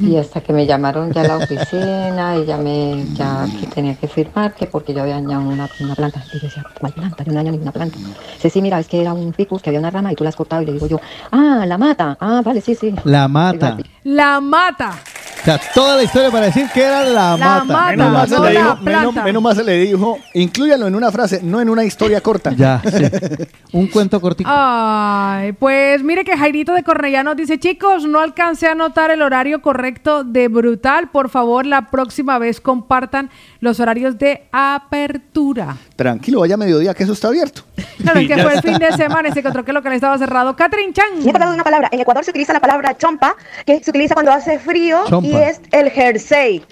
Y hasta que me llamaron ya a la oficina y ya me, ya que tenía que firmar, que porque yo había dañado una, una planta. Y yo decía, ¿cuál planta? Yo no dañado ninguna planta. Dice, sí, mira, es que era un ficus, que había una rama y tú la has cortado. Y le digo yo, ah, la mata. Ah, vale, sí, sí. La mata. La mata. O sea, toda la historia para decir que era la, La mata. mata, Menos se no le la dijo, menos, menos mal se le dijo, inclúyalo en una frase, no en una historia corta. Ya, sí. Un cuento cortito. Ay, pues mire que Jairito de Cornellá nos dice, chicos, no alcancé a anotar el horario correcto de Brutal. Por favor, la próxima vez compartan los horarios de apertura. Tranquilo, vaya a mediodía que eso está abierto. Claro, es que fue el fin de semana y se encontró que el local estaba cerrado. Catherine Chan. Me he acordado de una palabra. En Ecuador se utiliza la palabra chompa, que se utiliza cuando hace frío Chompa. Y es el jersey.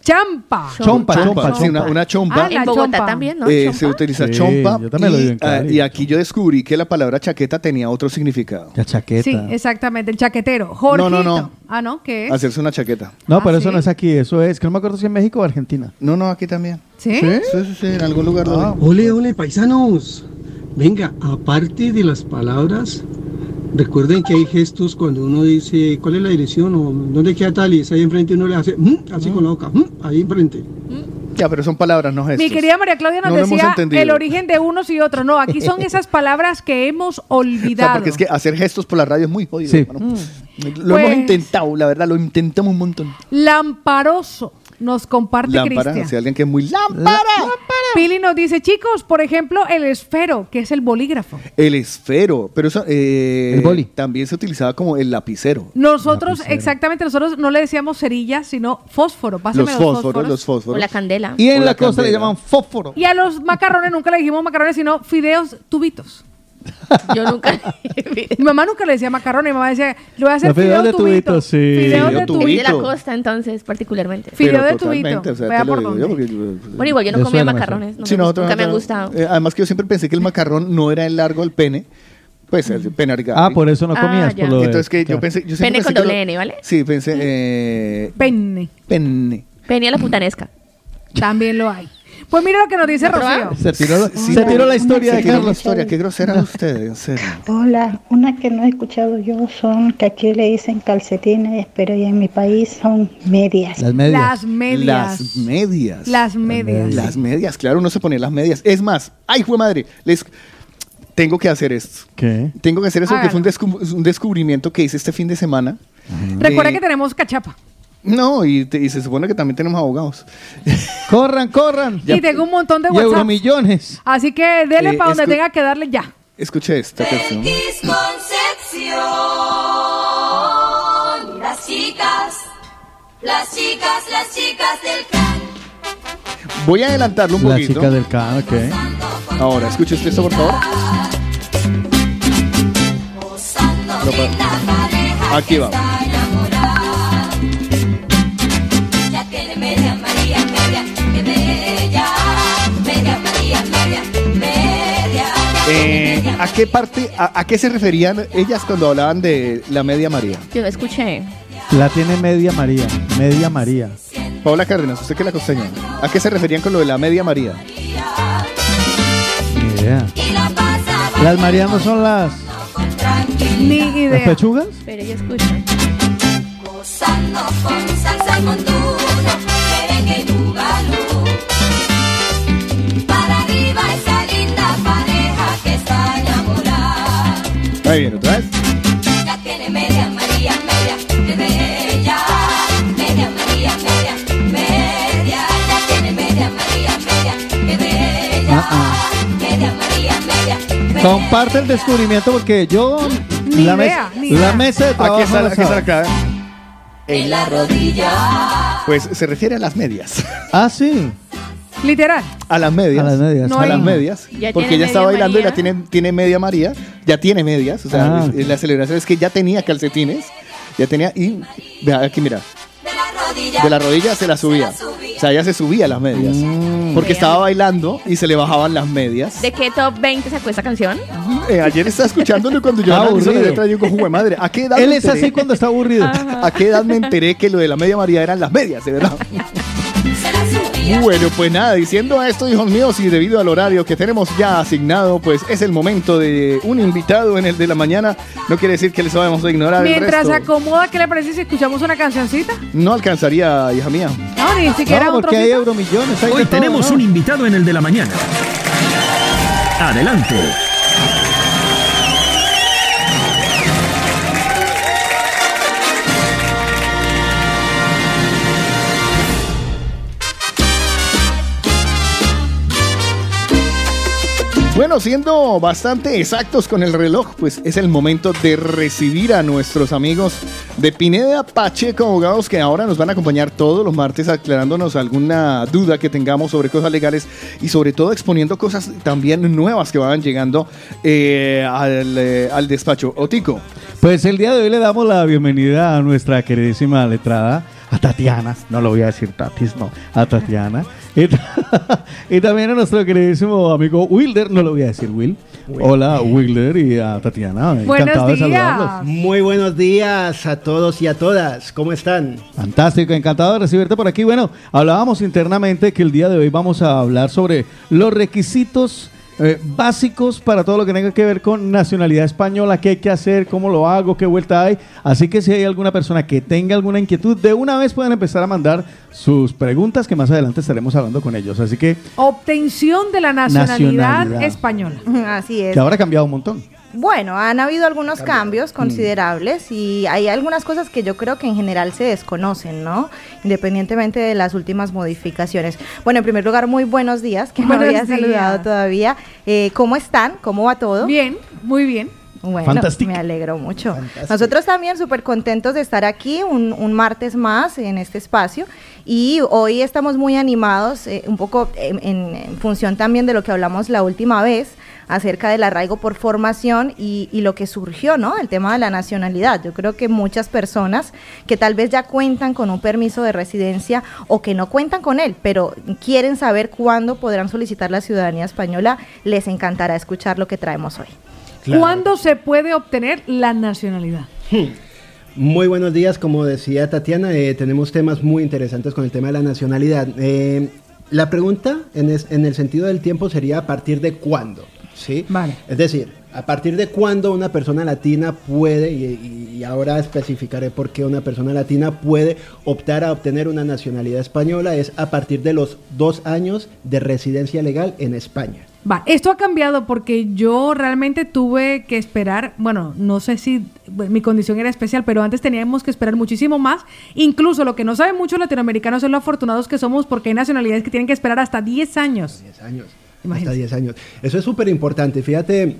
Champa. Chompa, chompa, sí, una, una chompa. Ah, En Bogotá chompa. también, ¿no? Eh, Chompa. se utiliza Sí, chompa. yo también lo y, digo en Cali. ah, y aquí yo descubrí que la palabra chaqueta tenía otro significado. La chaqueta. Sí, exactamente, el chaquetero. Jorgito. No, no, no. Ah, ¿no? ¿Qué es? Hacerse una chaqueta. No, Ah, pero ¿sí? eso no es aquí, eso es, que no me acuerdo si en México o Argentina. No, no, aquí también. ¿Sí? Sí, sí, sí, en algún lugar. Ah. Ole, ole, paisanos. Venga, aparte de las palabras, recuerden que hay gestos cuando uno dice cuál es la dirección o dónde queda tal y ahí enfrente uno le hace "Mm", así con la boca, "Mm", ahí enfrente. Ya, pero son palabras, no gestos. Mi querida María Claudia nos No decía entendido. el origen de unos y otros. No, aquí son esas palabras que hemos O sea, olvidado. porque es que hacer gestos por la radio es muy jodido. Sí. hermano. Lo Pues- hemos intentado, la verdad, lo intentamos un montón. Lamparoso nos comparte Lámpara, Cristian. si alguien que es muy lámpara. Pili nos dice, chicos, por ejemplo, el esfero, que es el bolígrafo. El esfero, pero eso eh, El boli. también se utilizaba como el lapicero. Nosotros, Lapicero. exactamente, nosotros no le decíamos cerilla, sino fósforo. Pásame Los fósforos, los fósforos. O la candela. Y en O la, la costa le candela. llaman fósforo. Y a los macarrones nunca le dijimos macarrones, sino fideos tubitos. Yo nunca. Mi mamá nunca le decía macarrones, mi mamá decía, le voy a hacer fideos de tubito. sí. Fideos Fideo de tubito. El de la costa, entonces, particularmente. Fideo Pero de tubito. o sea, Vea por yo dónde. porque- Bueno, igual yo no comía macarrones. No Sí, me nosotros- nunca me han gustado. eh, además que yo siempre pensé que el macarrón no era el largo del pene, pues el pene. Ah, por eso no Ah, comías. ya. por lo de- Entonces que yo claro. pensé, yo Pene pensé con doble N, ¿vale? Sí, pensé eh, Penne. pene. Venía la putanesca. También lo hay. Pues mira lo que nos dice ¿No Rocío. Se tiró, la- Sí, se tiró la historia Se de tiró la Carlos. historia, qué grosera usted, en serio. Hola, una que no he escuchado yo son que aquí le dicen calcetines, pero ya en mi país son medias. Las medias. Las medias. Las medias. Las medias. Las medias, claro, uno se pone las medias. Es más, ay, fue madre, les tengo que hacer esto. ¿Qué? Tengo que hacer eso porque fue un, Hágalo. descu- un descubrimiento que hice este fin de semana. Recuerda Eh, que tenemos cachapa. No, y, te- y se supone que también tenemos abogados. Corran, corran. Y tengo un montón de Y WhatsApp. euromillones. Así que dele Eh, para donde tenga que darle ya. Escuche esta canción. Concepción. Las chicas, las chicas, las chicas del clan. Voy a adelantarlo un La poquito. chica del can, ok. Ahora, escuche usted esto, por favor. Aquí va. ¿A qué parte, a, a qué se referían ellas cuando hablaban de la media María? Yo no escuché. La tiene media María. Media María. Paola Cárdenas, usted que la costeña. ¿A qué se referían con lo de la media María? Ni idea. Las Marianas son las, Ni las idea. pechugas. Pero ella escucha. Ahí viene, otra vez. Ya tiene media María, media, que bella. Media María, media, media. Ya tiene media María, media, que bella. Media María, media, media. Comparte el descubrimiento porque yo Ni la, idea, mes- ni la idea. mesa de trabajo Aquí está, no aquí está sabe. acá. En la rodilla. Pues se refiere a las medias. Ah, sí. Literal. A las medias. A las medias. No a las medias. Ya porque tiene ella está media bailando y la María. tiene, tiene media María. Ya tiene medias. O sea, Ah. es- la celebración es que ya tenía calcetines. Ya tenía. Y. Vea, aquí mira. De la rodilla se la subía. O sea, ella se subía las medias. Mm. Porque estaba bailando y se le bajaban las medias. ¿De qué top 20 sacó esta canción? Eh, ayer estaba escuchándolo y cuando yo analizo la aburrido. letra, digo, "Jue madre, ¿a qué edad Él me es enteré? así cuando está aburrido. ¿A qué edad me enteré que lo de la media María eran las medias, de verdad? Bueno, pues nada, diciendo esto, hijos míos, y debido al horario que tenemos ya asignado, pues es el momento de un invitado en el de la mañana. No quiere decir que les vamos a ignorar el Mientras se acomoda, ¿qué le parece si escuchamos una cancioncita? No alcanzaría, hija mía. No, ni siquiera No, un porque hay euromillones. Hoy todo, tenemos ¿no? un invitado en el de la mañana. Adelante. Bueno, siendo bastante exactos con el reloj, pues es el momento de recibir a nuestros amigos de Pineda Pacheco Abogados que ahora nos van a acompañar todos los martes aclarándonos alguna duda que tengamos sobre cosas legales y sobre todo exponiendo cosas también nuevas que van llegando eh, al, eh, al despacho. Otico. Pues el día de hoy le damos la bienvenida a nuestra queridísima letrada, a Tatiana, no lo voy a decir Tatis, no, a Tatiana. Y, y también a nuestro queridísimo amigo Wilder, no lo voy a decir Will. Hola Wilder y a Tatiana. Encantado de saludarlos. Muy buenos días a todos y a todas. ¿Cómo están? Fantástico, encantado de recibirte por aquí. Bueno, hablábamos internamente que el día de hoy vamos a hablar sobre los requisitos eh, básicos para todo lo que tenga que ver con nacionalidad española, qué hay que hacer, cómo lo hago, qué vuelta hay. Así que si hay alguna persona que tenga alguna inquietud, de una vez pueden empezar a mandar sus preguntas que más adelante estaremos hablando con ellos. Así que, Obtención de la nacionalidad, Nacionalidad. española. Así es. que ahora ha cambiado un montón. Bueno, han habido algunos cambios considerables y hay algunas cosas que yo creo que en general se desconocen, ¿no? Independientemente de las últimas modificaciones. Bueno, en primer lugar, muy buenos días, que no Buenos había saludado todavía. Eh, ¿Cómo están? ¿Cómo va todo? Bien, muy bien. Bueno, Fantástico. me alegro mucho. Nosotros también súper contentos de estar aquí un, un martes más en este espacio y hoy estamos muy animados, eh, un poco en función también de lo que hablamos la última vez acerca del arraigo por formación y, y lo que surgió, ¿no? El tema de la nacionalidad. Yo creo que muchas personas que tal vez ya cuentan con un permiso de residencia o que no cuentan con él, pero quieren saber cuándo podrán solicitar la ciudadanía española, les encantará escuchar lo que traemos hoy. ¿Cuándo se puede obtener la nacionalidad? Muy buenos días, como decía Tatiana, eh, tenemos temas muy interesantes con el tema de la nacionalidad. Eh, la pregunta en, es- en el sentido del tiempo sería a partir de cuándo, ¿sí? Vale. Es decir, a partir de cuándo una persona latina puede, y, y- y ahora especificaré por qué una persona latina puede optar a obtener una nacionalidad española, es a partir de los dos años de residencia legal en España. Va, esto ha cambiado porque yo realmente tuve que esperar, bueno, no sé si mi condición era especial, pero antes teníamos que esperar muchísimo más. Incluso lo que no saben muchos latinoamericanos son lo afortunados que somos porque hay nacionalidades que tienen que esperar hasta 10 años. 10 años. Hasta 10 años. Eso es súper importante. Fíjate,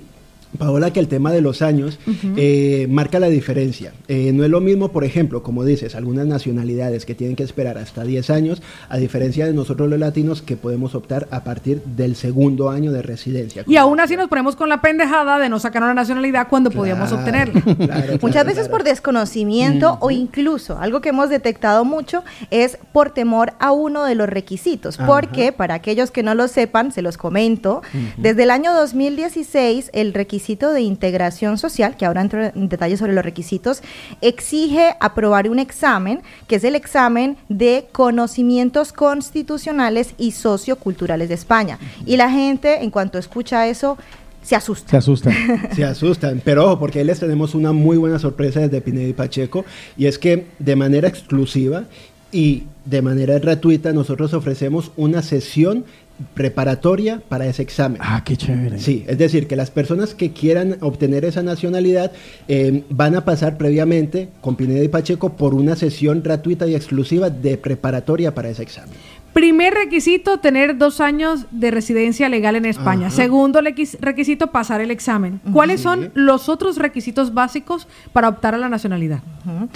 Paola, que el tema de los años eh, marca la diferencia. Eh, no es lo mismo, por ejemplo, como dices, algunas nacionalidades que tienen que esperar hasta 10 años, a diferencia de nosotros los latinos que podemos optar a partir del segundo año de residencia. Y aún así nos ponemos con la pendejada de no sacar una nacionalidad cuando podíamos obtenerla. Muchas veces por desconocimiento o incluso algo que hemos detectado mucho es por temor a uno de los requisitos. Ajá. Porque para aquellos que no lo sepan, se los comento, desde el año 2016 el requisito de integración social, que ahora entro en detalle sobre los requisitos, exige aprobar un examen, que es el examen de conocimientos constitucionales y socioculturales de España. Y la gente, en cuanto escucha eso, se asusta. Se asustan. Se asustan, pero ojo, porque ahí les tenemos una muy buena sorpresa desde Pineda y Pacheco, y es que de manera exclusiva y de manera gratuita nosotros ofrecemos una sesión preparatoria para ese examen. Ah, qué chévere. Sí, es decir, que las personas que quieran obtener esa nacionalidad eh, van a pasar previamente con Pineda y Pacheco por una sesión gratuita y exclusiva de preparatoria para ese examen. Primer requisito, tener dos años de residencia legal en España. Ajá. Segundo requisito, pasar el examen. ¿Cuáles son los otros requisitos básicos para optar a la nacionalidad? Ujú.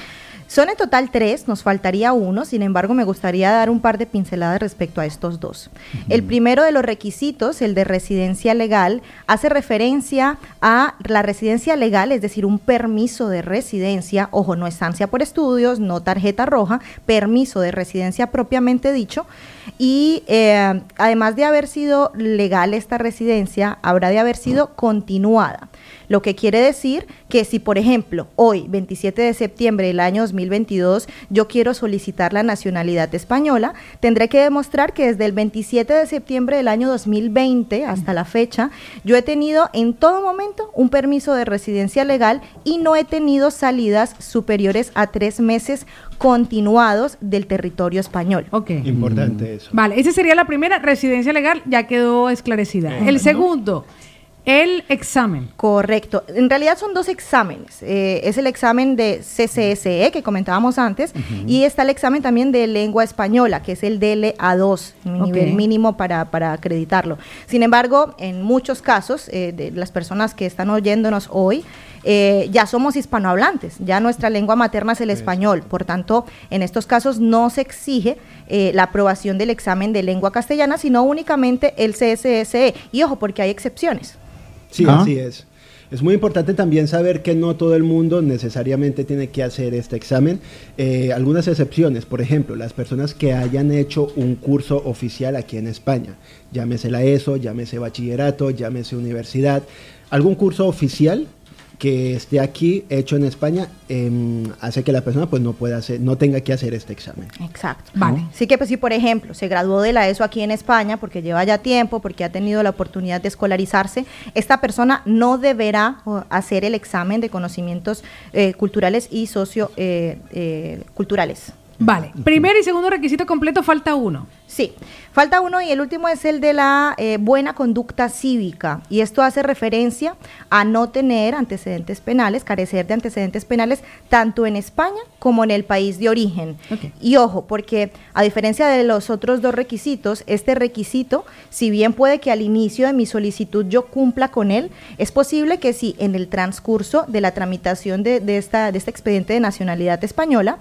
Son en total tres, nos faltaría uno, sin embargo me gustaría dar un par de pinceladas respecto a estos dos. El primero de los requisitos, el de residencia legal, hace referencia a la residencia legal, es decir, un permiso de residencia, ojo, no estancia por estudios, no tarjeta roja, permiso de residencia propiamente dicho, y eh, además de haber sido legal esta residencia, habrá de haber sido continuada. Lo que quiere decir que si, por ejemplo, hoy, 27 de septiembre del año 2022, yo quiero solicitar la nacionalidad española, tendré que demostrar que desde el 27 de septiembre del año 2020 hasta la fecha, yo he tenido en todo momento un permiso de residencia legal y no he tenido salidas superiores a tres meses continuados del territorio español. Ok. Importante eso. Vale, esa sería la primera residencia legal, ya quedó esclarecida. El segundo, El examen. Correcto. En realidad son dos exámenes. Eh, es el examen de CCSE que comentábamos antes y está el examen también de lengua española, que es el DLA2, un Ok. nivel mínimo para, para acreditarlo. Sin embargo, en muchos casos, eh, de las personas que están oyéndonos hoy, eh, ya somos hispanohablantes, ya nuestra lengua materna es el español, por tanto, en estos casos no se exige eh, la aprobación del examen de lengua castellana, sino únicamente el CSSE. Y ojo, porque hay excepciones. Sí, Ah. así es. Es muy importante también saber que no todo el mundo necesariamente tiene que hacer este examen. Eh, algunas excepciones, por ejemplo, las personas que hayan hecho un curso oficial aquí en España, llámese la ESO, llámese bachillerato, llámese universidad, algún curso oficial que esté aquí hecho en España em, hace que la persona pues no pueda hacer, no tenga que hacer este examen. Exacto. Vale. Así que, pues, si por ejemplo se graduó de la ESO aquí en España porque lleva ya tiempo, porque ha tenido la oportunidad de escolarizarse, esta persona no deberá hacer el examen de conocimientos eh, culturales y socioculturales. Vale. Primer y segundo requisito completo, falta uno. Sí, falta uno y el último es el de la eh, buena conducta cívica y esto hace referencia a no tener antecedentes penales, carecer de antecedentes penales tanto en España como en el país de origen. Y ojo, porque a diferencia de los otros dos requisitos, este requisito, si bien puede que al inicio de mi solicitud yo cumpla con él, es posible que si en el transcurso de la tramitación de, de esta, de este expediente de nacionalidad española,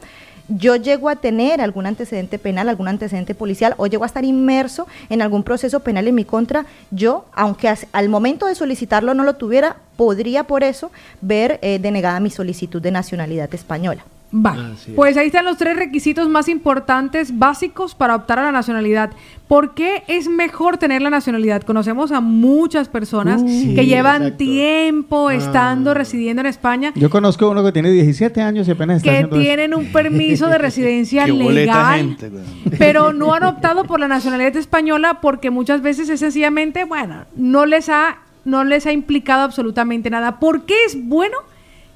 yo llego a tener algún antecedente penal, algún antecedente policial o llego a estar inmerso en algún proceso penal en mi contra, yo, aunque al momento de solicitarlo no lo tuviera, podría por eso ver eh, denegada mi solicitud de nacionalidad española. Es. Pues ahí están los tres requisitos más importantes, básicos para optar a la nacionalidad. ¿Por qué es mejor tener la nacionalidad? Conocemos a muchas personas Uh, sí, que llevan exacto. tiempo estando, residiendo en España, Yo conozco uno que tiene 17 años y apenas está que haciendo eso. tienen un permiso de residencia legal, gente, pero no han optado por la nacionalidad española porque muchas veces es sencillamente, bueno, no les ha, no les ha implicado absolutamente nada. ¿Por qué es bueno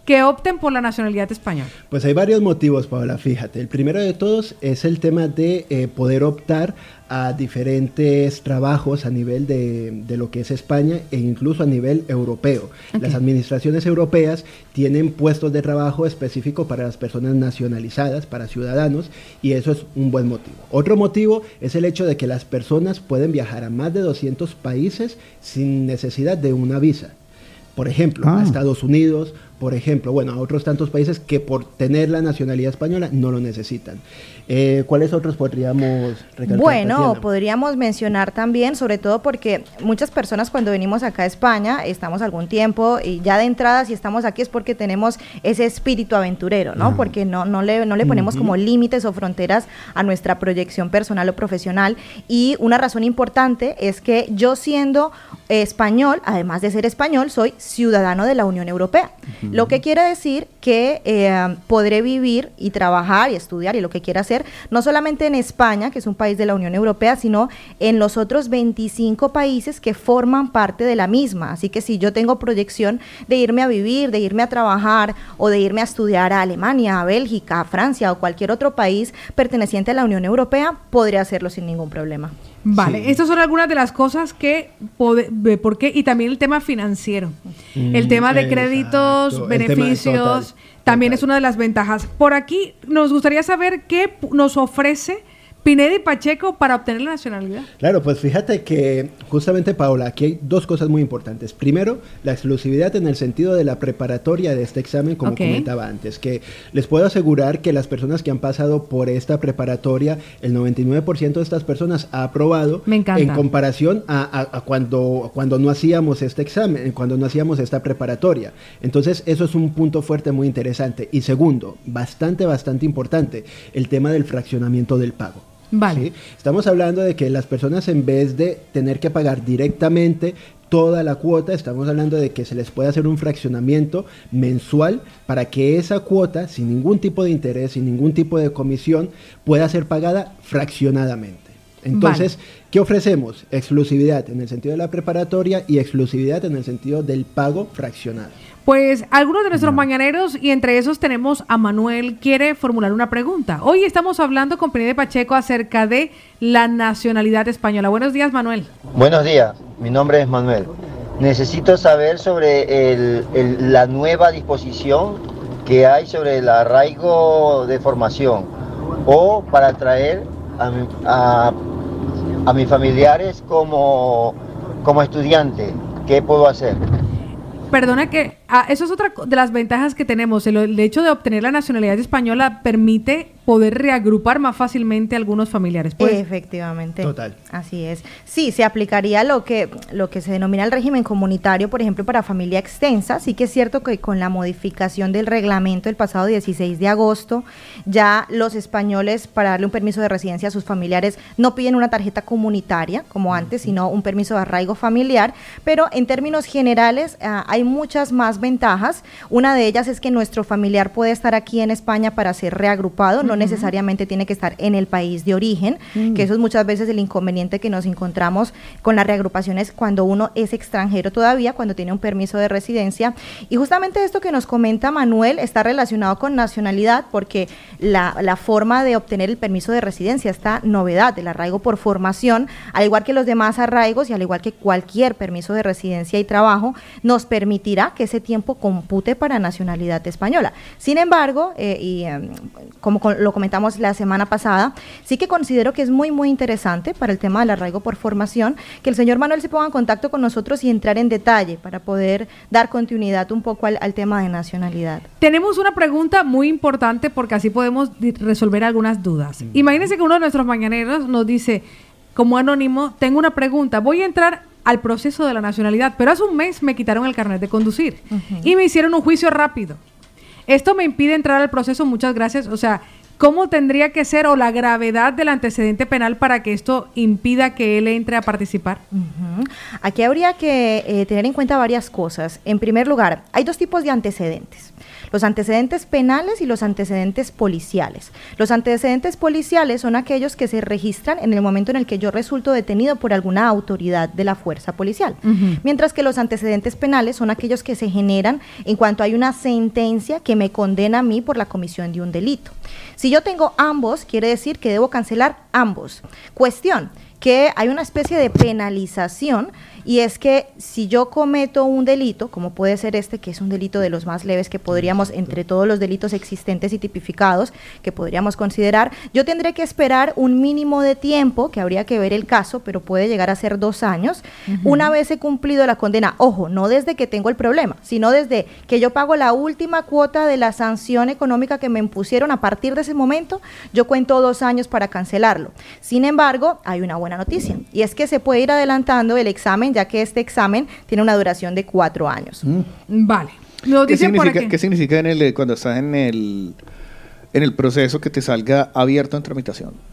que opten por la nacionalidad española? Pues hay varios motivos, Paola, fíjate. El primero de todos es el tema de eh, poder optar a diferentes trabajos a nivel de, de lo que es España e incluso a nivel europeo. Las administraciones europeas tienen puestos de trabajo específicos para las personas nacionalizadas, para ciudadanos, y eso es un buen motivo. Otro motivo es el hecho de que las personas pueden viajar a más de 200 países sin necesidad de una visa. Por ejemplo, Ah. a Estados Unidos, por ejemplo, bueno, a otros tantos países que por tener la nacionalidad española no lo necesitan. Eh, ¿Cuáles otros podríamos recalcar? Bueno, Tatiana? podríamos mencionar también, sobre todo porque muchas personas cuando venimos acá a España, estamos algún tiempo y ya de entrada si estamos aquí es porque tenemos ese espíritu aventurero, ¿no? Porque no, no, le, no le ponemos Ujú. como límites o fronteras a nuestra proyección personal o profesional. Y una razón importante es que yo siendo español, además de ser español, soy ciudadano de la Unión Europea. Lo que quiere decir que eh, podré vivir y trabajar y estudiar y lo que quiera hacer, no solamente en España, que es un país de la Unión Europea, sino en los otros 25 países que forman parte de la misma. Así que si yo tengo proyección de irme a vivir, de irme a trabajar o de irme a estudiar a Alemania, a Bélgica, a Francia o cualquier otro país perteneciente a la Unión Europea, podré hacerlo sin ningún problema. Vale, estas son algunas de las cosas que, por qué, y también el tema financiero. el Mm, tema de exacto, créditos, el tema- beneficios, también es una de las ventajas. Por aquí nos gustaría saber qué nos ofrece Pineda y Pacheco para obtener la nacionalidad. Claro, pues fíjate que justamente, Paola, aquí hay dos cosas muy importantes. Primero, la exclusividad en el sentido de la preparatoria de este examen, como comentaba antes, que les puedo asegurar que las personas que han pasado por esta preparatoria, el 99% de estas personas ha aprobado Me encanta. en comparación a, a- a cuando, cuando no hacíamos este examen, cuando no hacíamos esta preparatoria. Entonces, eso es un punto fuerte muy interesante. Y segundo, bastante, bastante importante, el tema del fraccionamiento del pago. Vale. ¿sí? Estamos hablando de que las personas en vez de tener que pagar directamente toda la cuota, estamos hablando de que se les puede hacer un fraccionamiento mensual para que esa cuota, sin ningún tipo de interés, sin ningún tipo de comisión, pueda ser pagada fraccionadamente. Entonces, ¿qué ofrecemos? Exclusividad en el sentido de la preparatoria y exclusividad en el sentido del pago fraccionado. Pues algunos de nuestros mañaneros, y entre esos tenemos a Manuel, quiere formular una pregunta. Hoy estamos hablando con Pineda Pacheco acerca de la nacionalidad española. Buenos días, Manuel. Buenos días, mi nombre es Manuel. Necesito saber sobre el- el- la nueva disposición que hay sobre el arraigo de formación o para traer a, mi- a- a mis familiares como, como estudiante. ¿Qué puedo hacer? Perdona que ah, eso es otra de las ventajas que tenemos. El, el hecho de obtener la nacionalidad española permite poder reagrupar más fácilmente a algunos familiares. Pues, Efectivamente. Total. Así es. Sí, se aplicaría lo que, lo que se denomina el régimen comunitario, por ejemplo, para familia extensa. Sí que es cierto que con la modificación del reglamento el pasado 16 de agosto, ya los españoles para darle un permiso de residencia a sus familiares no piden una tarjeta comunitaria como antes, sino un permiso de arraigo familiar. Pero en términos generales ah, hay muchas más ventajas. Una de ellas es que nuestro familiar puede estar aquí en España para ser reagrupado, no Ujú. necesariamente tiene que estar en el país de origen, Mm. que eso es muchas veces el inconveniente que nos encontramos con las reagrupaciones cuando uno es extranjero todavía, cuando tiene un permiso de residencia. Y justamente esto que nos comenta Manuel está relacionado con nacionalidad porque la, la forma de obtener el permiso de residencia, esta novedad del arraigo por formación, al igual que los demás arraigos y al igual que cualquier permiso de residencia y trabajo, nos permitirá que ese tiempo compute para nacionalidad española. Sin embargo, eh, y em, como con- lo comentamos la semana pasada, sí que considero que es muy, muy interesante para el tema del arraigo por formación que el señor Manuel se ponga en contacto con nosotros y entrar en detalle para poder dar continuidad un poco al, al tema de nacionalidad. Tenemos una pregunta muy importante porque así podemos resolver algunas dudas. Imagínense que uno de nuestros mañaneros nos dice, como anónimo, tengo una pregunta, voy a entrar al proceso de la nacionalidad, pero hace un mes me quitaron el carnet de conducir y me hicieron un juicio rápido. Esto me impide entrar al proceso, muchas gracias. O sea, ¿cómo tendría que ser o la gravedad del antecedente penal para que esto impida que él entre a participar? Aquí habría que eh, tener en cuenta varias cosas. En primer lugar, hay dos tipos de antecedentes. Los antecedentes penales y los antecedentes policiales. Los antecedentes policiales son aquellos que se registran en el momento en el que yo resulto detenido por alguna autoridad de la fuerza policial. Mientras que los antecedentes penales son aquellos que se generan en cuanto hay una sentencia que me condena a mí por la comisión de un delito. Si yo tengo ambos, quiere decir que debo cancelar ambos. Cuestión, que hay una especie de penalización y es que si yo cometo un delito, como puede ser este, que es un delito de los más leves que podríamos, entre todos los delitos existentes y tipificados, que podríamos considerar, yo tendré que esperar un mínimo de tiempo, que habría que ver el caso, pero puede llegar a ser dos años, una vez he cumplido la condena, ojo, no desde que tengo el problema, sino desde que yo pago la última cuota de la sanción económica que me impusieron, a partir de ese momento, yo cuento dos años para cancelarlo. Sin embargo, hay una buena noticia, y es que se puede ir adelantando el examen, ya que este examen tiene una duración de cuatro años. Vale. Nos ¿Qué dicen significa, qué significa en el, cuando estás en el, en el proceso que te salga abierto en tramitación?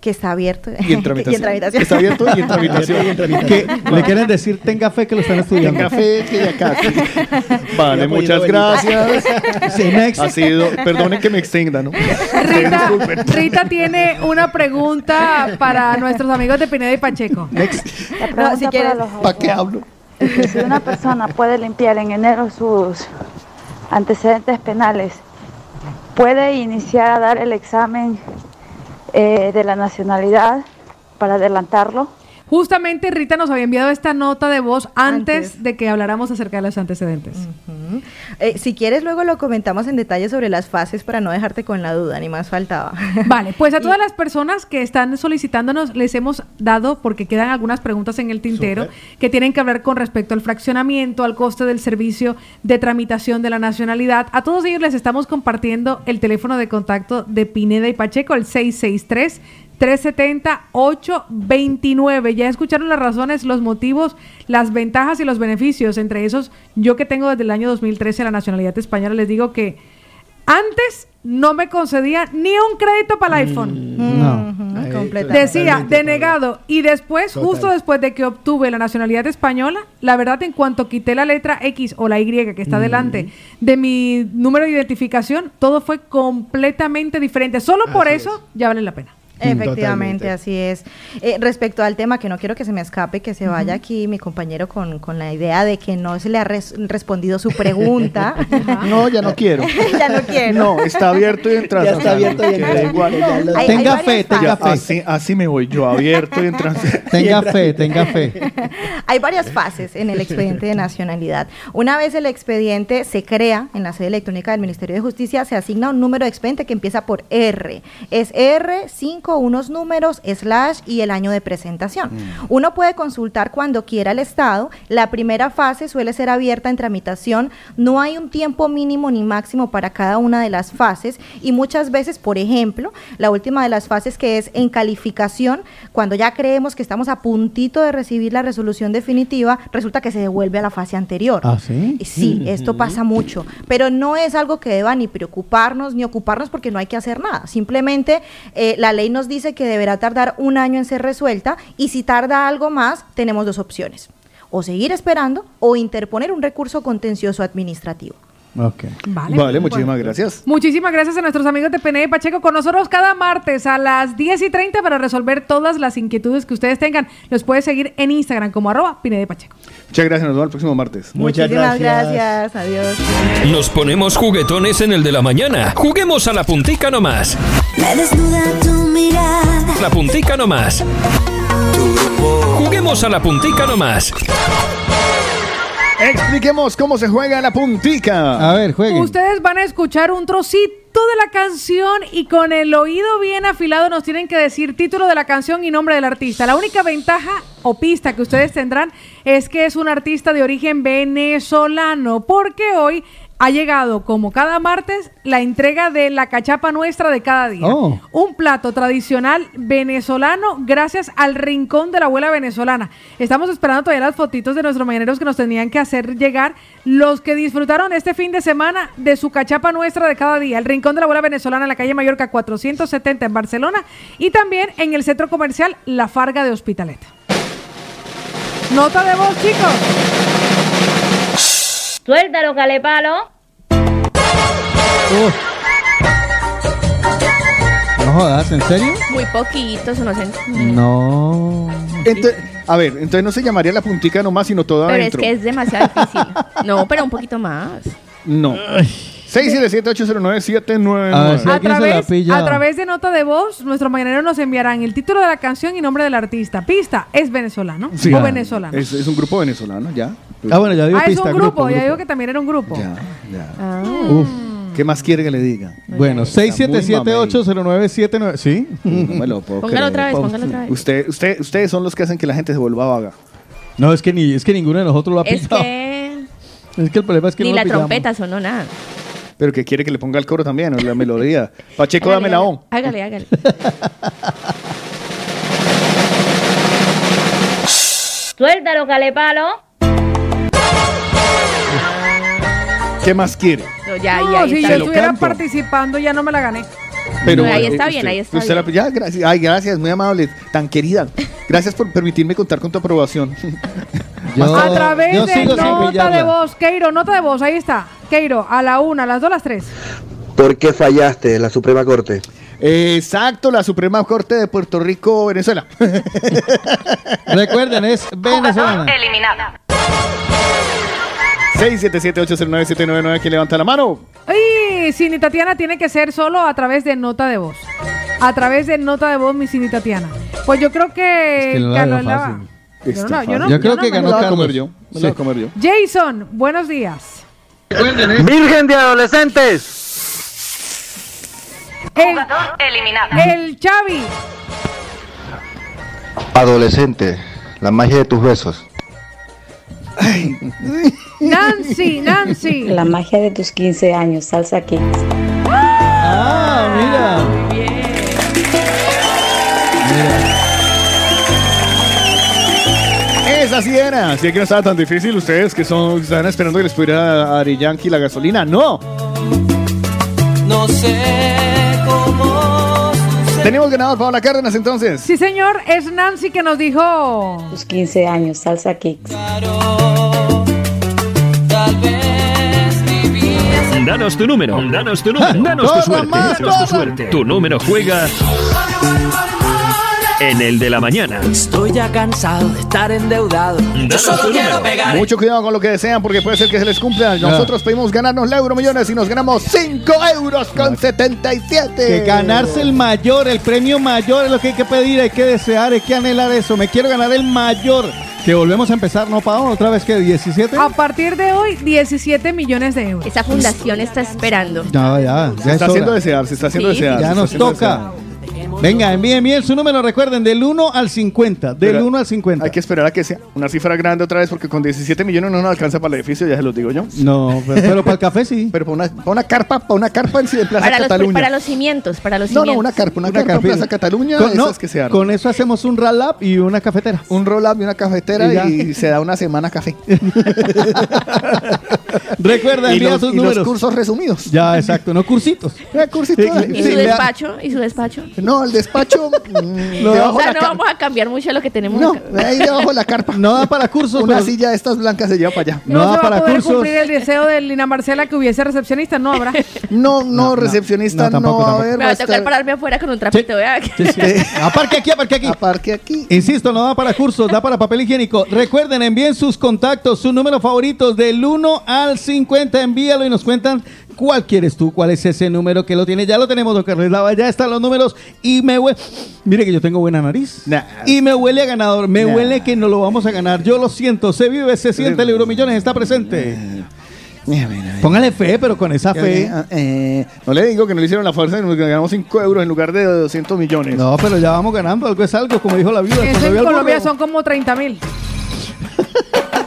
Que está abierto. Y en tramitación. tramitación. Está abierto y en tramitación. Que le quieren decir, tenga fe que lo están estudiando. Tenga fe que ya casi. Vale, Ya muchas gracias. Sí, next. Ha sido, perdonen que me extienda, ¿no? Rita, Rita tiene una pregunta para nuestros amigos de Pineda y Pacheco. La pregunta si para quieres- los ¿Para qué hablo? es que si una persona puede limpiar en enero sus antecedentes penales, puede iniciar a dar el examen eh, de la nacionalidad para adelantarlo. Justamente Rita nos había enviado esta nota de voz antes, de que habláramos acerca de los antecedentes. Eh, si quieres, luego lo comentamos en detalle sobre las fases para no dejarte con la duda, ni más faltaba. Vale, pues a todas las personas que están solicitándonos les hemos dado, porque quedan algunas preguntas en el tintero, que tienen que hablar con respecto al fraccionamiento, al coste del servicio de tramitación de la nacionalidad. A todos ellos les estamos compartiendo el teléfono de contacto de Pineda y Pacheco, el 663. 370-829. Ya escucharon las razones, los motivos, las ventajas y los beneficios. Entre esos, yo que tengo desde el año 2013 la nacionalidad española, les digo que antes no me concedía ni un crédito para el iPhone. No. Decía, denegado. Y después, Total. justo después de que obtuve la nacionalidad española, la verdad, en cuanto quité la letra X o la Y que está delante de mi número de identificación, todo fue completamente diferente. Solo por eso ya vale la pena. Efectivamente, así es. Eh, respecto al tema, que no quiero que se me escape, que se vaya aquí mi compañero con, con la idea de que no se le ha res- respondido su pregunta. No, ya no quiero. ya no quiero. No, está abierto y entras. Ya está abierto y lo- Hay- Tenga hay fe, tenga fe. Así, así me voy yo, abierto y entras. Tenga fe, tenga fe. Hay varias fases en el expediente de nacionalidad. Una vez el expediente se crea en la sede electrónica del Ministerio de Justicia, se asigna un número de expediente que empieza por R. Es R5, unos números, slash y el año de presentación. Uno puede consultar cuando quiera el Estado. La primera fase suele ser abierta en tramitación. No hay un tiempo mínimo ni máximo para cada una de las fases y muchas veces, por ejemplo, la última de las fases que es en calificación, cuando ya creemos que estamos a puntito de recibir la resolución definitiva, resulta que se devuelve a la fase anterior. ¿Ah, sí? Sí, esto pasa mucho, pero no es algo que deba ni preocuparnos ni ocuparnos porque no hay que hacer nada. Simplemente eh, la ley nos dice que deberá tardar un año en ser resuelta y si tarda algo más, tenemos dos opciones. O seguir esperando o interponer un recurso contencioso administrativo. Ok. Vale. Vale, muchísimas Bueno. gracias. Muchísimas gracias a nuestros amigos de PNE Pacheco con nosotros cada martes a las 10 y 30 para resolver todas las inquietudes que ustedes tengan. Los puede seguir en Instagram como arroba Pinede Pacheco. Muchas gracias, nos vemos el próximo martes. Muchísimas gracias. Adiós. Nos ponemos juguetones en el de la mañana. Juguemos a la puntica nomás. Me desnuda tu mirada. La puntica nomás. Juguemos a la puntica nomás. Expliquemos cómo se juega la puntica. A ver, jueguen. Ustedes van a escuchar un trocito de la canción y con el oído bien afilado nos tienen que decir título de la canción y nombre del artista. La única ventaja o pista que ustedes tendrán es que es un artista de origen venezolano, porque hoy ha llegado, como cada martes, la entrega de la cachapa nuestra de cada día. Oh. Un plato tradicional venezolano gracias al rincón de la abuela venezolana. Estamos esperando todavía las fotitos de nuestros mañaneros que nos tenían que hacer llegar los que disfrutaron este fin de semana de su cachapa nuestra de cada día. El rincón de la abuela venezolana en la calle Mallorca 470 en Barcelona y también en el centro comercial La Farga de Hospitalet. Nota de voz, chicos. Suéltalo, calepalo. No jodas, ¿en serio? Muy poquitos, no sé. No. Ento- a ver, entonces no se llamaría la puntica nomás, sino todo Pero es que es demasiado difícil. No, pero un poquito más. No. 677-809-799. A través, a través de nota de voz, nuestros mañaneros nos enviarán el título de la canción y nombre del artista. Pista, es venezolano Sí. o venezolano. Es, es un grupo venezolano, ya. Ah, bueno, ya digo ah, es un grupo, grupo, ya digo que también era un grupo. Ya, ya. Ah. Uf. ¿Qué más quiere que le diga? Bueno, 677-809-79. ¿Sí? No me lo puedo Póngalo creer. otra vez, póngalo otra vez. Usted, usted, ustedes son los que hacen que la gente se vuelva vaga. No, es que, ni, es que ninguno de nosotros lo ha Es pillado. que Es que el problema es que ni no la lo trompeta sonó nada. Pero que quiere que le ponga el coro también, o la melodía. Pacheco, dame la on. Hágale, hágale. Suéltalo, calepalo. ¿Qué más quiere? No, ya, No, ya, si yo estuviera canto. participando ya no me la gané. Pero, No, ahí eh, está usted- bien, ahí está usted la- bien. ya, gracias. Ay, gracias, muy amable, tan querida. Gracias por permitirme contar con tu aprobación. Yo- a través yo de nota pillarla. de voz, Keiro, nota de voz, ahí está. Keiro, a la una, a las dos, a las tres. ¿Por qué fallaste la Suprema Corte? Exacto, la Suprema Corte de Puerto Rico, Venezuela. Recuerden, es venezolana. Eliminada. 677-809-799, ¿quién levanta la mano? Y Cini Tatiana tiene que ser solo a través de nota de voz. A través de nota de voz, mi Cini Tatiana. Pues yo creo que. Es que no la. Yo no, no, yo no- Yo creo no que ganó Carlos. comer yo. Me la voy a comer yo. Jason, buenos días. ¡Virgen de adolescentes! El, Eliminada. el Chavi. Adolescente, la magia de tus besos. Nancy, Nancy. La magia de tus 15 años, salsa kicks. Ah, mira. Esa sí era. Así que no estaba tan difícil. Ustedes que son están esperando que les pudiera a Ari Yankee la gasolina. No. No sé cómo. Tenemos ganador Paola Cárdenas entonces. Sí, señor, es Nancy que nos dijo. Tus 15 años, salsa kicks. Tal vez vivías Danos tu número, danos tu número, danos tu suerte, danos tu suerte. Tu número juega en el de la mañana. Estoy ya cansado de estar endeudado. Yo solo quiero pegar. Mucho cuidado con lo que desean porque puede ser que se les cumpla. Nosotros pedimos ganarnos la euro millones y nos ganamos 5 euros con 77. Que ganarse el mayor, el premio mayor es lo que hay que pedir, hay que desear, hay que anhelar eso. Me quiero ganar el mayor. Que volvemos a empezar, ¿no, Pau? ¿Otra vez que 17? A partir de hoy, 17 millones de euros. Esa fundación está esperando. No, ya, ya Se es está haciendo desear, se está haciendo Sí. desear. Ya nos toca. desear. Venga, envíen bien su número, recuerden, del 1 al 50. Del Pero 1 al 50. Hay que esperar a que sea una cifra grande otra vez porque con 17 millones no nos alcanza para el edificio, ya se los digo yo. No, pero, pero para el café sí. Pero para una, para una carpa, para una carpa en, sí, en Plaza Para los, Cataluña. para los cimientos, para los No, cimientos. no, una carpa, una, Una carpa en carpina. Plaza Cataluña, Con, no, esas que se arman. con eso hacemos un roll-up y una cafetera. Un roll-up y una cafetera y, se da una semana café. Recuerda, envía los, sus y los cursos resumidos. Ya, exacto, no cursitos. Eh, cursito, Sí, ¿Y su despacho? ¿Y su despacho? No, el despacho. mm, No, debajo O sea, la no car- vamos a cambiar mucho lo que tenemos No, acá. ahí debajo de la carpa. No da para cursos, Una pero- silla de estas blancas se lleva para allá. No, No se da va para a poder cursos. cumplir el deseo de Lina Marcela que hubiese recepcionista, no habrá. No, no, recepcionista no, no, tampoco, va a tampoco. haber. Me va a tocar pararme afuera con un trapito, vea. Aparque aquí, aparque aquí. Aparque aquí. Insisto, no da para cursos, da para papel higiénico. Recuerden, envíen sus contactos, sus números favoritos del 1 al 50. Envíalo y nos cuentan cuál quieres tú, cuál es ese número que lo tiene. Ya lo tenemos, don Carlos Lava, ya están los números. Y me huele. Mire que yo tengo buena nariz. Nah. Y me huele a ganador, me Nah. huele que no lo vamos a ganar. Yo lo siento, se vive, se siente, el Euromillones está presente. Póngale fe, pero con esa fe. Eh, no le digo que no le hicieron la fuerza y nos ganamos 5 euros en lugar de 200 millones. No, pero ya vamos ganando, algo es algo, como dijo la viuda. Eso en Colombia son como 30 mil.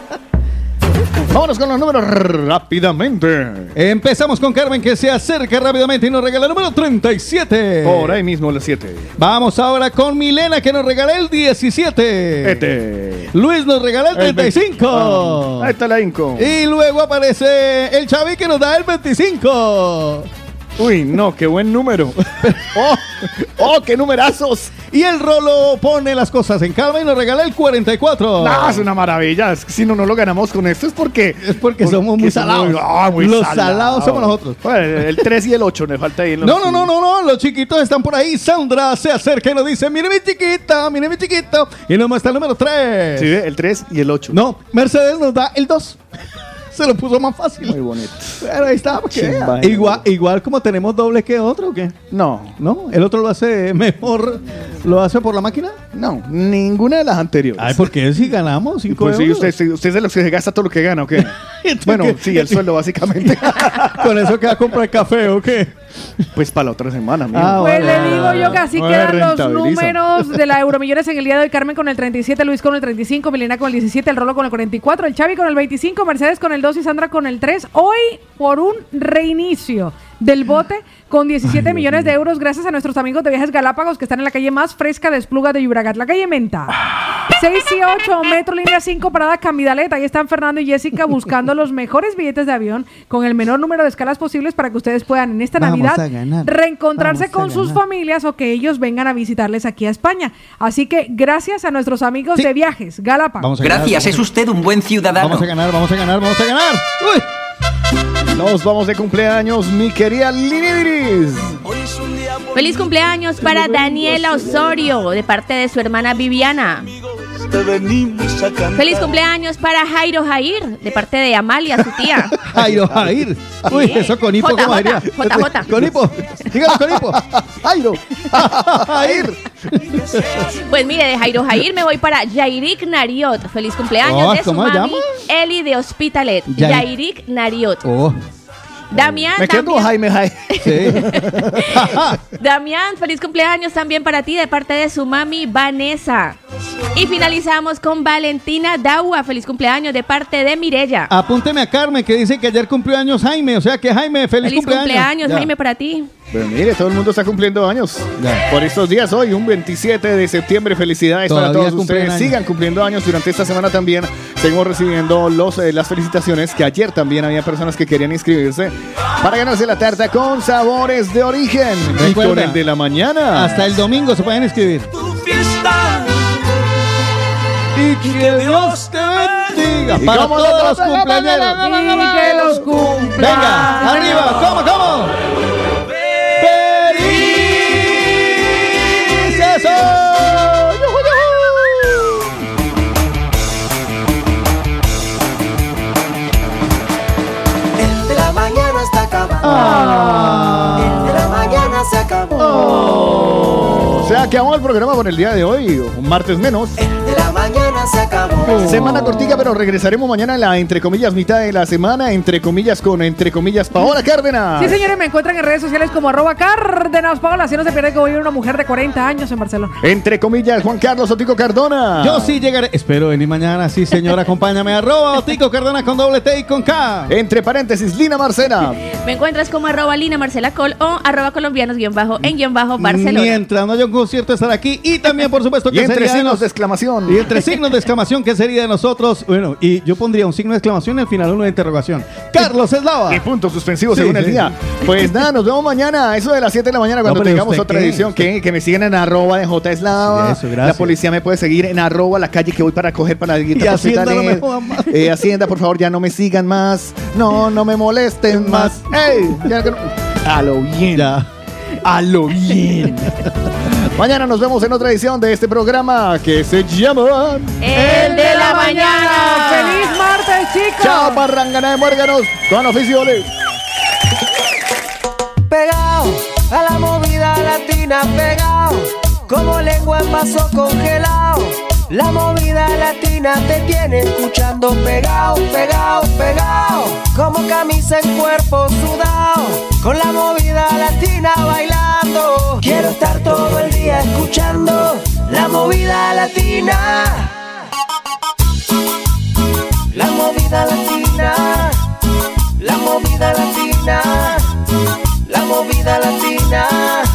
Vámonos con los números rápidamente. Empezamos con Carmen que se acerca rápidamente y nos regala el número 37. Por ahí mismo los 7. Vamos ahora con Milena que nos regala el 17. Este. Luis nos regala el El 35. Ah, ahí está la Inco. Y luego aparece el Chavi que nos da el 25. Uy, no, qué buen número. oh, oh, qué numerazos. Y el Rolo pone las cosas en calma y nos regala el 44. No, es una maravilla. Es que si no, no lo ganamos con esto es porque. Es porque somos muy salados. ah, muy Los salados somos nosotros. Bueno, el 3 y el 8 me falta ahí. en los- No, no, no, no, no, los chiquitos están por ahí. Sandra se acerca y nos dice, mire mi chiquita, mire mi chiquito. Y nos muestra el número 3. Sí, ve, el 3 y el 8. No, Mercedes nos da el 2. Se lo puso más fácil. Muy bonito. Pero ahí está, para que Chimba, vea. igual, igual como tenemos doble que otro, ¿o qué? No, ¿No? ¿El otro lo hace mejor? ¿Lo hace por la máquina? no, ninguna de las anteriores. Ay, porque si ganamos 5 Pues sí, euros. usted, sí, usted es de los que se gasta todo lo que gana, ¿o qué? bueno, sí, el sueldo básicamente. Con eso que va a comprar café, ¿o qué? Pues para la otra semana, amigo. Ah, Pues vale, le digo yo que así No quedan los números de la Euromillones en el día de hoy. Carmen con el 37, Luis con el 35, Milena con el 17, el Rolo con el 44, el Xavi con el 25, Mercedes con el 2 y Sandra con el 3. Hoy por un reinicio del bote con 17 millones de euros gracias a nuestros amigos de Viajes Galápagos que están en la calle más fresca de Espluga de Llobregat, la calle Menta. 6 y 8, Metro Línea 5, Parada Camidaleta. Ahí están Fernando y Jessica buscando los mejores billetes de avión con el menor número de escalas posibles para que ustedes puedan en esta Vamos Navidad ganar. reencontrarse Vamos con sus ganar. familias o que ellos vengan a visitarles aquí a España. Así que gracias a nuestros amigos Sí. de Viajes Galápagos. Vamos a Gracias, es ganar, usted un buen ciudadano. Vamos a ganar, vamos a ganar, vamos a ganar. Uy. Nos vamos de cumpleaños, mi querida Linidiris. Feliz cumpleaños para Daniela Osorio de parte de su hermana Viviana. Feliz cumpleaños para Jairo Jair de parte de Amalia, su tía. Jairo Jair. Uy, Sí. eso con hipo, Jota, ¿cómo Jota, sería? Jota, Jota. Con hipo. Dígalo con hipo. Jairo. Jair. Pues mire, de Jairo Jair me voy para Jairik Nariot. Feliz cumpleaños Oh, de su ¿cómo mami llama? Eli de Hospitalet. Jai- Jairik Nariot. Oh, Damián, Me quedo Jaime Jaime. sí. Damián, feliz cumpleaños también para ti de parte de su mami Vanessa. Y finalizamos con Valentina Daua, feliz cumpleaños de parte de Mirella. Apúnteme a Carmen que dice que ayer cumplió años Jaime. O sea que Jaime, feliz, feliz cumpleaños, Ya. Jaime, para ti. Pero mire, todo el mundo está cumpliendo años. Ya. Por estos días, hoy, un 27 de septiembre. Felicidades para todos ustedes. años. Sigan cumpliendo años durante esta semana también. Seguimos recibiendo los, eh, las felicitaciones que ayer también había personas que querían inscribirse para ganarse la tarta con sabores de origen. Y con Recuerda, el de la mañana. Hasta el domingo se pueden inscribir. Y que Dios te bendiga. ¿Y Para todos los cumpleaños. Y que los cumpla. Venga, arriba. ¿Cómo, cómo? Acabando. El de la mañana se acabó. Se acabó el programa por el día de hoy. Un martes menos. El de la mañana se acabó. Semana cortica, pero regresaremos mañana a la, entre comillas, mitad de la semana, entre comillas, con, entre comillas, Paola Cárdenas. Sí, señores, me encuentran en redes sociales como arroba Cárdenas Paola. Así no se pierde que voy a ver una mujer de 40 años en Barcelona. Entre comillas, Juan Carlos Otico Cardona. Yo sí llegaré. Espero venir mañana. Sí, señor, acompáñame. Arroba Otico Cardona con doble T y con K. Entre paréntesis, Lina Marcena. Me encuentras como arroba Lina Marcela Col o arroba colombianos guion bajo en guion bajo Barcelona. Mientras no haya un concierto, estar aquí. Y también, por supuesto, Y que entre signos nos- de exclamación. Y entre signos de exclamación, ¿qué sería de nosotros? Bueno, y yo pondría un signo de exclamación y al final uno de interrogación. Carlos Eslava. Y puntos suspensivos Sí, según el sí, día. Pues nada, nos vemos mañana a eso de las 7 de la mañana cuando No, tengamos ¿usted otra qué? edición. Que, que me sigan en arroba de J Eslava. Sí, eso, gracias. la policía me puede seguir en arroba la calle que voy para coger para la Y Hacienda no me. Eh, Hacienda, por favor, ya no me sigan más. No, no me molesten más. ¡Ey! Ya que no- A lo bien. A lo bien. Mañana nos vemos en otra edición de este programa que se llama El de la mañana. ¡Feliz martes, chicos! Chao, parrangana de muérganos. Con oficio Pegado a la movida latina, pegado como lengua en vaso congelado. La movida latina te tiene escuchando pegado, pegado, pegado. Como camisa en cuerpo sudado. Con la movida latina bailando. Quiero estar todo el día escuchando la movida latina. La movida latina. La movida latina. La movida latina.